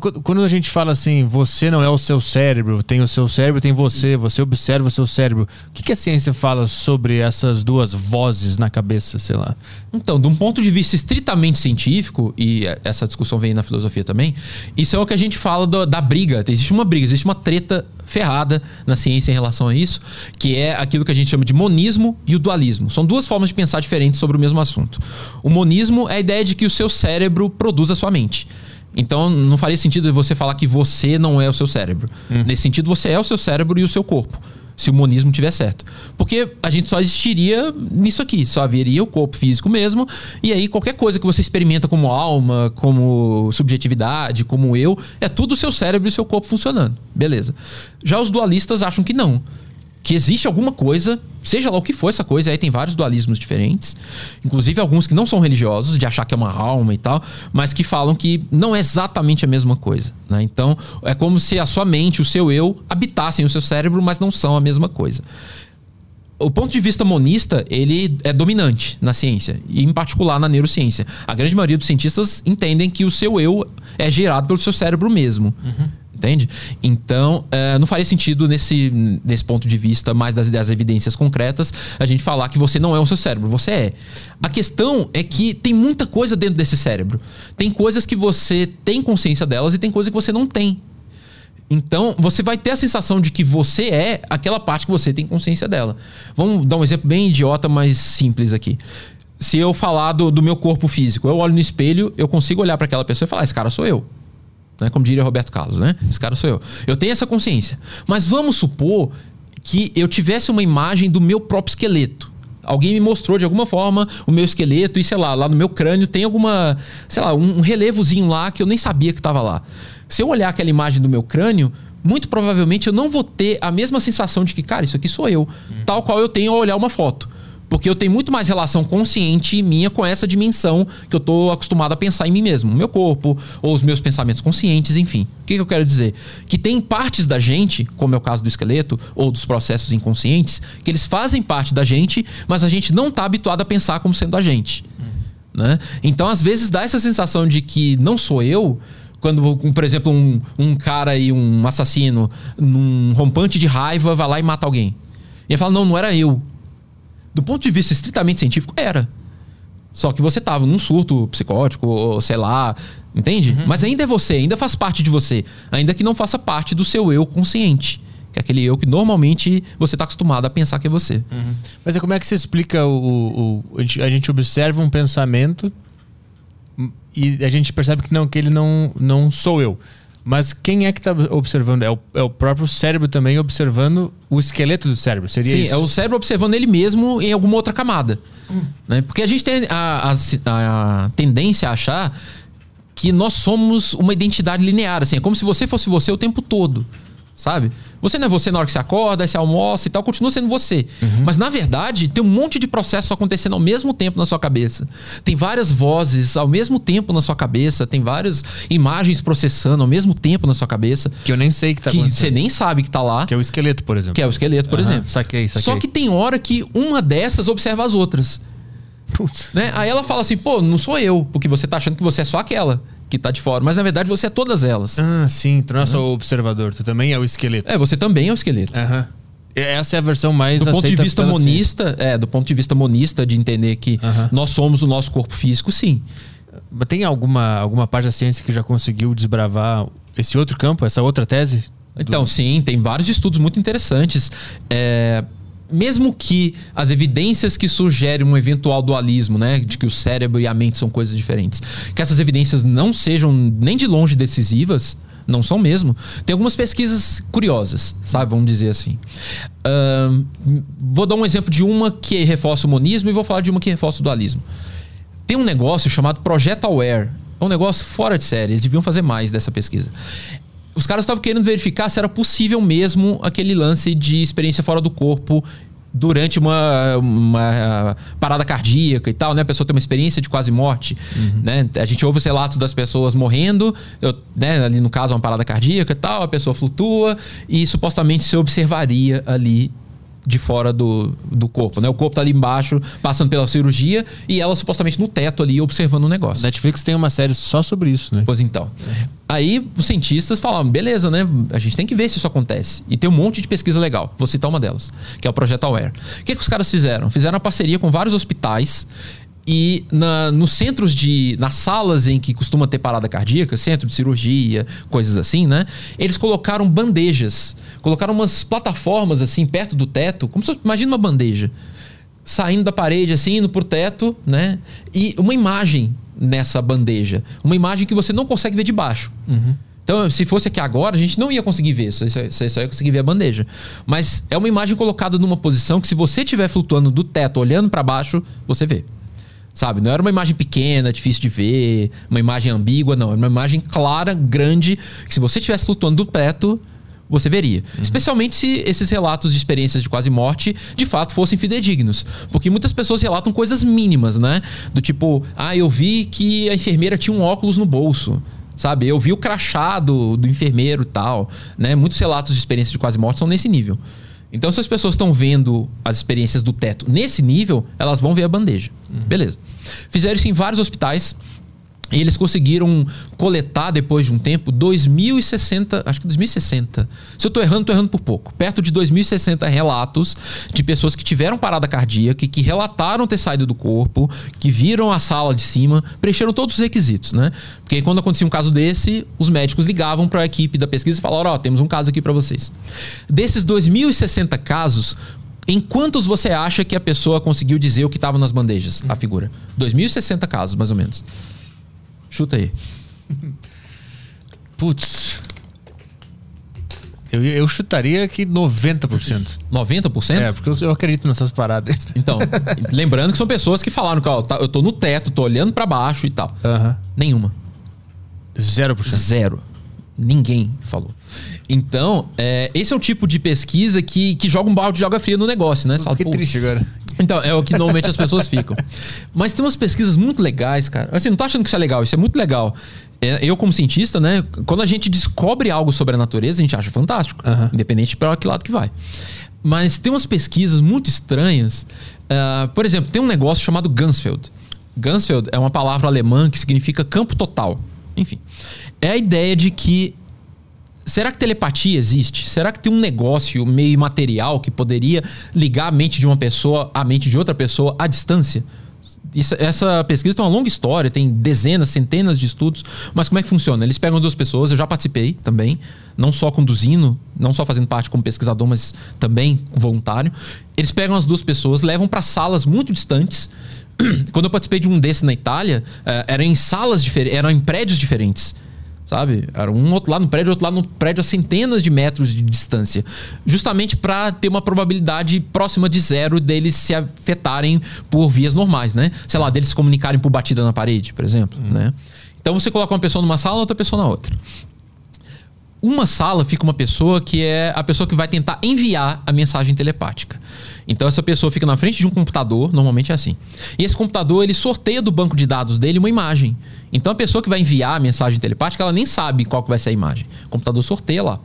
Speaker 1: Quando a gente fala assim, você não é o seu cérebro, tem o seu cérebro, tem você, você observa o seu cérebro. O que, que a ciência fala sobre essas duas vozes na cabeça, sei lá?
Speaker 3: Então, de um ponto de vista estritamente científico, e essa discussão vem na filosofia também, isso é o que a gente fala do, da briga. Existe uma briga, existe uma treta ferrada na ciência em relação a isso, que é aquilo que a gente chama de monismo e o dualismo. São duas formas de pensar diferentes sobre o mesmo assunto. O monismo é a ideia de que o seu cérebro produz a sua mente. Então não faria sentido você falar que você não é o seu cérebro. Hum. Nesse sentido, você é o seu cérebro e o seu corpo. Se o monismo tiver certo. Porque a gente só existiria nisso aqui. Só haveria o corpo físico mesmo. E aí, qualquer coisa que você experimenta como alma, como subjetividade, como eu, é tudo o seu cérebro e o seu corpo funcionando. Beleza. Já os dualistas acham que não que existe alguma coisa, seja lá o que for essa coisa, aí tem vários dualismos diferentes, inclusive alguns que não são religiosos, de achar que é uma alma e tal, mas que falam que não é exatamente a mesma coisa. Né? Então, é como se a sua mente, o seu eu, habitassem o seu cérebro, mas não são a mesma coisa o ponto de vista monista, ele é dominante na ciência, e em particular na neurociência. A grande maioria dos cientistas entendem que o seu eu é gerado pelo seu cérebro mesmo. Uhum. Entende? Então, é, não faria sentido nesse, nesse ponto de vista, mais das, das evidências concretas, a gente falar que você não é o seu cérebro, você é. A questão é que tem muita coisa dentro desse cérebro. Tem coisas que você tem consciência delas e tem coisas que você não tem. Então, você vai ter a sensação de que você é aquela parte que você tem consciência dela. Vamos dar um exemplo bem idiota, mas simples aqui. Se eu falar do, do meu corpo físico, eu olho no espelho, eu consigo olhar para aquela pessoa e falar: esse cara sou eu. Né? Como diria Roberto Carlos, né? Esse cara sou eu. Eu tenho essa consciência. Mas vamos supor que eu tivesse uma imagem do meu próprio esqueleto. Alguém me mostrou de alguma forma o meu esqueleto e, sei lá, lá no meu crânio tem alguma, sei lá, um relevozinho lá que eu nem sabia que estava lá. Se eu olhar aquela imagem do meu crânio, muito provavelmente eu não vou ter a mesma sensação de que, cara, isso aqui sou eu. Hum. Tal qual eu tenho ao olhar uma foto. Porque eu tenho muito mais relação consciente minha com essa dimensão que eu tô acostumado a pensar em mim mesmo, meu corpo, ou os meus pensamentos conscientes, enfim. O que, que eu quero dizer? Que tem partes da gente, como é o caso do esqueleto, ou dos processos inconscientes, que eles fazem parte da gente, mas a gente não tá habituado a pensar como sendo a gente. Uhum. Né? Então, às vezes, dá essa sensação de que não sou eu, quando, por exemplo, um, um cara e um assassino, num rompante de raiva, vai lá e mata alguém. E ele fala: Não, não era eu. Do ponto de vista estritamente científico, era. Só que você tava num surto psicótico, ou sei lá, entende? Uhum. Mas ainda é você, ainda faz parte de você. Ainda que não faça parte do seu eu consciente. Que é aquele eu que normalmente você está acostumado a pensar que é você.
Speaker 1: Uhum. Mas é como é que se explica o, o, o, A gente observa um pensamento e a gente percebe que não, que ele não, não sou eu. Mas quem é que está observando? É o, é o, próprio cérebro também observando o esqueleto do cérebro? Seria
Speaker 3: Sim,
Speaker 1: isso?
Speaker 3: é o cérebro observando ele mesmo em alguma outra camada. Hum. Né? Porque a gente tem a, a, a, tendência a achar que nós somos uma identidade linear. Assim, é como se você fosse você o tempo todo sabe? Você não é você na hora que você acorda, você almoça e tal, continua sendo você. Uhum. Mas na verdade, tem um monte de processos acontecendo ao mesmo tempo na sua cabeça. Tem várias vozes ao mesmo tempo na sua cabeça, tem várias imagens processando ao mesmo tempo na sua cabeça.
Speaker 1: Que eu nem sei que tá
Speaker 3: Que você nem sabe que tá lá.
Speaker 1: Que é o esqueleto, por exemplo.
Speaker 3: Que é o esqueleto, por uhum. exemplo.
Speaker 1: Saquei, saquei.
Speaker 3: Só que tem hora que uma dessas observa as outras. Putz. Né? Aí ela fala assim, pô, não sou eu, porque você tá achando que você é só aquela que tá de fora. Mas na verdade você é todas elas.
Speaker 1: Ah, sim. Tu não é só o observador, tu também é o esqueleto.
Speaker 3: É, você também é o esqueleto.
Speaker 1: Aham. Essa é a versão mais
Speaker 3: do ponto de vista monista, ciência. é, do ponto de vista monista de entender que nós somos o nosso corpo físico, sim.
Speaker 1: Tem alguma alguma parte da ciência que já conseguiu desbravar esse outro campo, essa outra tese?
Speaker 3: Então, do... sim, tem vários estudos muito interessantes. É, mesmo que as evidências que sugerem um eventual dualismo, né, de que o cérebro e a mente são coisas diferentes, que essas evidências não sejam nem de longe decisivas, não são mesmo. Tem algumas pesquisas curiosas, sabe? Vamos dizer assim. Uh, vou dar um exemplo de uma que reforça o monismo e vou falar de uma que reforça o dualismo. Tem um negócio chamado Project Aware. É um negócio fora de série. Eles deviam fazer mais dessa pesquisa os caras estavam querendo verificar se era possível mesmo aquele lance de experiência fora do corpo durante uma, uma parada cardíaca e tal, né? A pessoa tem uma experiência de quase morte, uhum. né? A gente ouve os relatos das pessoas morrendo, eu, né? ali no caso uma parada cardíaca e tal, a pessoa flutua e supostamente se observaria ali de fora do, do corpo, né? O corpo tá ali embaixo, passando pela cirurgia, e ela supostamente no teto ali, observando o negócio.
Speaker 1: Netflix tem uma série só sobre isso, né?
Speaker 3: Pois então. Aí os cientistas falaram, beleza, né? A gente tem que ver se isso acontece. E tem um monte de pesquisa legal. Vou citar uma delas, que é o Projeto Aware. O que, que os caras fizeram? Fizeram uma parceria com vários hospitais e na, nos centros de. nas salas em que costuma ter parada cardíaca, centro de cirurgia, coisas assim, né? Eles colocaram bandejas. Colocaram umas plataformas assim perto do teto, como se imagina uma bandeja. Saindo da parede, assim, indo pro teto, né? E uma imagem nessa bandeja. Uma imagem que você não consegue ver de baixo. Então, se fosse aqui agora, a gente não ia conseguir ver, só, só, só ia conseguir ver a bandeja. Mas é uma imagem colocada numa posição que, se você estiver flutuando do teto, olhando para baixo, você vê. Sabe? Não era uma imagem pequena, difícil de ver, uma imagem ambígua, não. Era uma imagem clara, grande, que se você estivesse flutuando do teto, você veria. Especialmente se esses relatos de experiências de quase morte de fato fossem fidedignos. Porque muitas pessoas relatam coisas mínimas, né? Do tipo, ah, eu vi que a enfermeira tinha um óculos no bolso. Sabe? Eu vi o crachá do, do enfermeiro e tal. Né? Muitos relatos de experiências de quase morte são nesse nível. Então, se as pessoas estão vendo as experiências do teto nesse nível, elas vão ver a bandeja. Beleza. Fizeram isso em vários hospitais. Eles conseguiram coletar, depois de um tempo, 2060, acho que 2060. Se eu tô errando, tô errando por pouco. Perto de 2060 relatos de pessoas que tiveram parada cardíaca, que relataram ter saído do corpo, que viram a sala de cima, preencheram todos os requisitos, né? Porque quando acontecia um caso desse, os médicos ligavam para a equipe da pesquisa e falaram: Ó, temos um caso aqui para vocês. Desses 2060 casos, em quantos você acha que a pessoa conseguiu dizer o que estava nas bandejas, a figura? 2060 casos, mais ou menos. Chuta aí.
Speaker 1: Putz. Eu, eu chutaria que 90%.
Speaker 3: 90%?
Speaker 1: É, porque eu, eu acredito nessas paradas.
Speaker 3: Então, lembrando que são pessoas que falaram que ó, tá- eu tô no teto, tô olhando pra baixo e tal.
Speaker 1: Aham.
Speaker 3: Nenhuma.
Speaker 1: 0%.
Speaker 3: Zero. Ninguém falou. Então, é, esse é o tipo de pesquisa que, que joga um balde de água fria no negócio, né? Fala,
Speaker 1: Fiquei
Speaker 3: "Pô,
Speaker 1: triste agora.
Speaker 3: Então, é o que normalmente as pessoas ficam. Mas tem umas pesquisas muito legais, cara. Assim, não tô achando que isso é legal, isso é muito legal. É, eu, como cientista, né, quando a gente descobre algo sobre a natureza, a gente acha fantástico. Independente para que lado que vai. Mas tem umas pesquisas muito estranhas. Ah, por exemplo, tem um negócio chamado Gunsfeld. Gunsfeld é uma palavra alemã que significa campo total. Enfim. É a ideia de que Será que telepatia existe? Será que tem um negócio meio material que poderia ligar a mente de uma pessoa à mente de outra pessoa à distância? Isso- essa pesquisa tem uma longa história, tem dezenas, centenas de estudos. Mas como é que funciona? Eles pegam duas pessoas, eu já participei também, não só conduzindo, não só fazendo parte como pesquisador, mas também voluntário. Eles pegam as duas pessoas, levam para salas muito distantes. Quando eu participei de um desses na Itália, eh, eram em salas diferentes, eram em prédios diferentes sabe? Era um outro lado no prédio, outro lado no prédio a centenas de metros de distância, justamente para ter uma probabilidade próxima de zero deles se afetarem por vias normais, né? Sei lá, deles se comunicarem por batida na parede, por exemplo, né? Então você coloca uma pessoa numa sala, outra pessoa na outra. Uma sala fica uma pessoa que é a pessoa que vai tentar enviar a mensagem telepática. Então essa pessoa fica na frente de um computador, normalmente é assim. E esse computador ele sorteia do banco de dados dele uma imagem. Então a pessoa que vai enviar a mensagem telepática, ela nem sabe qual que vai ser a imagem. O computador sorteia lá.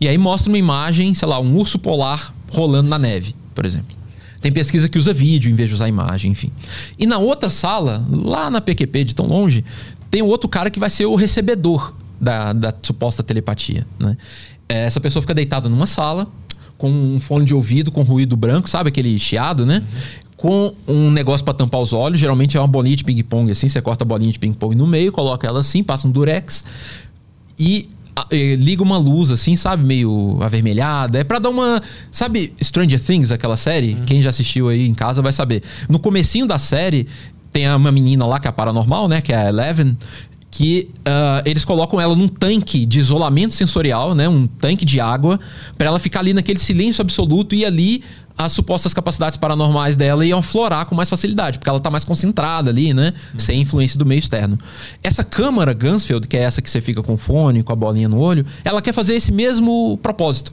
Speaker 3: E aí mostra uma imagem, sei lá, um urso polar rolando na neve, por exemplo. Tem pesquisa que usa vídeo em vez de usar imagem, enfim. E na outra sala, lá na PQP de tão longe, tem outro cara que vai ser o recebedor da, da suposta telepatia. Né? É, Essa pessoa fica deitada numa sala, com um fone de ouvido com ruído branco, sabe? Aquele chiado, né? Com um negócio para tampar os olhos. Geralmente é uma bolinha de ping-pong assim. Você corta a bolinha de ping-pong no meio, coloca ela assim, passa um durex e liga uma luz assim, sabe, meio avermelhada. É pra dar uma, sabe, Stranger Things, aquela série? Quem já assistiu aí em casa vai saber. No comecinho da série tem uma menina lá que é a paranormal, né, que é a Eleven, que ah, eles colocam ela num tanque de isolamento sensorial, né, um tanque de água, pra ela ficar ali naquele silêncio absoluto e ali as supostas capacidades paranormais dela iam aflorar com mais facilidade, porque ela tá mais concentrada ali, né? Sem influência do meio externo. Essa câmara Gunsfield, que é essa que você fica com o fone, com a bolinha no olho, ela quer fazer esse mesmo propósito.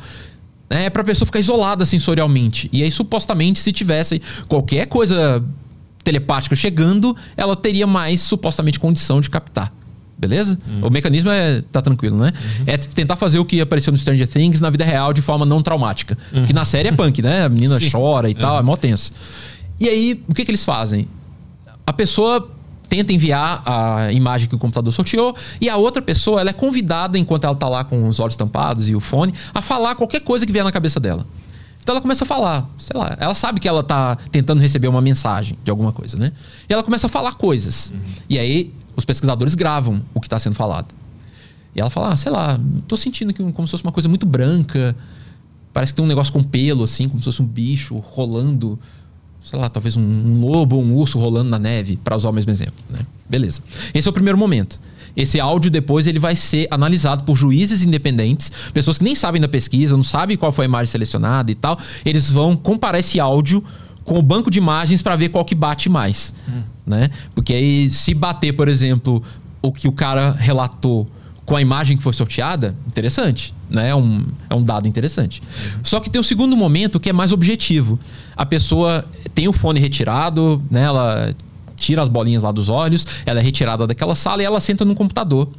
Speaker 3: É pra pessoa ficar isolada sensorialmente. E aí, supostamente, se tivesse qualquer coisa telepática chegando, ela teria mais supostamente condição de captar. Beleza? O mecanismo é tá tranquilo, né? É tentar fazer o que apareceu no Stranger Things na vida real de forma não traumática. Porque na série é punk, né? A menina
Speaker 1: Sim.
Speaker 3: chora e tal, é mó tenso. E aí, o que, que eles fazem? A pessoa tenta enviar a imagem que o computador sorteou e a outra pessoa ela é convidada, enquanto ela tá lá com os olhos tampados e o fone, a falar qualquer coisa que vier na cabeça dela. Então ela começa a falar, sei lá, ela sabe que ela tá tentando receber uma mensagem de alguma coisa, né? E ela começa a falar coisas. E aí os pesquisadores gravam o que está sendo falado. E ela fala, ah, sei lá, tô sentindo que como se fosse uma coisa muito branca. Parece que tem um negócio com pelo, assim, como se fosse um bicho rolando. Sei lá, talvez um, um lobo ou um urso rolando na neve, para usar o mesmo exemplo. Né? Beleza. Esse é o primeiro momento. Esse áudio depois ele vai ser analisado por juízes independentes, pessoas que nem sabem da pesquisa, não sabem qual foi a imagem selecionada e tal. Eles vão comparar esse áudio com o banco de imagens para ver qual que bate mais, né? Porque aí se bater, por exemplo, o que o cara relatou com a imagem que foi sorteada, interessante, né? É um, é um dado interessante. Só que tem um segundo momento que é mais objetivo. A pessoa tem o fone retirado, né? Ela tira as bolinhas lá dos olhos, ela é retirada daquela sala e ela senta num computador.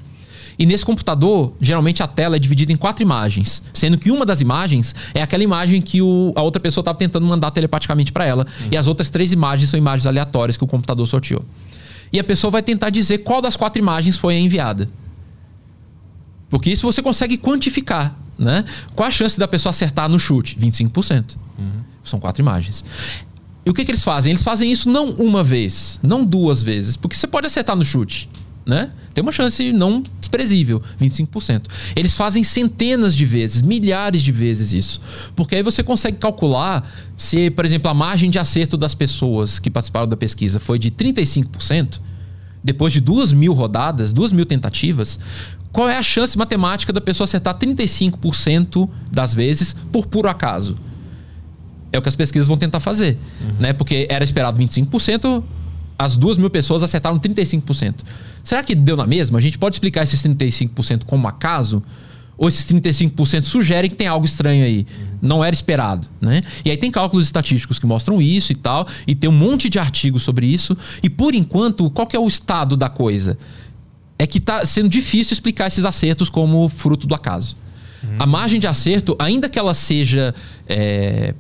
Speaker 3: E nesse computador, geralmente a tela é dividida em quatro imagens, sendo que uma das imagens é aquela imagem que o- a outra pessoa estava tentando mandar telepaticamente para ela, e as outras três imagens são imagens aleatórias que o computador sorteou. E a pessoa vai tentar dizer qual das quatro imagens foi a enviada. Porque isso você consegue quantificar, né? Qual a chance da pessoa acertar no chute? 25%. São quatro imagens. E o que, que eles fazem? Eles fazem isso não uma vez, não duas vezes, porque você pode acertar no chute, né? Tem uma chance não desprezível, 25%. Eles fazem centenas de vezes, milhares de vezes isso. Porque aí você consegue calcular se, por exemplo, a margem de acerto das pessoas que participaram da pesquisa foi de 35%, depois de duas mil rodadas, duas mil tentativas, qual é a chance matemática da pessoa acertar 35% das vezes por puro acaso? É o que as pesquisas vão tentar fazer. Né? Porque era esperado 25%, as duas mil pessoas acertaram 35%. Será que deu na mesma? A gente pode explicar esses 35% como acaso? Ou esses 35% sugerem que tem algo estranho aí? Não era esperado, né? E aí tem cálculos estatísticos que mostram isso e tal, e tem um monte de artigos sobre isso. E por enquanto, qual que é o estado da coisa? É que tá sendo difícil explicar esses acertos como fruto do acaso. A margem de acerto, ainda que ela seja é,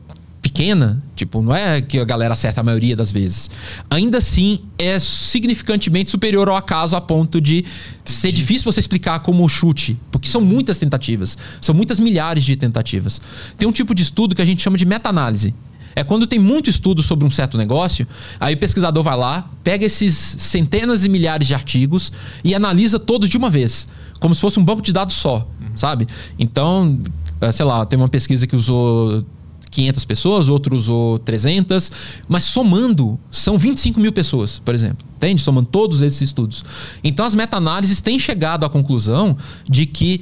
Speaker 3: pequena, tipo, não é que a galera acerta a maioria das vezes. Ainda assim, é significantemente superior ao acaso a ponto de ser difícil você explicar como chute, porque são muitas tentativas, são muitas milhares de tentativas. Tem um tipo de estudo que a gente chama de meta-análise. É quando tem muito estudo sobre um certo negócio, aí o pesquisador vai lá, pega esses centenas e milhares de artigos e analisa todos de uma vez, como se fosse um banco de dados só, sabe? Então, eh, sei lá, tem uma pesquisa que usou 500 pessoas, outro usou 300, mas somando são 25 mil pessoas, por exemplo. Entende? Somando todos esses estudos. Então as meta-análises têm chegado à conclusão de que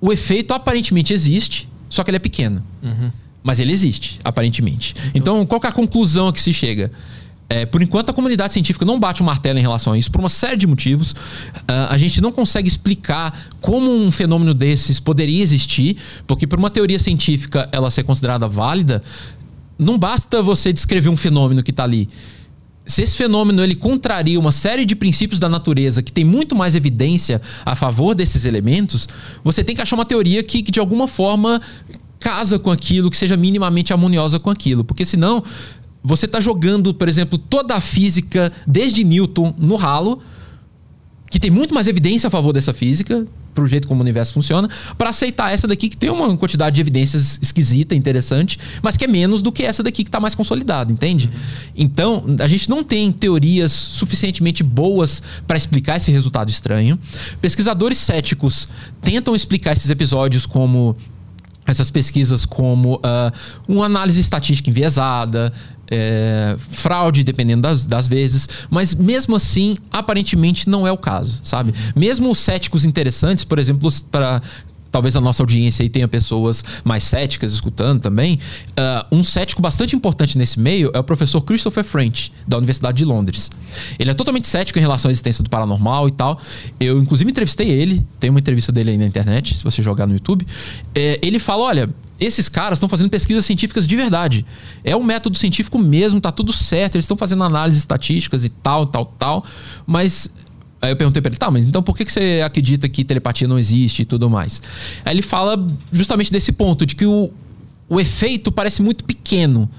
Speaker 3: o efeito aparentemente existe, só que ele é pequeno. Mas ele existe, aparentemente. Então, qual que é a conclusão a que se chega? É, por enquanto, a comunidade científica não bate o martelo em relação a isso, por uma série de motivos. Ah, a gente não consegue explicar como um fenômeno desses poderia existir, porque, por uma teoria científica ela ser considerada válida, não basta você descrever um fenômeno que está ali. Se esse fenômeno ele contraria uma série de princípios da natureza que tem muito mais evidência a favor desses elementos, você tem que achar uma teoria que, que de alguma forma casa com aquilo, que seja minimamente harmoniosa com aquilo, porque senão você está jogando, por exemplo, toda a física desde Newton no ralo, que tem muito mais evidência a favor dessa física, pro jeito como o universo funciona, para aceitar essa daqui que tem uma quantidade de evidências esquisita, interessante, mas que é menos do que essa daqui que está mais consolidada, entende? Então, a gente não tem teorias suficientemente boas para explicar esse resultado estranho. Pesquisadores céticos tentam explicar esses episódios como essas pesquisas como ah, uma análise estatística enviesada, é, fraude, dependendo das, das vezes, mas mesmo assim, aparentemente não é o caso, sabe? Mesmo os céticos interessantes, por exemplo, para talvez a nossa audiência aí tenha pessoas mais céticas escutando também. ah, um cético bastante importante nesse meio é o professor Christopher French, da Universidade de Londres. Ele é totalmente cético em relação à existência do paranormal e tal. Eu, inclusive, entrevistei ele, tem uma entrevista dele aí na internet, se você jogar no YouTube. É, ele fala: olha. Esses caras estão fazendo pesquisas científicas de verdade. É um método científico mesmo, tá tudo certo. Eles estão fazendo análises estatísticas e tal, tal, tal. Mas Aí eu perguntei pra ele, tá, mas então por que que você acredita que telepatia não existe e tudo mais? Aí ele fala justamente desse ponto, de que o, o efeito parece muito pequeno.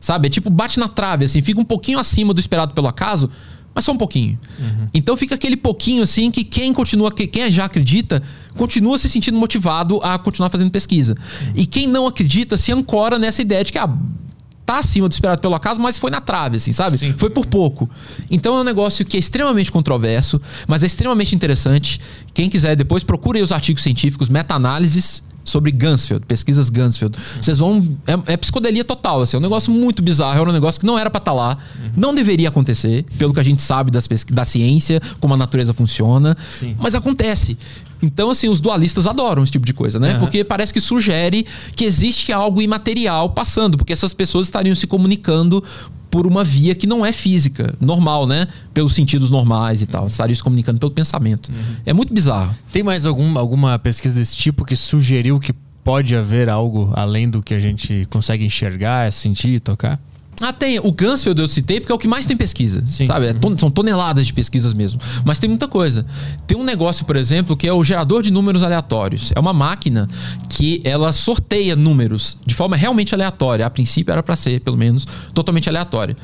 Speaker 3: Sabe? É tipo, bate na trave, assim, fica um pouquinho acima do esperado pelo acaso, mas só um pouquinho. Então fica aquele pouquinho, assim, que quem continua, que- quem já acredita, continua se sentindo motivado a continuar fazendo pesquisa. E quem não acredita se ancora nessa ideia de que, ah, tá acima do esperado pelo acaso, mas foi na trave, assim, sabe?
Speaker 1: Sim.
Speaker 3: Foi por pouco. Então é um negócio que é extremamente controverso, mas é extremamente interessante. Quem quiser, depois procure aí os artigos científicos, meta-análises sobre Gansfeld, pesquisas Gansfeld. Vocês vão. É, é psicodelia total, assim, é um negócio muito bizarro, é um negócio que não era pra estar lá, não deveria acontecer, pelo que a gente sabe das da ciência, como a natureza funciona,
Speaker 1: Sim.
Speaker 3: mas acontece. Então, assim, os dualistas adoram esse tipo de coisa, né?
Speaker 1: Aham.
Speaker 3: Porque parece que sugere que existe algo imaterial passando, porque essas pessoas estariam se comunicando por uma via que não é física, normal, né? Pelos sentidos normais e tal. Estariam se comunicando pelo pensamento. É muito bizarro.
Speaker 1: Tem mais algum, alguma pesquisa desse tipo que sugeriu que pode haver algo além do que a gente consegue enxergar, sentir, tocar?
Speaker 3: Ah, tem. O Gansfeld eu citei porque é o que mais tem pesquisa.
Speaker 1: Sim.
Speaker 3: Sabe? É ton- são toneladas de pesquisas mesmo. Mas tem muita coisa. Tem um negócio, por exemplo, que é o gerador de números aleatórios. É uma máquina que ela sorteia números de forma realmente aleatória. A princípio era para ser, pelo menos, totalmente aleatória.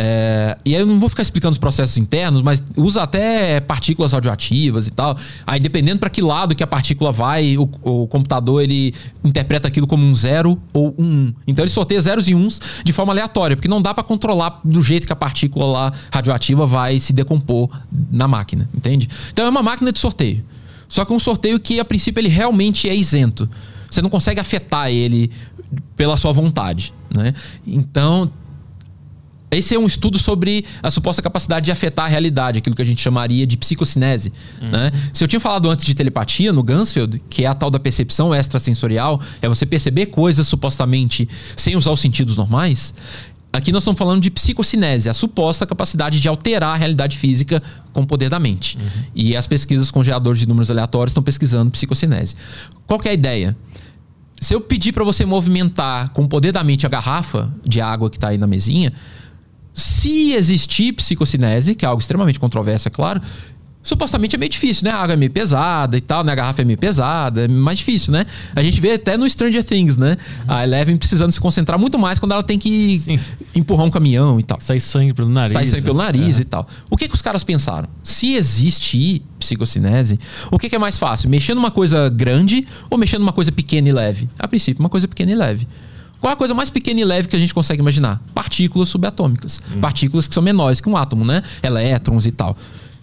Speaker 3: É, e aí eu não vou ficar explicando os processos internos, mas usa até partículas radioativas e tal. Aí dependendo para que lado que a partícula vai, o, o computador ele interpreta aquilo como um zero ou um um. Então ele sorteia zeros e uns de forma aleatória, porque não dá para controlar do jeito que a partícula lá radioativa vai se decompor na máquina, entende? Então é uma máquina de sorteio. Só que um sorteio que a princípio ele realmente é isento. Você não consegue afetar ele pela sua vontade, né? Então esse é um estudo sobre a suposta capacidade de afetar a realidade, aquilo que a gente chamaria de psicocinese. Né? Se eu tinha falado antes de telepatia no Gansfeld, que é a tal da percepção extrasensorial, é você perceber coisas supostamente sem usar os sentidos normais. Aqui nós estamos falando de psicocinese, a suposta capacidade de alterar a realidade física com o poder da mente. E as pesquisas com geradores de números aleatórios estão pesquisando psicocinese. Qual é a ideia? Se eu pedir para você movimentar com o poder da mente a garrafa de água que está aí na mesinha, se existir psicocinese, que é algo extremamente controverso, é claro, supostamente é meio difícil, né? A água é meio pesada e tal, né? A garrafa é meio pesada, é mais difícil, né? A gente vê até no Stranger Things, né? A Eleven precisando se concentrar muito mais quando ela tem que
Speaker 1: Sim.
Speaker 3: empurrar um caminhão e tal.
Speaker 1: Sai sangue pelo nariz.
Speaker 3: Sai sangue pelo nariz
Speaker 1: É.
Speaker 3: e tal. O que, que os caras pensaram? Se existe psicocinese, o que, que é mais fácil? Mexer numa coisa grande ou mexer numa coisa pequena e leve? A princípio, uma coisa pequena e leve. Qual é a coisa mais pequena e leve que a gente consegue imaginar? Partículas subatômicas. Partículas que são menores que um átomo, né? Elétrons e tal.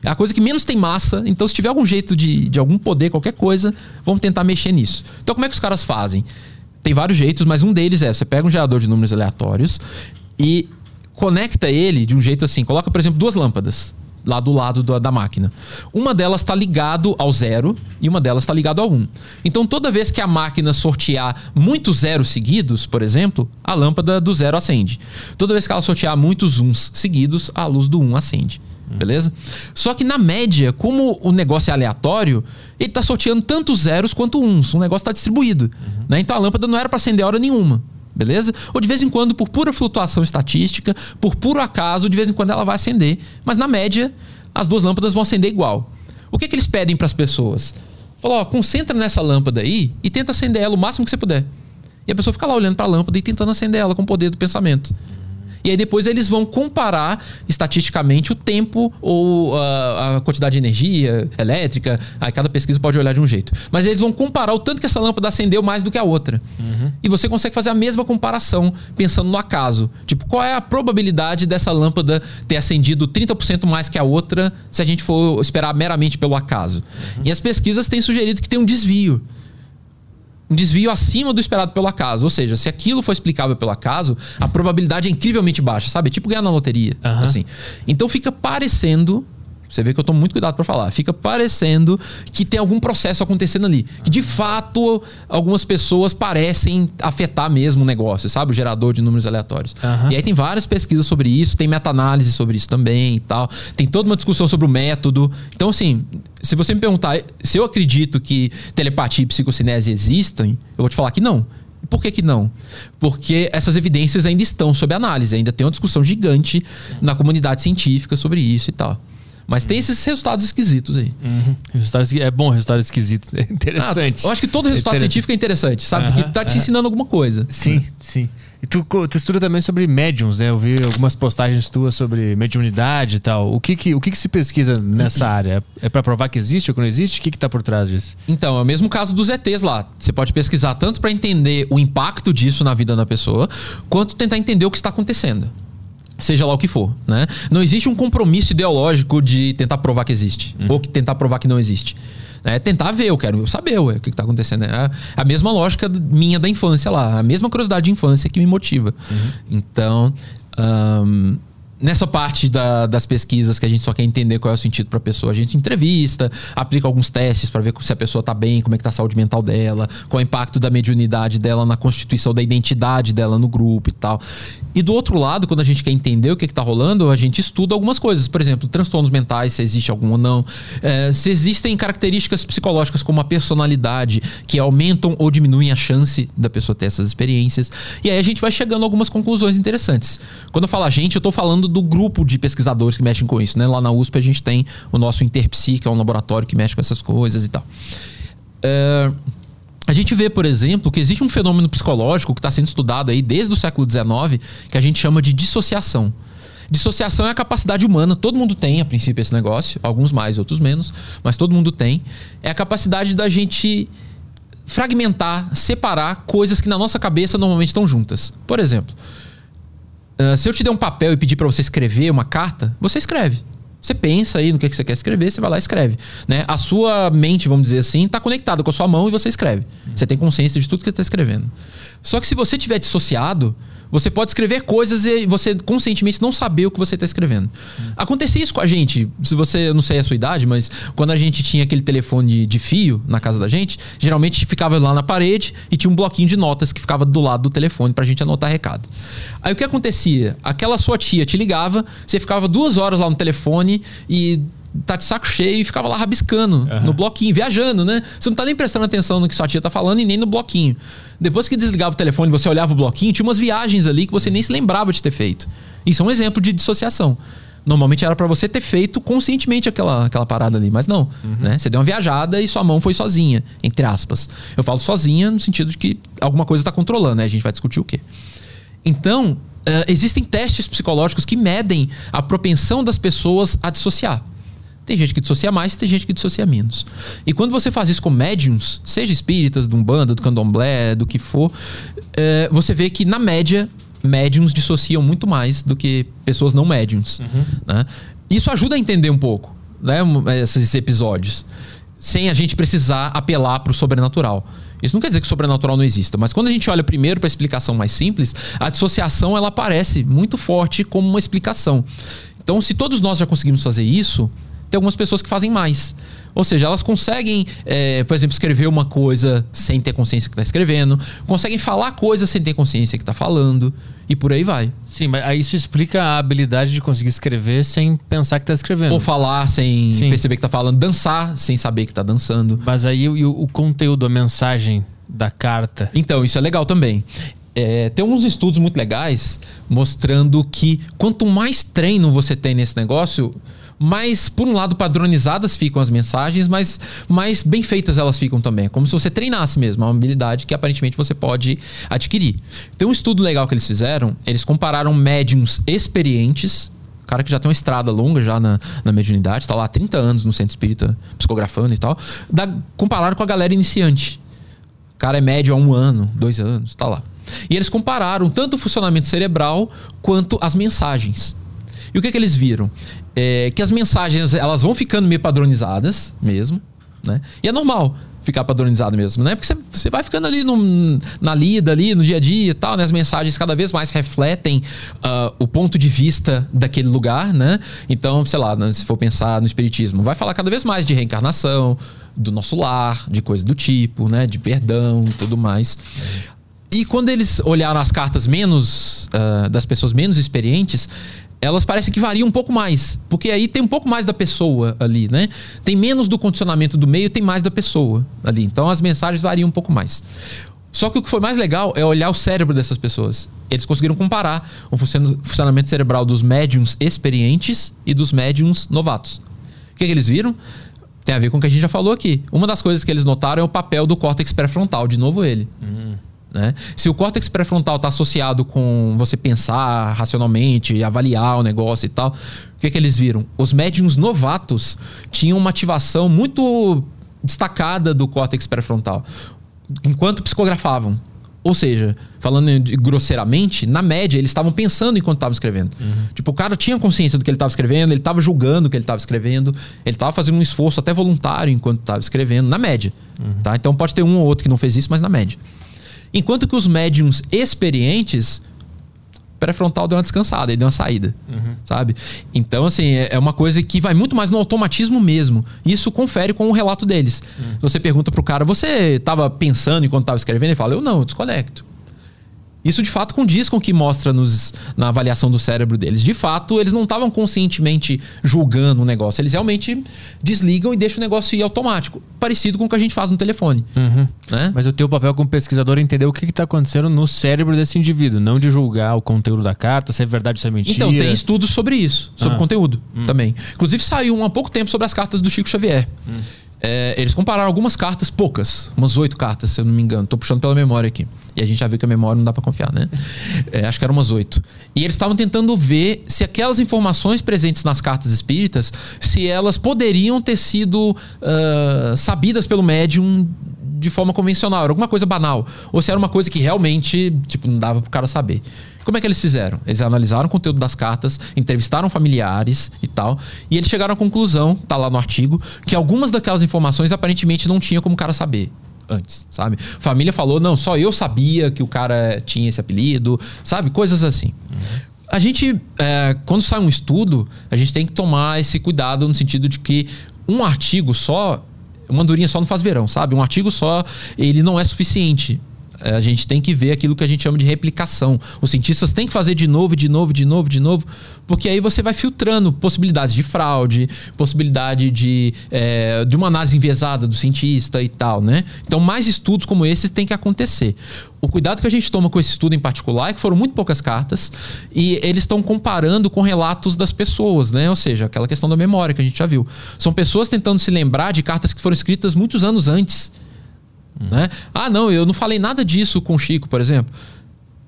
Speaker 3: É a coisa que menos tem massa, então se tiver algum jeito de, de algum poder, qualquer coisa, vamos tentar mexer nisso. Então como é que os caras fazem? Tem vários jeitos, mas um deles é: você pega um gerador de números aleatórios e conecta ele de um jeito assim. Coloca, por exemplo, duas lâmpadas lá do lado da, da máquina. Uma delas está ligado ao zero e uma delas está ligado ao um. Então, toda vez que a máquina sortear muitos zeros seguidos, por exemplo, a lâmpada do zero acende. Toda vez que ela sortear muitos uns seguidos, a luz do um acende. Beleza? Só que na média, como o negócio é aleatório, ele está sorteando tanto zeros quanto uns. O negócio está distribuído. né? Então a lâmpada não era para acender a hora nenhuma. Beleza? Ou de vez em quando, por pura flutuação estatística, por puro acaso, de vez em quando ela vai acender. Mas na média, as duas lâmpadas vão acender igual. O que, que eles pedem para as pessoas? Falou, ó, concentra nessa lâmpada aí e tenta acender ela o máximo que você puder. E a pessoa fica lá olhando para a lâmpada e tentando acender ela com o poder do pensamento. E aí depois eles vão comparar estatisticamente o tempo ou a, a quantidade de energia elétrica. Aí cada pesquisa pode olhar de um jeito. Mas eles vão comparar o tanto que essa lâmpada acendeu mais do que a outra. E você consegue fazer a mesma comparação pensando no acaso. Tipo, qual é a probabilidade dessa lâmpada ter acendido 30% mais que a outra se a gente for esperar meramente pelo acaso? E as pesquisas têm sugerido que tem um desvio um desvio acima do esperado pelo acaso. Ou seja, se aquilo for explicável pelo acaso, a probabilidade é incrivelmente baixa, sabe? É tipo ganhar na loteria.
Speaker 1: Aham.
Speaker 3: Assim. Então fica parecendo. Você vê que eu tomo muito cuidado para falar. Fica parecendo que tem algum processo acontecendo ali. Que de fato algumas pessoas parecem afetar mesmo o negócio, sabe? O gerador de números aleatórios.
Speaker 1: Aham.
Speaker 3: E aí tem várias pesquisas sobre isso, tem meta-análise sobre isso também e tal. Tem toda uma discussão sobre o método. Então, assim, se você me perguntar se eu acredito que telepatia e psicocinese existem, eu vou te falar que não. Por que, que não? Porque essas evidências ainda estão sob análise, ainda tem uma discussão gigante na comunidade científica sobre isso e tal. Mas tem esses resultados esquisitos aí.
Speaker 1: Uhum. é bom resultado esquisito. É interessante.
Speaker 3: Ah, eu acho que todo resultado é científico é interessante, sabe? Porque tá te ensinando alguma coisa.
Speaker 1: Sim, sim. E tu, tu estuda também sobre médiums, né? Eu vi algumas postagens tuas sobre mediunidade e tal. O que que, o que, que se pesquisa nessa área? É para provar que existe ou que não existe? O que que tá por trás disso?
Speaker 3: Então, é o mesmo caso dos ETs lá. Você pode pesquisar tanto para entender o impacto disso na vida da pessoa, quanto tentar entender o que está acontecendo seja lá o que for, né? Não existe um compromisso ideológico de tentar provar que existe uhum. ou que tentar provar que não existe. É tentar ver, eu quero saber ué, o que está acontecendo. É a mesma lógica minha da infância lá, a mesma curiosidade de infância que me motiva. Uhum. Então, um, nessa parte da, das pesquisas que a gente só quer entender qual é o sentido para a pessoa, a gente entrevista, aplica alguns testes para ver se a pessoa está bem, como é que tá a saúde mental dela, qual é o impacto da mediunidade dela na constituição da identidade dela no grupo e tal. E do outro lado, quando a gente quer entender o que está rolando, a gente estuda algumas coisas. Por exemplo, transtornos mentais, se existe algum ou não. É, se existem características psicológicas como a personalidade que aumentam ou diminuem a chance da pessoa ter essas experiências. E aí a gente vai chegando a algumas conclusões interessantes. Quando eu falo a gente, eu estou falando do grupo de pesquisadores que mexem com isso. Né? Lá na USP a gente tem o nosso Interpsi, que é um laboratório que mexe com essas coisas e tal. É, a gente vê, por exemplo, que existe um fenômeno psicológico que está sendo estudado aí desde o século XIX, que a gente chama de dissociação. Dissociação é a capacidade humana, todo mundo tem a princípio esse negócio, alguns mais, outros menos, mas todo mundo tem. É a capacidade da gente fragmentar, separar coisas que na nossa cabeça normalmente estão juntas. Por exemplo, uh, se eu te der um papel e pedir para você escrever uma carta, você escreve. Você pensa aí no que, você quer escrever, você vai lá e escreve. Né? A sua mente, vamos dizer assim, está conectada com a sua mão e você escreve. Você tem consciência de tudo que está escrevendo. Só que se você tiver dissociado, você pode escrever coisas e você conscientemente não saber o que você está escrevendo. Hum. Acontecia isso com a gente. Se você, não sei a sua idade, mas quando a gente tinha aquele telefone de, de fio na casa da gente, geralmente ficava lá na parede e tinha um bloquinho de notas que ficava do lado do telefone pra gente anotar recado. Aí o que acontecia? Aquela sua tia te ligava, você ficava duas horas lá no telefone e tá de saco cheio e ficava lá rabiscando uhum. no bloquinho, viajando, né? Você não tá nem prestando atenção no que sua tia tá falando e nem no bloquinho. Depois que desligava o telefone, você olhava o bloquinho, tinha umas viagens ali que você nem se lembrava de ter feito. Isso é um exemplo de dissociação. Normalmente era para você ter feito conscientemente aquela, aquela parada ali, mas não. Uhum. Né? Você deu uma viajada e sua mão foi sozinha, entre aspas. Eu falo sozinha no sentido de que alguma coisa está controlando, né? A gente vai discutir o quê. Então, uh, existem testes psicológicos que medem a propensão das pessoas a dissociar. Tem gente que dissocia mais, tem gente que dissocia menos. E quando você faz isso com médiums, seja espíritas, de umbanda, do candomblé, do que for, é, você vê que, na média, médiums dissociam muito mais do que pessoas não médiums. Uhum. Né? Isso ajuda a entender um pouco né, esses episódios, sem a gente precisar apelar para o sobrenatural. Isso não quer dizer que o sobrenatural não exista, mas quando a gente olha primeiro para a explicação mais simples, a dissociação ela aparece muito forte como uma explicação. Então, se todos nós já conseguimos fazer isso, tem algumas pessoas que fazem mais. Ou seja, elas conseguem, é, por exemplo, escrever uma coisa sem ter consciência que está escrevendo, conseguem falar coisas sem ter consciência que está falando, e por aí vai.
Speaker 1: Sim, mas aí isso explica a habilidade de conseguir escrever sem pensar que está escrevendo.
Speaker 3: Ou falar sem Sim. perceber que está falando, dançar sem saber que está dançando.
Speaker 1: Mas aí o, o conteúdo, a mensagem da carta.
Speaker 3: Então, isso é legal também. É, tem uns estudos muito legais mostrando que quanto mais treino você tem nesse negócio, mais, por um lado, padronizadas ficam as mensagens, mas mais bem feitas elas ficam também. É como se você treinasse mesmo, uma habilidade que aparentemente você pode adquirir. Tem um estudo legal que eles fizeram, eles compararam médiums experientes cara que já tem uma estrada longa já na, na mediunidade, está lá há 30 anos no centro espírita psicografando e tal, da, compararam com a galera iniciante. O cara é médio há um ano, dois anos, está lá. E eles compararam tanto o funcionamento cerebral quanto as mensagens. E o que, que eles viram? É, que as mensagens elas vão ficando meio padronizadas mesmo, né? E é normal ficar padronizado mesmo, né? Porque você vai ficando ali no, na lida, ali no dia a dia e tal, né? As mensagens cada vez mais refletem uh, o ponto de vista daquele lugar, né? Então, sei lá, né? se for pensar no espiritismo, vai falar cada vez mais de reencarnação, do nosso lar, de coisas do tipo, né? De perdão e tudo mais. E quando eles olharam as cartas menos uh, das pessoas menos experientes, elas parecem que variam um pouco mais. Porque aí tem um pouco mais da pessoa ali, né? Tem menos do condicionamento do meio, tem mais da pessoa ali. Então as mensagens variam um pouco mais. Só que o que foi mais legal é olhar o cérebro dessas pessoas. Eles conseguiram comparar o funcionamento cerebral dos médiums experientes e dos médiums novatos. O que, que eles viram? Tem a ver com o que a gente já falou aqui. Uma das coisas que eles notaram é o papel do córtex pré-frontal, de novo ele. Né? Se o córtex pré-frontal está associado com você pensar racionalmente, avaliar o negócio e tal, o que, que eles viram? Os médiums novatos tinham uma ativação muito destacada do córtex pré-frontal enquanto psicografavam. Ou seja, falando de- grosseiramente, na média, eles estavam pensando enquanto estavam escrevendo. Tipo, o cara tinha consciência do que ele estava escrevendo, ele estava julgando o que ele estava escrevendo, ele estava fazendo um esforço até voluntário enquanto estava escrevendo, na média. Tá? Então pode ter um ou outro que não fez isso, mas na média. Enquanto que os médiums experientes, pré-frontal deu uma descansada, ele deu uma saída, sabe? Então, assim, é é uma coisa que vai muito mais no automatismo mesmo. Isso confere com o relato deles. Você pergunta pro cara, você estava pensando enquanto estava escrevendo? Ele fala, eu não, eu desconecto. Isso de fato condiz com o que mostra nos, na avaliação do cérebro deles. De fato, eles não estavam conscientemente julgando o negócio. Eles realmente desligam e deixam o negócio ir automático. Parecido com o que a gente faz no telefone. Né?
Speaker 1: Mas o teu papel como pesquisador é entender o que está acontecendo no cérebro desse indivíduo, não de julgar o conteúdo da carta, se é verdade ou se é mentira.
Speaker 3: Então, tem estudos sobre isso, sobre
Speaker 1: Ah.
Speaker 3: conteúdo também. Inclusive, saiu um há pouco tempo sobre as cartas do Chico Xavier. É, eles compararam algumas cartas, poucas, umas oito cartas, se eu não me engano. Tô puxando pela memória aqui. E a gente já viu que a memória não dá pra confiar, né? É, acho que eram umas oito. E eles estavam tentando ver se aquelas informações presentes nas cartas espíritas, se elas poderiam ter sido ah, sabidas pelo médium de forma convencional, era alguma coisa banal. Ou se era uma coisa que realmente, tipo, não dava pro cara saber. Como é que eles fizeram? Eles analisaram o conteúdo das cartas, entrevistaram familiares e tal, e eles chegaram à conclusão, tá lá no artigo, que algumas daquelas informações aparentemente não tinha como o cara saber antes, sabe? Família falou, não, só eu sabia que o cara tinha esse apelido, sabe? Coisas assim. A gente, é, quando sai um estudo, a gente tem que tomar esse cuidado no sentido de que um artigo só, uma andorinha só não faz verão, sabe? Um artigo só, ele não é suficiente. É, A gente tem que ver aquilo que a gente chama de replicação. Os cientistas têm que fazer de novo, de novo, de novo, de novo, porque aí você vai filtrando possibilidades de fraude, possibilidade de, é, de uma análise enviesada do cientista e tal, né? Então, mais estudos como esses tem que acontecer. O cuidado que a gente toma com esse estudo em particular é que foram muito poucas cartas e eles estão comparando com relatos das pessoas, né? Ou seja, aquela questão da memória que a gente já viu. São pessoas tentando se lembrar de cartas que foram escritas muitos anos antes. Né? Ah, não, eu não falei nada disso com o Chico, por exemplo.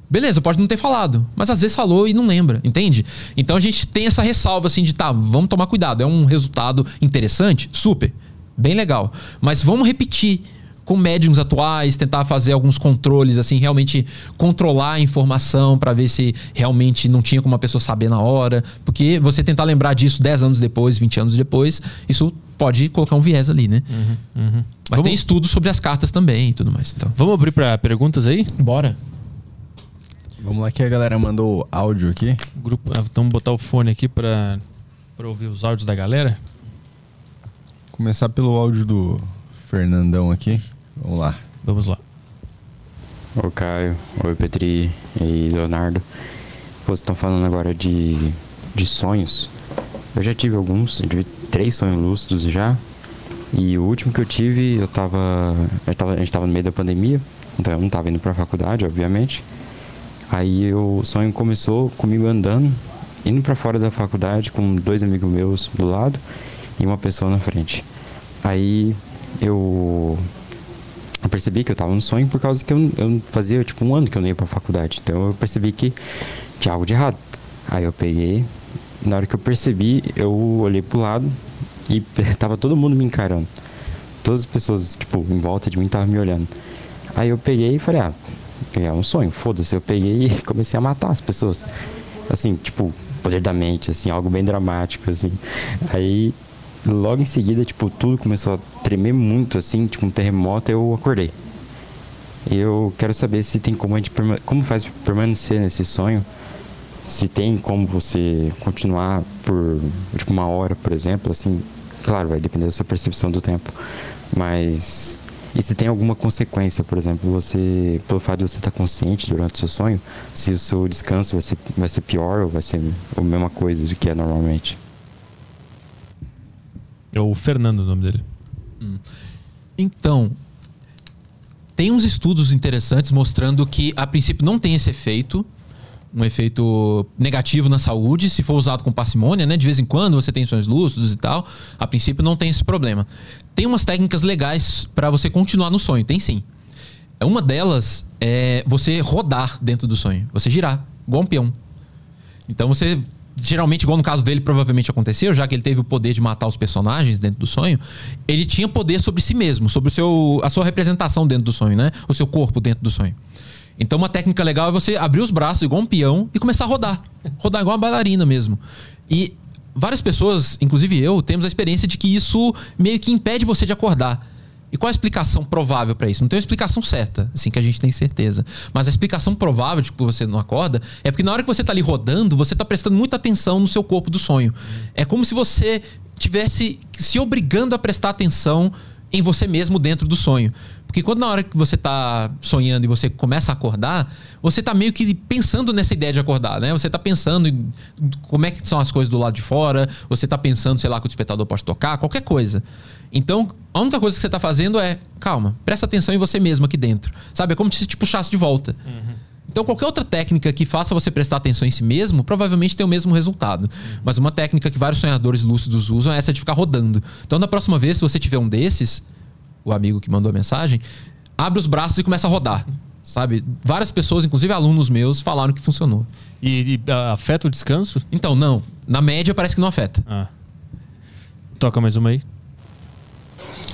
Speaker 3: Beleza, pode não ter falado, mas às vezes falou e não lembra, entende? Então a gente tem essa ressalva assim de tá, vamos tomar cuidado. É um resultado interessante, super, bem legal. Mas vamos repetir com médiums atuais, tentar fazer alguns controles, assim, realmente controlar a informação para ver se realmente não tinha como a pessoa saber na hora. Porque você tentar lembrar disso 10 anos depois, 20 anos depois, isso pode colocar um viés ali, né? Mas
Speaker 1: Vamos-
Speaker 3: tem estudos sobre as cartas também e tudo mais. Então,
Speaker 1: Vamos abrir para perguntas aí?
Speaker 3: bora.
Speaker 2: Vamos lá que a galera mandou áudio aqui.
Speaker 1: Grupo, ah, vamos botar o fone aqui para ouvir os áudios da galera.
Speaker 2: Começar pelo áudio do Fernandão aqui. Vamos lá.
Speaker 1: Vamos lá.
Speaker 4: Oi, Caio. Oi, Petri e Leonardo. Vocês estão falando agora de, de sonhos. Eu já tive alguns, eu tive três sonhos lúcidos já. E o último que eu tive, eu tava, eu tava. A gente tava no meio da pandemia, então eu não tava indo pra faculdade, obviamente. Aí o sonho começou comigo andando, indo pra fora da faculdade com dois amigos meus do lado e uma pessoa na frente. Aí eu eu percebi que eu tava no sonho por causa que eu, eu fazia tipo um ano que eu não ia pra faculdade. Então eu percebi que tinha algo de errado. Aí eu peguei, na hora que eu percebi, eu olhei pro lado e tava todo mundo me encarando. Todas as pessoas, tipo, em volta de mim estavam me olhando. Aí eu peguei e falei, ah, é um sonho, foda-se. Eu peguei e comecei a matar as pessoas. Assim, tipo, poder da mente, assim, algo bem dramático, assim. Aí logo em seguida, tipo, tudo começou a tremer muito, assim, tipo um terremoto, eu acordei. Eu quero saber se tem como a gente como faz pra permanecer nesse sonho. Se tem como você continuar por tipo uma hora, por exemplo, assim, claro, vai depender da sua percepção do tempo. Mas e se tem alguma consequência, por exemplo, você pelo fato de você estar consciente durante o seu sonho, se o seu descanso vai ser vai ser pior ou vai ser a mesma coisa do que é normalmente?
Speaker 1: É o Fernando o nome dele.
Speaker 3: Então, tem uns estudos interessantes mostrando que a princípio não tem esse efeito, um efeito negativo na saúde, se for usado com parcimônia, né? De vez em quando você tem sonhos lúcidos e tal. A princípio não tem esse problema. Tem umas técnicas legais para você continuar no sonho, tem sim. Uma delas é você rodar dentro do sonho, você girar, igual um peão. Então você geralmente, igual no caso dele, provavelmente aconteceu, já que ele teve o poder de matar os personagens dentro do sonho, ele tinha poder sobre si mesmo, sobre o seu, a sua representação dentro do sonho, né? O seu corpo dentro do sonho. Então, uma técnica legal é você abrir os braços igual um peão e começar a rodar. Rodar igual uma bailarina mesmo. E várias pessoas, inclusive eu, temos a experiência de que isso meio que impede você de acordar. E qual a explicação provável para isso? Não tem uma explicação certa, assim que a gente tem certeza. Mas a explicação provável de que você não acorda é porque na hora que você tá ali rodando, você tá prestando muita atenção no seu corpo do sonho. É como se você tivesse se obrigando a prestar atenção em você mesmo dentro do sonho. Porque quando na hora que você tá sonhando e você começa a acordar, você tá meio que pensando nessa ideia de acordar, né? Você tá pensando em como é que são as coisas do lado de fora, você tá pensando, sei lá, que o despertador pode tocar, qualquer coisa. Então, a única coisa que você tá fazendo é, calma, presta atenção em você mesmo aqui dentro. Sabe? É como se te puxasse de volta. Uhum. Então, qualquer outra técnica que faça você prestar atenção em si mesmo, provavelmente tem o mesmo resultado. Uhum. Mas uma técnica que vários sonhadores lúcidos usam é essa de ficar rodando. Então, na próxima vez, se você tiver um desses, o amigo que mandou a mensagem, abre os braços e começa a rodar. Sabe? Várias pessoas, inclusive alunos meus, falaram que funcionou.
Speaker 1: E, e uh, afeta o descanso?
Speaker 3: Então, não. Na média parece que não afeta. Ah.
Speaker 1: Toca mais uma aí.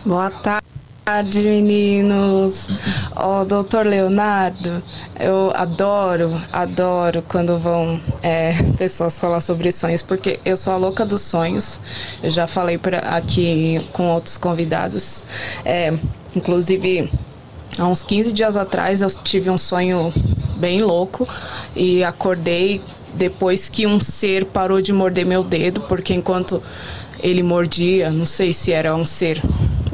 Speaker 5: Boa tarde, meninos. Ó, oh, doutor Leonardo, eu adoro, adoro quando vão é, pessoas falar sobre sonhos, porque eu sou a louca dos sonhos. Eu já falei pra, aqui com outros convidados. É, inclusive, há uns 15 dias atrás eu tive um sonho bem louco e acordei depois que um ser parou de morder meu dedo, porque enquanto ele mordia, não sei se era um ser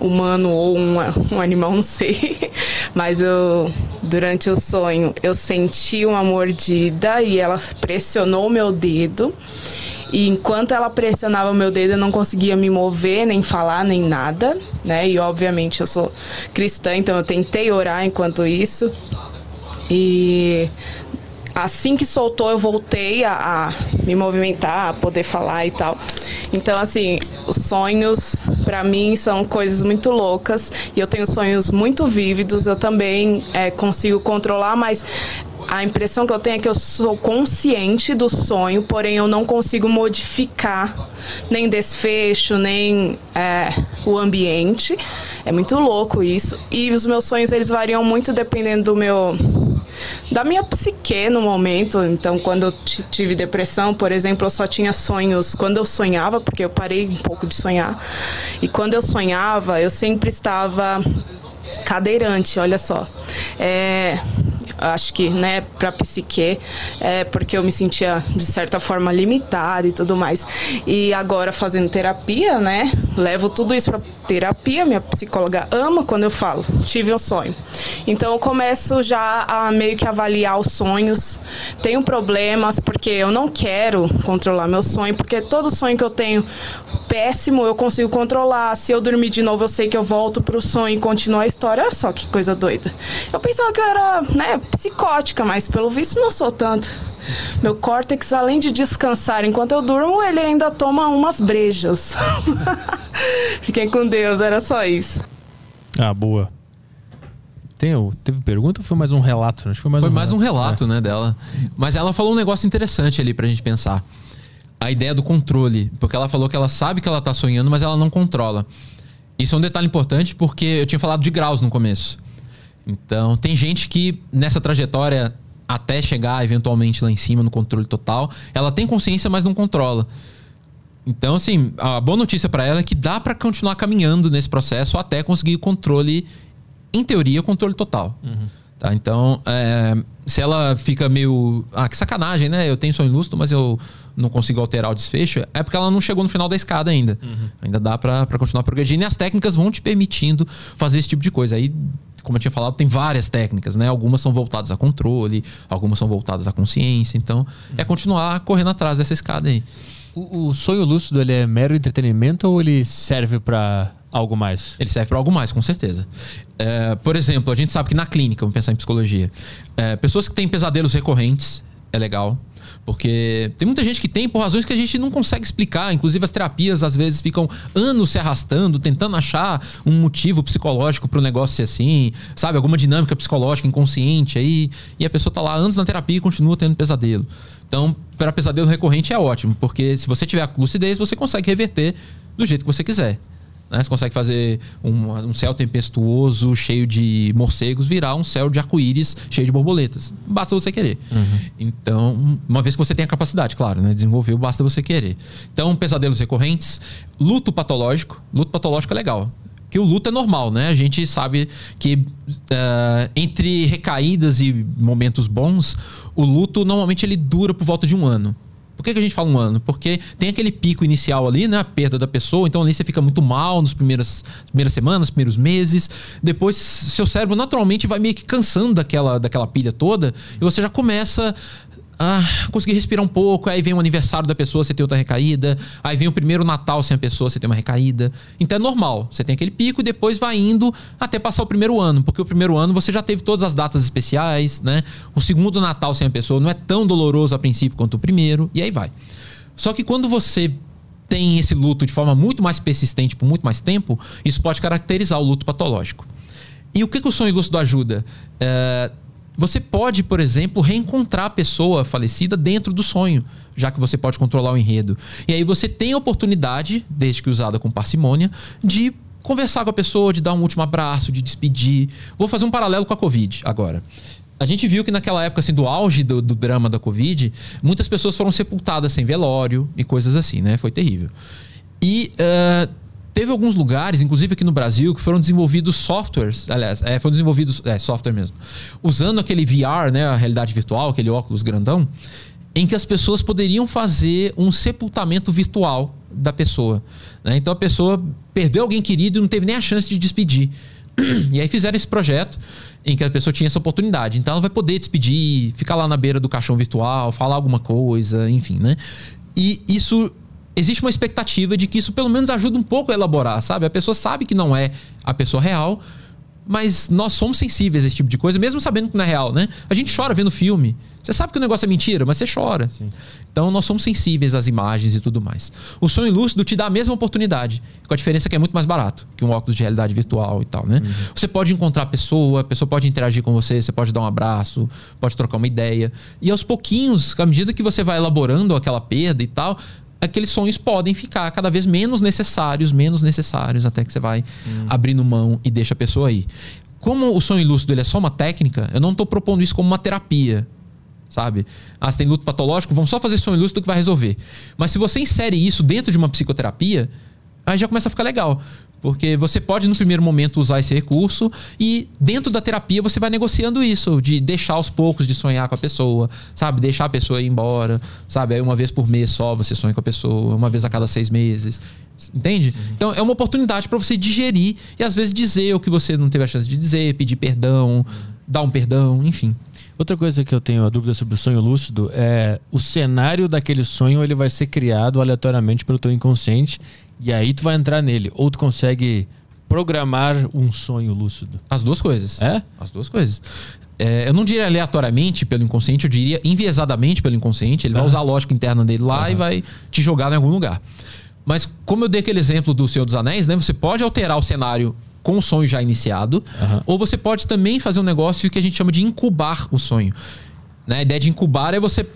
Speaker 5: humano ou um, um animal, não sei. Mas eu, durante o sonho, eu senti uma mordida e ela pressionou meu dedo. E enquanto ela pressionava o meu dedo, eu não conseguia me mover, nem falar, nem nada, né? E obviamente eu sou cristã, então eu tentei orar enquanto isso. E assim que soltou, eu voltei a, a, me movimentar, a poder falar e tal. Então, assim, os sonhos, para mim, são coisas muito loucas e eu tenho sonhos muito vívidos. Eu também é, consigo controlar, mas a impressão que eu tenho é que eu sou consciente do sonho, porém eu não consigo modificar nem desfecho, nem é, o ambiente. É muito louco isso. E os meus sonhos eles variam muito dependendo do meu da minha psique no momento. Então, quando eu tive depressão, por exemplo, eu só tinha sonhos quando eu sonhava, porque eu parei um pouco de sonhar. E quando eu sonhava, eu sempre estava cadeirante, olha só. É, acho que, né, para psique, é porque eu me sentia de certa forma limitada e tudo mais. E agora fazendo terapia, né, levo tudo isso para terapia, minha psicóloga ama quando eu falo, tive um sonho. Então eu começo já a meio que avaliar os sonhos. Tenho problemas porque eu não quero controlar meu sonho, porque todo sonho que eu tenho péssimo eu consigo controlar. Se eu dormir de novo, eu sei que eu volto pro sonho e continuo a história. Olha só que coisa doida. Eu pensava que eu era, né, psicótica, mas pelo visto não sou tanto. Meu córtex, além de descansar enquanto eu durmo, ele ainda toma umas brejas. Fiquem com Deus, era só isso.
Speaker 1: Ah, boa. Tem, teve pergunta ou foi mais um relato?
Speaker 3: Acho que foi mais, foi um, mais relato. um relato, é. né, dela. Mas ela falou um negócio interessante ali pra gente pensar. A ideia do controle. Porque ela falou que ela sabe que ela tá sonhando, mas ela não controla. Isso é um detalhe importante porque eu tinha falado de graus no começo. Então, tem gente que nessa trajetória até chegar eventualmente lá em cima no controle total, ela tem consciência, mas não controla. Então, assim, a boa notícia para ela é que dá para continuar caminhando nesse processo até conseguir controle, em teoria, controle total. Uhum. Tá? Então, é, se ela fica meio. Ah, que sacanagem, né? Eu tenho sonho lúcido, mas eu não consigo alterar o desfecho, é porque ela não chegou no final da escada ainda. Uhum. Ainda dá para continuar progredindo e as técnicas vão te permitindo fazer esse tipo de coisa. Aí como eu tinha falado, tem várias técnicas, né? Algumas são voltadas a controle, algumas são voltadas à consciência. Então, é continuar correndo atrás dessa escada aí.
Speaker 1: O, o sonho lúcido, ele é mero entretenimento ou ele serve para algo mais?
Speaker 3: Ele serve para algo mais, com certeza. É, por exemplo, a gente sabe que na clínica, vamos pensar em psicologia, é, pessoas que têm pesadelos recorrentes, é legal. Porque tem muita gente que tem por razões que a gente não consegue explicar. Inclusive, as terapias às vezes ficam anos se arrastando, tentando achar um motivo psicológico para o negócio ser assim, sabe? Alguma dinâmica psicológica inconsciente aí. E a pessoa tá lá anos na terapia e continua tendo pesadelo. Então, para pesadelo recorrente é ótimo, porque se você tiver lucidez, você consegue reverter do jeito que você quiser. Né? Você consegue fazer um, um, céu tempestuoso, cheio de morcegos, virar um céu de arco-íris cheio de borboletas. Basta você querer. Uhum. Então, uma vez que você tem a capacidade, claro, né? desenvolveu, basta você querer. Então, pesadelos recorrentes, luto patológico. Luto patológico é legal que o luto é normal, né? A gente sabe que uh, entre recaídas e momentos bons, o luto normalmente ele dura por volta de um ano. Por que, que a gente fala um ano? Porque tem aquele pico inicial ali, né? A perda da pessoa, então ali você fica muito mal nas primeiras, primeiras semanas, primeiros meses. Depois, seu cérebro naturalmente vai meio que cansando daquela, daquela pilha toda e você já começa ah, consegui respirar um pouco, aí vem o aniversário da pessoa, você tem outra recaída, aí vem o primeiro Natal sem a pessoa, você tem uma recaída. Então é normal, você tem aquele pico e depois vai indo até passar o primeiro ano, porque o primeiro ano você já teve todas as datas especiais, né? O segundo Natal sem a pessoa não é tão doloroso a princípio quanto o primeiro, e aí vai. Só que quando você tem esse luto de forma muito mais persistente por muito mais tempo, isso pode caracterizar o luto patológico. E o que, que o sonho lúcido ajuda? É, você pode, por exemplo, reencontrar a pessoa falecida dentro do sonho, já que você pode controlar o enredo. E aí você tem a oportunidade, desde que usada com parcimônia, de conversar com a pessoa, de dar um último abraço, de despedir. Vou fazer um paralelo com a Covid agora. A gente viu que naquela época, assim, do auge do, do drama da Covid, muitas pessoas foram sepultadas sem velório e coisas assim, né? Foi terrível. E uh, Teve alguns lugares, inclusive aqui no Brasil, que foram desenvolvidos softwares, aliás, é, foram desenvolvidos, é, software mesmo, usando aquele VR, né, a realidade virtual, aquele óculos grandão, em que as pessoas poderiam fazer um sepultamento virtual da pessoa. Né? Então a pessoa perdeu alguém querido e não teve nem a chance de despedir. E aí fizeram esse projeto em que a pessoa tinha essa oportunidade. Então ela vai poder despedir, ficar lá na beira do caixão virtual, falar alguma coisa, enfim, né? E isso existe uma expectativa de que isso pelo menos ajuda um pouco a elaborar, sabe? A pessoa sabe que não é a pessoa real, mas nós somos sensíveis a esse tipo de coisa, mesmo sabendo que não é real, né? A gente chora vendo filme. Você sabe que o negócio é mentira, mas você chora. Sim. Então nós somos sensíveis às imagens e tudo mais. O sonho lúcido te dá a mesma oportunidade, com a diferença que é muito mais barato que um óculos de realidade virtual e tal, né? Uhum. Você pode encontrar a pessoa, a pessoa pode interagir com você, você pode dar um abraço, pode trocar uma ideia. E aos pouquinhos, à medida que você vai elaborando aquela perda e tal, aqueles sonhos podem ficar cada vez menos necessários, menos necessários, até que você vai hum. abrindo mão e deixa a pessoa aí. Como o sonho lúcido ele é só uma técnica, eu não estou propondo isso como uma terapia. Sabe? Ah, você tem luto patológico, vamos só fazer sonho lúcido que vai resolver. Mas se você insere isso dentro de uma psicoterapia, aí já começa a ficar legal. Porque você pode, no primeiro momento, usar esse recurso e dentro da terapia você vai negociando isso, de deixar aos poucos de sonhar com a pessoa, sabe? Deixar a pessoa ir embora, sabe? Aí uma vez por mês só você sonha com a pessoa, uma vez a cada seis meses. Entende? Uhum. Então é uma oportunidade para você digerir e às vezes dizer o que você não teve a chance de dizer, pedir perdão, dar um perdão, enfim.
Speaker 1: Outra coisa que eu tenho a dúvida sobre o sonho lúcido é o cenário daquele sonho ele vai ser criado aleatoriamente pelo teu inconsciente e aí tu vai entrar nele. Ou tu consegue programar um sonho lúcido.
Speaker 3: As duas coisas.
Speaker 1: É?
Speaker 3: As duas coisas. É, eu não diria aleatoriamente pelo inconsciente, eu diria enviesadamente pelo inconsciente. Ele vai usar a lógica interna dele lá e vai te jogar em algum lugar. Mas como eu dei aquele exemplo do Senhor dos Anéis, né? Você pode alterar o cenário com o sonho já iniciado, ou você pode também fazer um negócio que a gente chama de incubar o sonho. Né? A ideia de incubar é você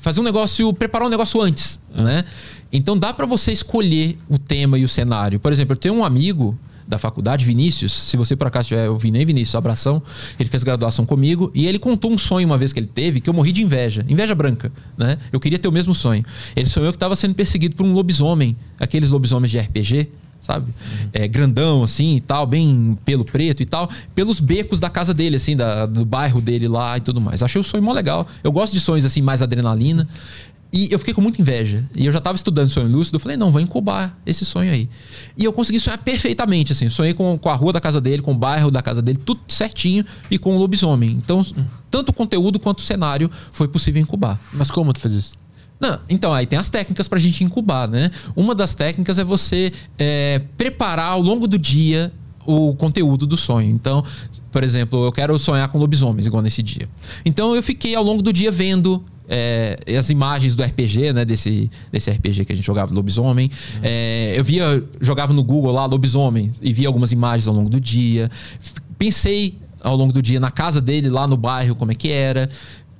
Speaker 3: fazer um negócio, preparar um negócio antes, né? Então dá para você escolher o tema e o cenário. Por exemplo, eu tenho um amigo da faculdade, Vinícius, se você por acaso tiver ouvindo aí, Vinícius, abração, ele fez graduação comigo e ele contou um sonho uma vez que ele teve que eu morri de inveja, inveja branca, né? Eu queria ter o mesmo sonho. Ele sonhou que estava sendo perseguido por um lobisomem, aqueles lobisomens de RPG, sabe? Uhum. É, grandão, assim e tal, bem pelo preto e tal, pelos becos da casa dele, assim, da, do bairro dele lá e tudo mais. Achei o sonho mó legal. Eu gosto de sonhos, assim, mais adrenalina. E eu fiquei com muita inveja. E eu já estava estudando sonho lúcido. Eu falei, não, vou incubar esse sonho aí. E eu consegui sonhar perfeitamente, assim. Sonhei com, com a rua da casa dele, com o bairro da casa dele, tudo certinho e com o lobisomem. Então, tanto o conteúdo quanto o cenário foi possível incubar.
Speaker 1: Mas como tu fez isso?
Speaker 3: Não, então, aí tem as técnicas pra gente incubar, né? Uma das técnicas é você é, preparar ao longo do dia o conteúdo do sonho. Então, por exemplo, eu quero sonhar com lobisomens, igual nesse dia. Então, eu fiquei ao longo do dia vendo é, as imagens do RPG, né? Desse, desse RPG que a gente jogava, Lobisomem. Uhum. É, eu via, jogava no Google lá, Lobisomem, e via algumas imagens ao longo do dia. Pensei ao longo do dia na casa dele, lá no bairro, como é que era.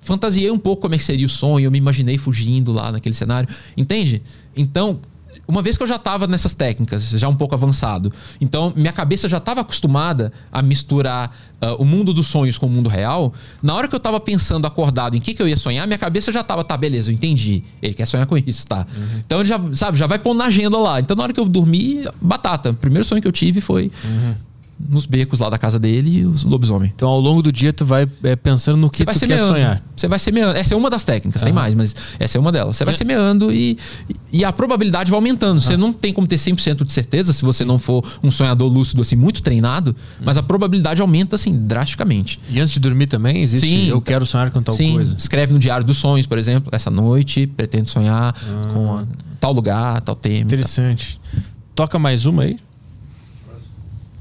Speaker 3: Fantasiei um pouco como é que seria o sonho, eu me imaginei fugindo lá naquele cenário. Entende? Então, uma vez que eu já estava nessas técnicas, já um pouco avançado, então minha cabeça já estava acostumada a misturar uh, o mundo dos sonhos com o mundo real. Na hora que eu estava pensando acordado em que, que eu ia sonhar, minha cabeça já estava, tá, beleza, eu entendi. Ele quer sonhar com isso, tá? Uhum. Então ele já, sabe, já vai pôr na agenda lá. Então na hora que eu dormi, batata. O primeiro sonho que eu tive foi uhum nos becos lá da casa dele e os lobisomem.
Speaker 1: Então, ao longo do dia, tu vai é, pensando no que
Speaker 3: você vai
Speaker 1: tu
Speaker 3: semeando.
Speaker 1: quer sonhar.
Speaker 3: Você vai semeando. Essa é uma das técnicas, uhum. tem mais, mas essa é uma delas. Você vai é. semeando e, e a probabilidade vai aumentando. Uhum. Você não tem como ter 100% de certeza se você não for um sonhador lúcido, assim, muito treinado, uhum. mas a probabilidade aumenta, assim, drasticamente.
Speaker 1: E antes de dormir também, existe Sim, eu quero sonhar com tal
Speaker 3: Sim.
Speaker 1: coisa.
Speaker 3: Escreve no diário dos sonhos, por exemplo. Essa noite, pretendo sonhar ah. com a, tal lugar, tal tema.
Speaker 1: Interessante. Toca mais uma aí.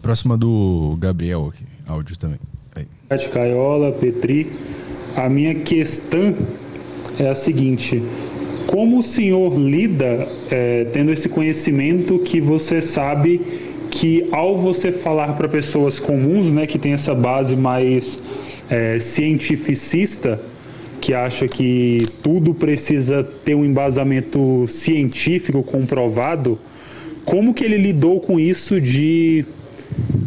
Speaker 2: Próxima do Gabriel aqui, áudio também.
Speaker 6: Aí. Caiola, Petri, a minha questão é a seguinte: como o senhor lida é, tendo esse conhecimento que você sabe que ao você falar para pessoas comuns, né, que tem essa base mais é, cientificista, que acha que tudo precisa ter um embasamento científico comprovado, como que ele lidou com isso de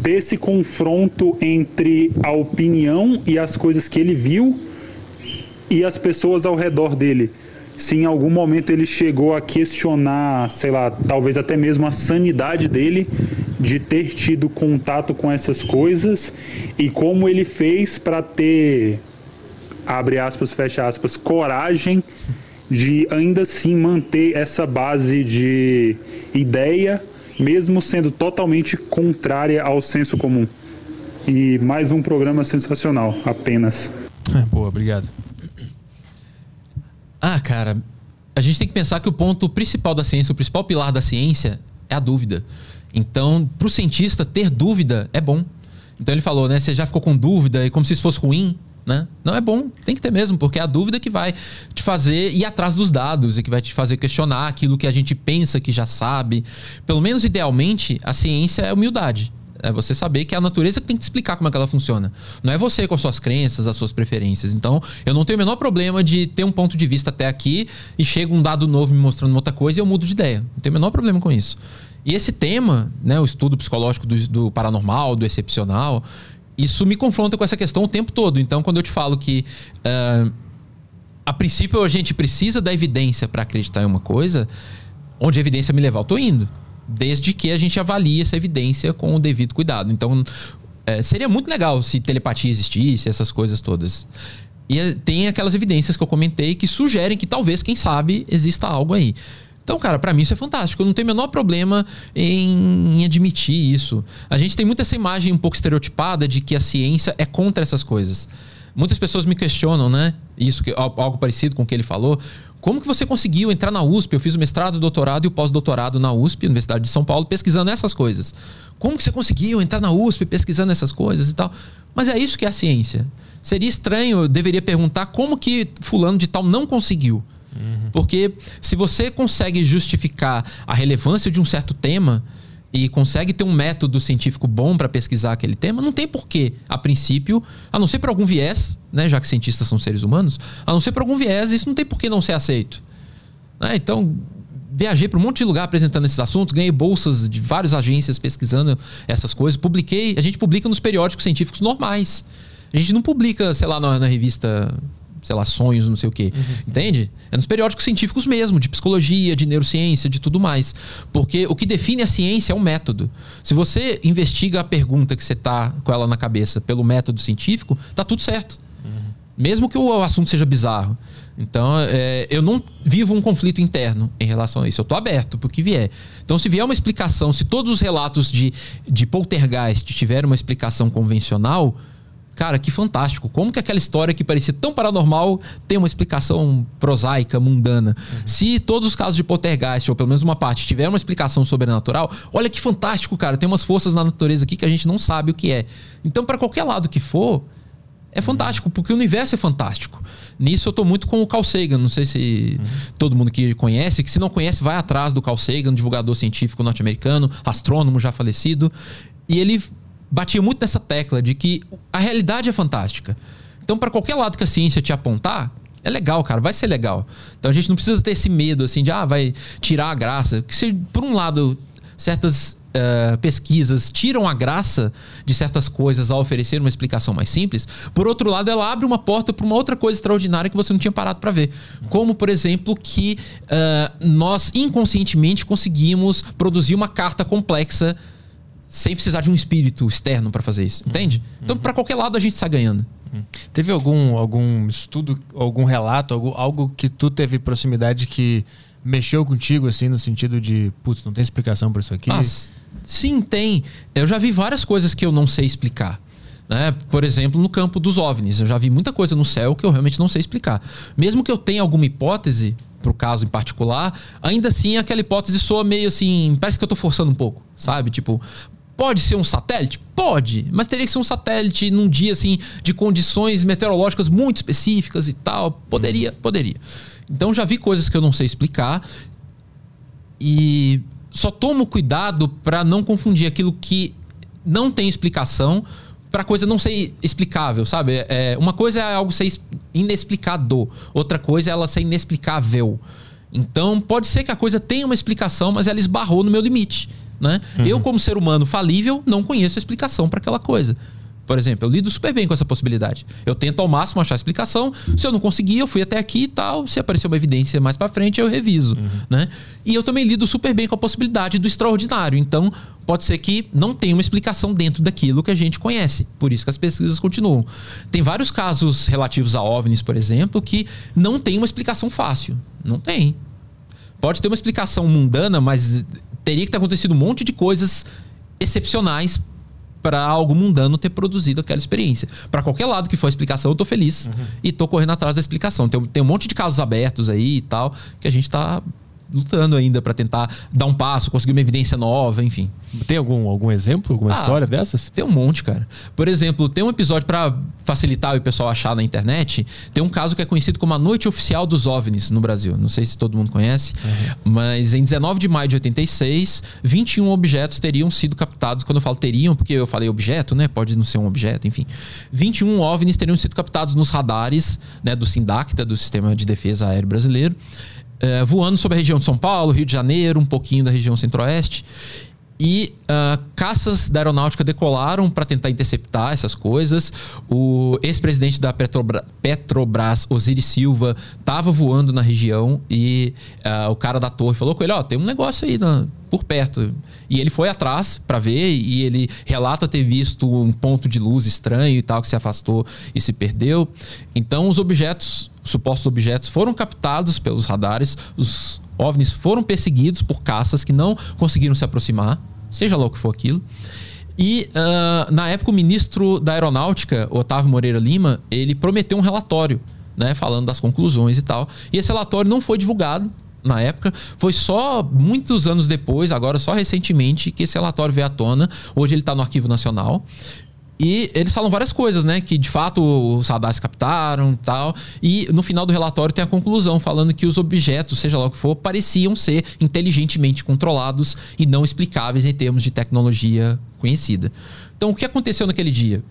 Speaker 6: desse confronto entre a opinião e as coisas que ele viu e as pessoas ao redor dele. Se em algum momento ele chegou a questionar, sei lá, talvez até mesmo a sanidade dele de ter tido contato com essas coisas e como ele fez para ter, abre aspas, fecha aspas, coragem de ainda assim manter essa base de ideia mesmo sendo totalmente contrária ao senso comum. E mais um programa sensacional, apenas.
Speaker 1: É, boa, obrigado.
Speaker 3: Ah, cara, a gente tem que pensar que o ponto principal da ciência, o principal pilar da ciência é a dúvida. Então, para o cientista, ter dúvida é bom. Então ele falou, né? Você já ficou com dúvida e como se isso fosse ruim, né? Não é bom, tem que ter mesmo, porque é a dúvida que vai te fazer ir atrás dos dados e que vai te fazer questionar aquilo que a gente pensa que já sabe. Pelo menos idealmente, a ciência é humildade. É você saber que é a natureza que tem que te explicar como é que ela funciona. Não é você com as suas crenças, as suas preferências. Então, eu não tenho o menor problema de ter um ponto de vista até aqui e chega um dado novo me mostrando outra coisa e eu mudo de ideia. Não tenho o menor problema com isso. E esse tema, né, o estudo psicológico do, do paranormal, do excepcional, isso me confronta com essa questão o tempo todo. Então, quando eu te falo que uh, a princípio a gente precisa da evidência para acreditar em uma coisa, onde a evidência me levar, eu tô indo. Desde que a gente avalie essa evidência com o devido cuidado. Então, é, seria muito legal se telepatia existisse, essas coisas todas. E eh, tem aquelas evidências que eu comentei que sugerem que talvez, quem sabe, exista algo aí. Então, cara, para mim isso é fantástico. Eu não tenho o menor problema em, em, admitir isso. A gente tem muito essa imagem um pouco estereotipada de que a ciência é contra essas coisas. Muitas pessoas me questionam, né? Isso, algo parecido com o que ele falou. Como que você conseguiu entrar na USP? Eu fiz o mestrado, o doutorado e o pós-doutorado na USP, Universidade de São Paulo, pesquisando essas coisas. Como que você conseguiu entrar na USP pesquisando essas coisas e tal? Mas é isso que é a ciência. Seria estranho, eu deveria perguntar como que fulano de tal não conseguiu. Uhum. Porque se você consegue justificar a relevância de um certo tema e consegue ter um método científico bom para pesquisar aquele tema, não tem porquê, a princípio, a não ser por algum viés, né, já que cientistas são seres humanos, a não ser por algum viés, isso não tem porquê não ser aceito. Né? Então, viajei para um monte de lugar apresentando esses assuntos, ganhei bolsas de várias agências pesquisando essas coisas, publiquei, a gente publica nos periódicos científicos normais. A gente não publica, sei lá, na, na revista sei lá, sonhos, não sei o quê. Uhum. Entende? É nos periódicos científicos mesmo, de psicologia, de neurociência, de tudo mais. Porque o que define a ciência é o método. Se você investiga a pergunta que você tá com ela na cabeça pelo método científico, tá tudo certo. Uhum. Mesmo que o assunto seja bizarro. Então, é, eu não vivo um conflito interno em relação a isso. Eu estou aberto para o que vier. Então, se vier uma explicação, se todos os relatos de, de poltergeist tiverem uma explicação convencional, Cara, que fantástico. Como que aquela história que parecia tão paranormal tem uma explicação prosaica, mundana? Uhum. Se todos os casos de poltergeist, ou pelo menos uma parte, tiver uma explicação sobrenatural, olha que fantástico, cara. Tem umas forças na natureza aqui que a gente não sabe o que é. Então, para qualquer lado que for, É fantástico, porque o universo é fantástico. Nisso eu tô muito com o Carl Sagan. Não sei se uhum. todo mundo que conhece, que se não conhece, vai atrás do Carl Sagan, divulgador científico norte-americano, astrônomo já falecido. E ele batia muito nessa tecla de que a realidade é fantástica. Então, para qualquer lado que a ciência te apontar, é legal, cara, vai ser legal. Então a gente não precisa ter esse medo assim de, ah, vai tirar a graça. Que se, por um lado, certas uh, pesquisas tiram a graça de certas coisas ao oferecer uma explicação mais simples, por outro lado, ela abre uma porta para uma outra coisa extraordinária que você não tinha parado para ver. Como, por exemplo, que uh, nós inconscientemente conseguimos produzir uma carta complexa sem precisar de um espírito externo para fazer isso, entende? Uhum. Então, para qualquer lado a gente está ganhando.
Speaker 1: Uhum. Teve algum, algum estudo, algum relato, algo, algo que tu teve proximidade que mexeu contigo, assim, no sentido de, putz, não tem explicação para isso aqui?
Speaker 3: Ah, sim, tem. Eu já vi várias coisas que eu não sei explicar. Né? Por exemplo, no campo dos OVNIs. Eu já vi muita coisa no céu que eu realmente não sei explicar. Mesmo que eu tenha alguma hipótese, pro caso em particular, ainda assim aquela hipótese soa meio assim. Parece que eu tô forçando um pouco, sabe? Tipo, Pode ser um satélite? Pode, mas teria que ser um satélite num dia assim de condições meteorológicas muito específicas e tal. Poderia, poderia. Então já vi coisas que eu não sei explicar e só tomo cuidado para não confundir aquilo que não tem explicação para coisa não ser explicável, sabe? É, uma coisa é algo ser inexplicado, outra coisa é ela ser inexplicável. Então pode ser que a coisa tenha uma explicação, mas ela esbarrou no meu limite. Né? Uhum. Eu, como ser humano falível, não conheço a explicação para aquela coisa. Por exemplo, eu lido super bem com essa possibilidade. Eu tento ao máximo achar a explicação. Se eu não conseguir, eu fui até aqui e tal. Se aparecer uma evidência mais para frente, eu reviso. Uhum. Né? E eu também lido super bem com a possibilidade do extraordinário. Então, pode ser que não tenha uma explicação dentro daquilo que a gente conhece. Por isso que as pesquisas continuam. Tem vários casos relativos a OVNIs, por exemplo, que não tem uma explicação fácil. Não tem. Pode ter uma explicação mundana, mas teria que ter acontecido um monte de coisas excepcionais para algo mundano ter produzido aquela experiência. Para qualquer lado que for a explicação, eu tô feliz uhum. e tô correndo atrás da explicação. Tem, tem um monte de casos abertos aí e tal que a gente tá lutando ainda para tentar dar um passo, conseguir uma evidência nova, enfim.
Speaker 1: Tem algum, algum exemplo, alguma ah, história dessas?
Speaker 3: Tem um monte, cara. Por exemplo, tem um episódio para facilitar o pessoal achar na internet. Tem um caso que é conhecido como a Noite Oficial dos OVNIs no Brasil. Não sei se todo mundo conhece, uhum. mas em 19 de maio de 86, 21 objetos teriam sido captados. Quando eu falo teriam, porque eu falei objeto, né? Pode não ser um objeto, enfim. 21 OVNIs teriam sido captados nos radares né, do SINDACTA, do Sistema de Defesa Aéreo Brasileiro é, voando sobre a região de São Paulo, Rio de Janeiro, um pouquinho da região centro-oeste. E uh, caças da aeronáutica decolaram para tentar interceptar essas coisas. O ex-presidente da Petrobras, Petrobras, Osiris Silva, estava voando na região e uh, o cara da torre falou com ele: Ó, oh, tem um negócio aí na, por perto. E ele foi atrás para ver e ele relata ter visto um ponto de luz estranho e tal que se afastou e se perdeu. Então, os objetos, supostos objetos, foram captados pelos radares. Os OVNIs foram perseguidos por caças que não conseguiram se aproximar, seja lá o que for aquilo. E uh, na época o ministro da Aeronáutica, Otávio Moreira Lima, ele prometeu um relatório, né, falando das conclusões e tal. E esse relatório não foi divulgado na época. Foi só muitos anos depois, agora só recentemente, que esse relatório veio à tona. Hoje ele está no Arquivo Nacional. E eles falam várias coisas, né? Que de fato os radares captaram e tal. E no final do relatório tem a conclusão falando que os objetos, seja lá o que for, pareciam ser inteligentemente controlados e não explicáveis em termos de tecnologia conhecida. Então o que aconteceu naquele dia?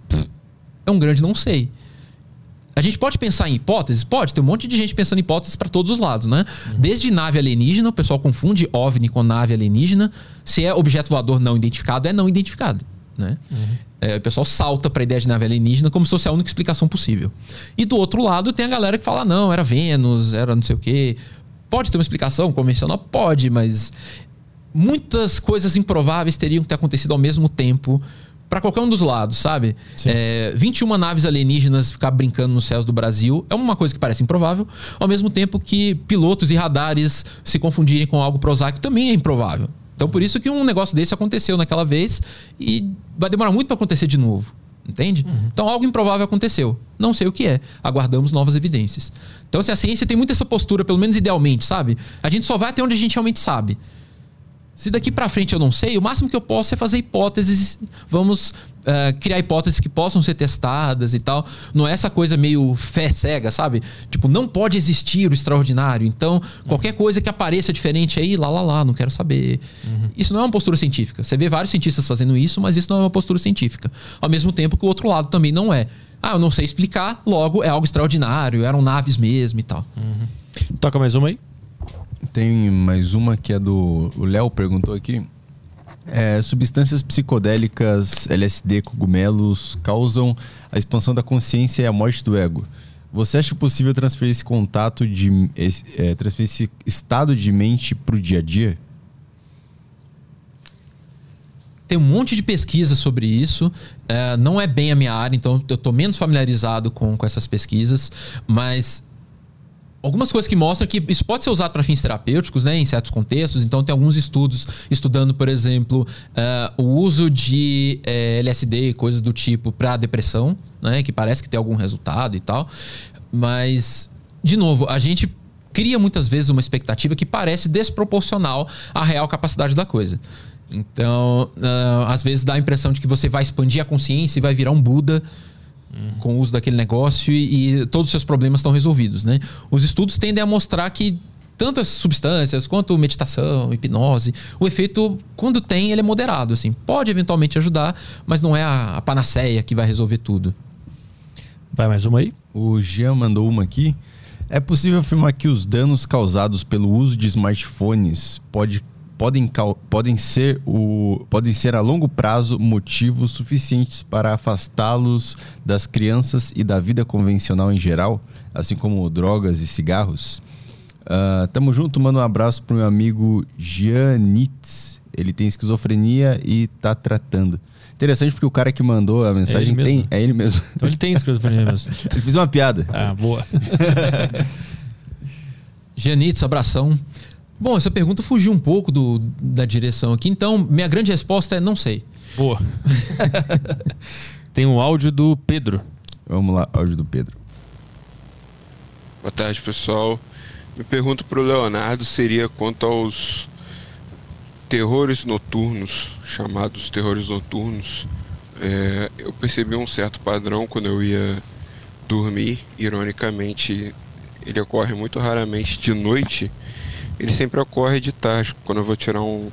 Speaker 3: É um grande não sei. A gente pode pensar em hipóteses? Pode, tem um monte de gente pensando em hipóteses para todos os lados, né? Uhum. Desde nave alienígena, o pessoal confunde OVNI com nave alienígena. Se é objeto voador não identificado, é não identificado, né? Uhum. É, o pessoal salta para a ideia de nave alienígena como se fosse a única explicação possível. E do outro lado tem a galera que fala: não, era Vênus, era não sei o quê. Pode ter uma explicação convencional? Pode, mas muitas coisas improváveis teriam que ter acontecido ao mesmo tempo para qualquer um dos lados, sabe? É, 21 naves alienígenas ficar brincando nos céus do Brasil é uma coisa que parece improvável, ao mesmo tempo que pilotos e radares se confundirem com algo prosaico também é improvável. Então, por isso que um negócio desse aconteceu naquela vez e vai demorar muito para acontecer de novo. Entende? Uhum. Então, algo improvável aconteceu. Não sei o que é. Aguardamos novas evidências. Então, assim, a ciência tem muito essa postura, pelo menos idealmente, sabe? A gente só vai até onde a gente realmente sabe. Se daqui para frente eu não sei, o máximo que eu posso é fazer hipóteses. Vamos uh, criar hipóteses que possam ser testadas e tal. Não é essa coisa meio fé cega, sabe? Tipo, não pode existir o extraordinário. Então, qualquer coisa que apareça diferente aí, lá, lá, lá, não quero saber. Uhum. Isso não é uma postura científica. Você vê vários cientistas fazendo isso, mas isso não é uma postura científica. Ao mesmo tempo que o outro lado também não é. Ah, eu não sei explicar, logo é algo extraordinário, eram naves mesmo e tal.
Speaker 1: Uhum. Toca mais uma aí.
Speaker 2: Tem mais uma que é do. O Léo perguntou aqui. É, substâncias psicodélicas, LSD, cogumelos, causam a expansão da consciência e a morte do ego. Você acha possível transferir esse contato de. Esse, é, transferir esse estado de mente para o dia a dia?
Speaker 3: Tem um monte de pesquisa sobre isso. É, não é bem a minha área, então eu estou menos familiarizado com, com essas pesquisas, mas algumas coisas que mostram que isso pode ser usado para fins terapêuticos, né, em certos contextos. Então, tem alguns estudos estudando, por exemplo, uh, o uso de uh, eh, LSD e coisas do tipo para depressão, né, que parece que tem algum resultado e tal. Mas, de novo, a gente cria muitas vezes uma expectativa que parece desproporcional à real capacidade da coisa. Então, uh, às vezes dá a impressão de que você vai expandir a consciência e vai virar um Buda uhum. com o uso daquele negócio e, e todos os seus problemas estão resolvidos, né? Os estudos tendem a mostrar que tanto as substâncias quanto meditação, hipnose, o efeito, quando tem, ele é moderado. Assim. Pode eventualmente ajudar, mas não é a, a panaceia que vai resolver tudo.
Speaker 1: Vai mais uma aí?
Speaker 2: O Jean mandou uma aqui. É possível afirmar que os danos causados pelo uso de smartphones pode podem, podem, ser o, podem ser a longo prazo motivos suficientes para afastá-los das crianças e da vida convencional em geral, assim como drogas e cigarros. Uh, tamo junto, manda um abraço pro meu amigo Gianitz. Ele tem esquizofrenia e tá tratando. Interessante porque o cara que mandou a mensagem é tem. É ele mesmo.
Speaker 1: Então ele tem esquizofrenia mesmo.
Speaker 2: ele fez uma piada.
Speaker 1: Ah, boa.
Speaker 3: Gianitz, abração. Bom, essa pergunta fugiu um pouco do, da direção aqui, então minha grande resposta é não sei.
Speaker 1: Boa. Tem um áudio do Pedro.
Speaker 2: Vamos lá, áudio do Pedro.
Speaker 7: Boa tarde, pessoal. Me pergunto para o Leonardo seria quanto aos terrores noturnos, chamados terrores noturnos. É, eu percebi um certo padrão quando eu ia dormir. Ironicamente, ele ocorre muito raramente de noite ele sempre ocorre de tarde, quando eu vou tirar um,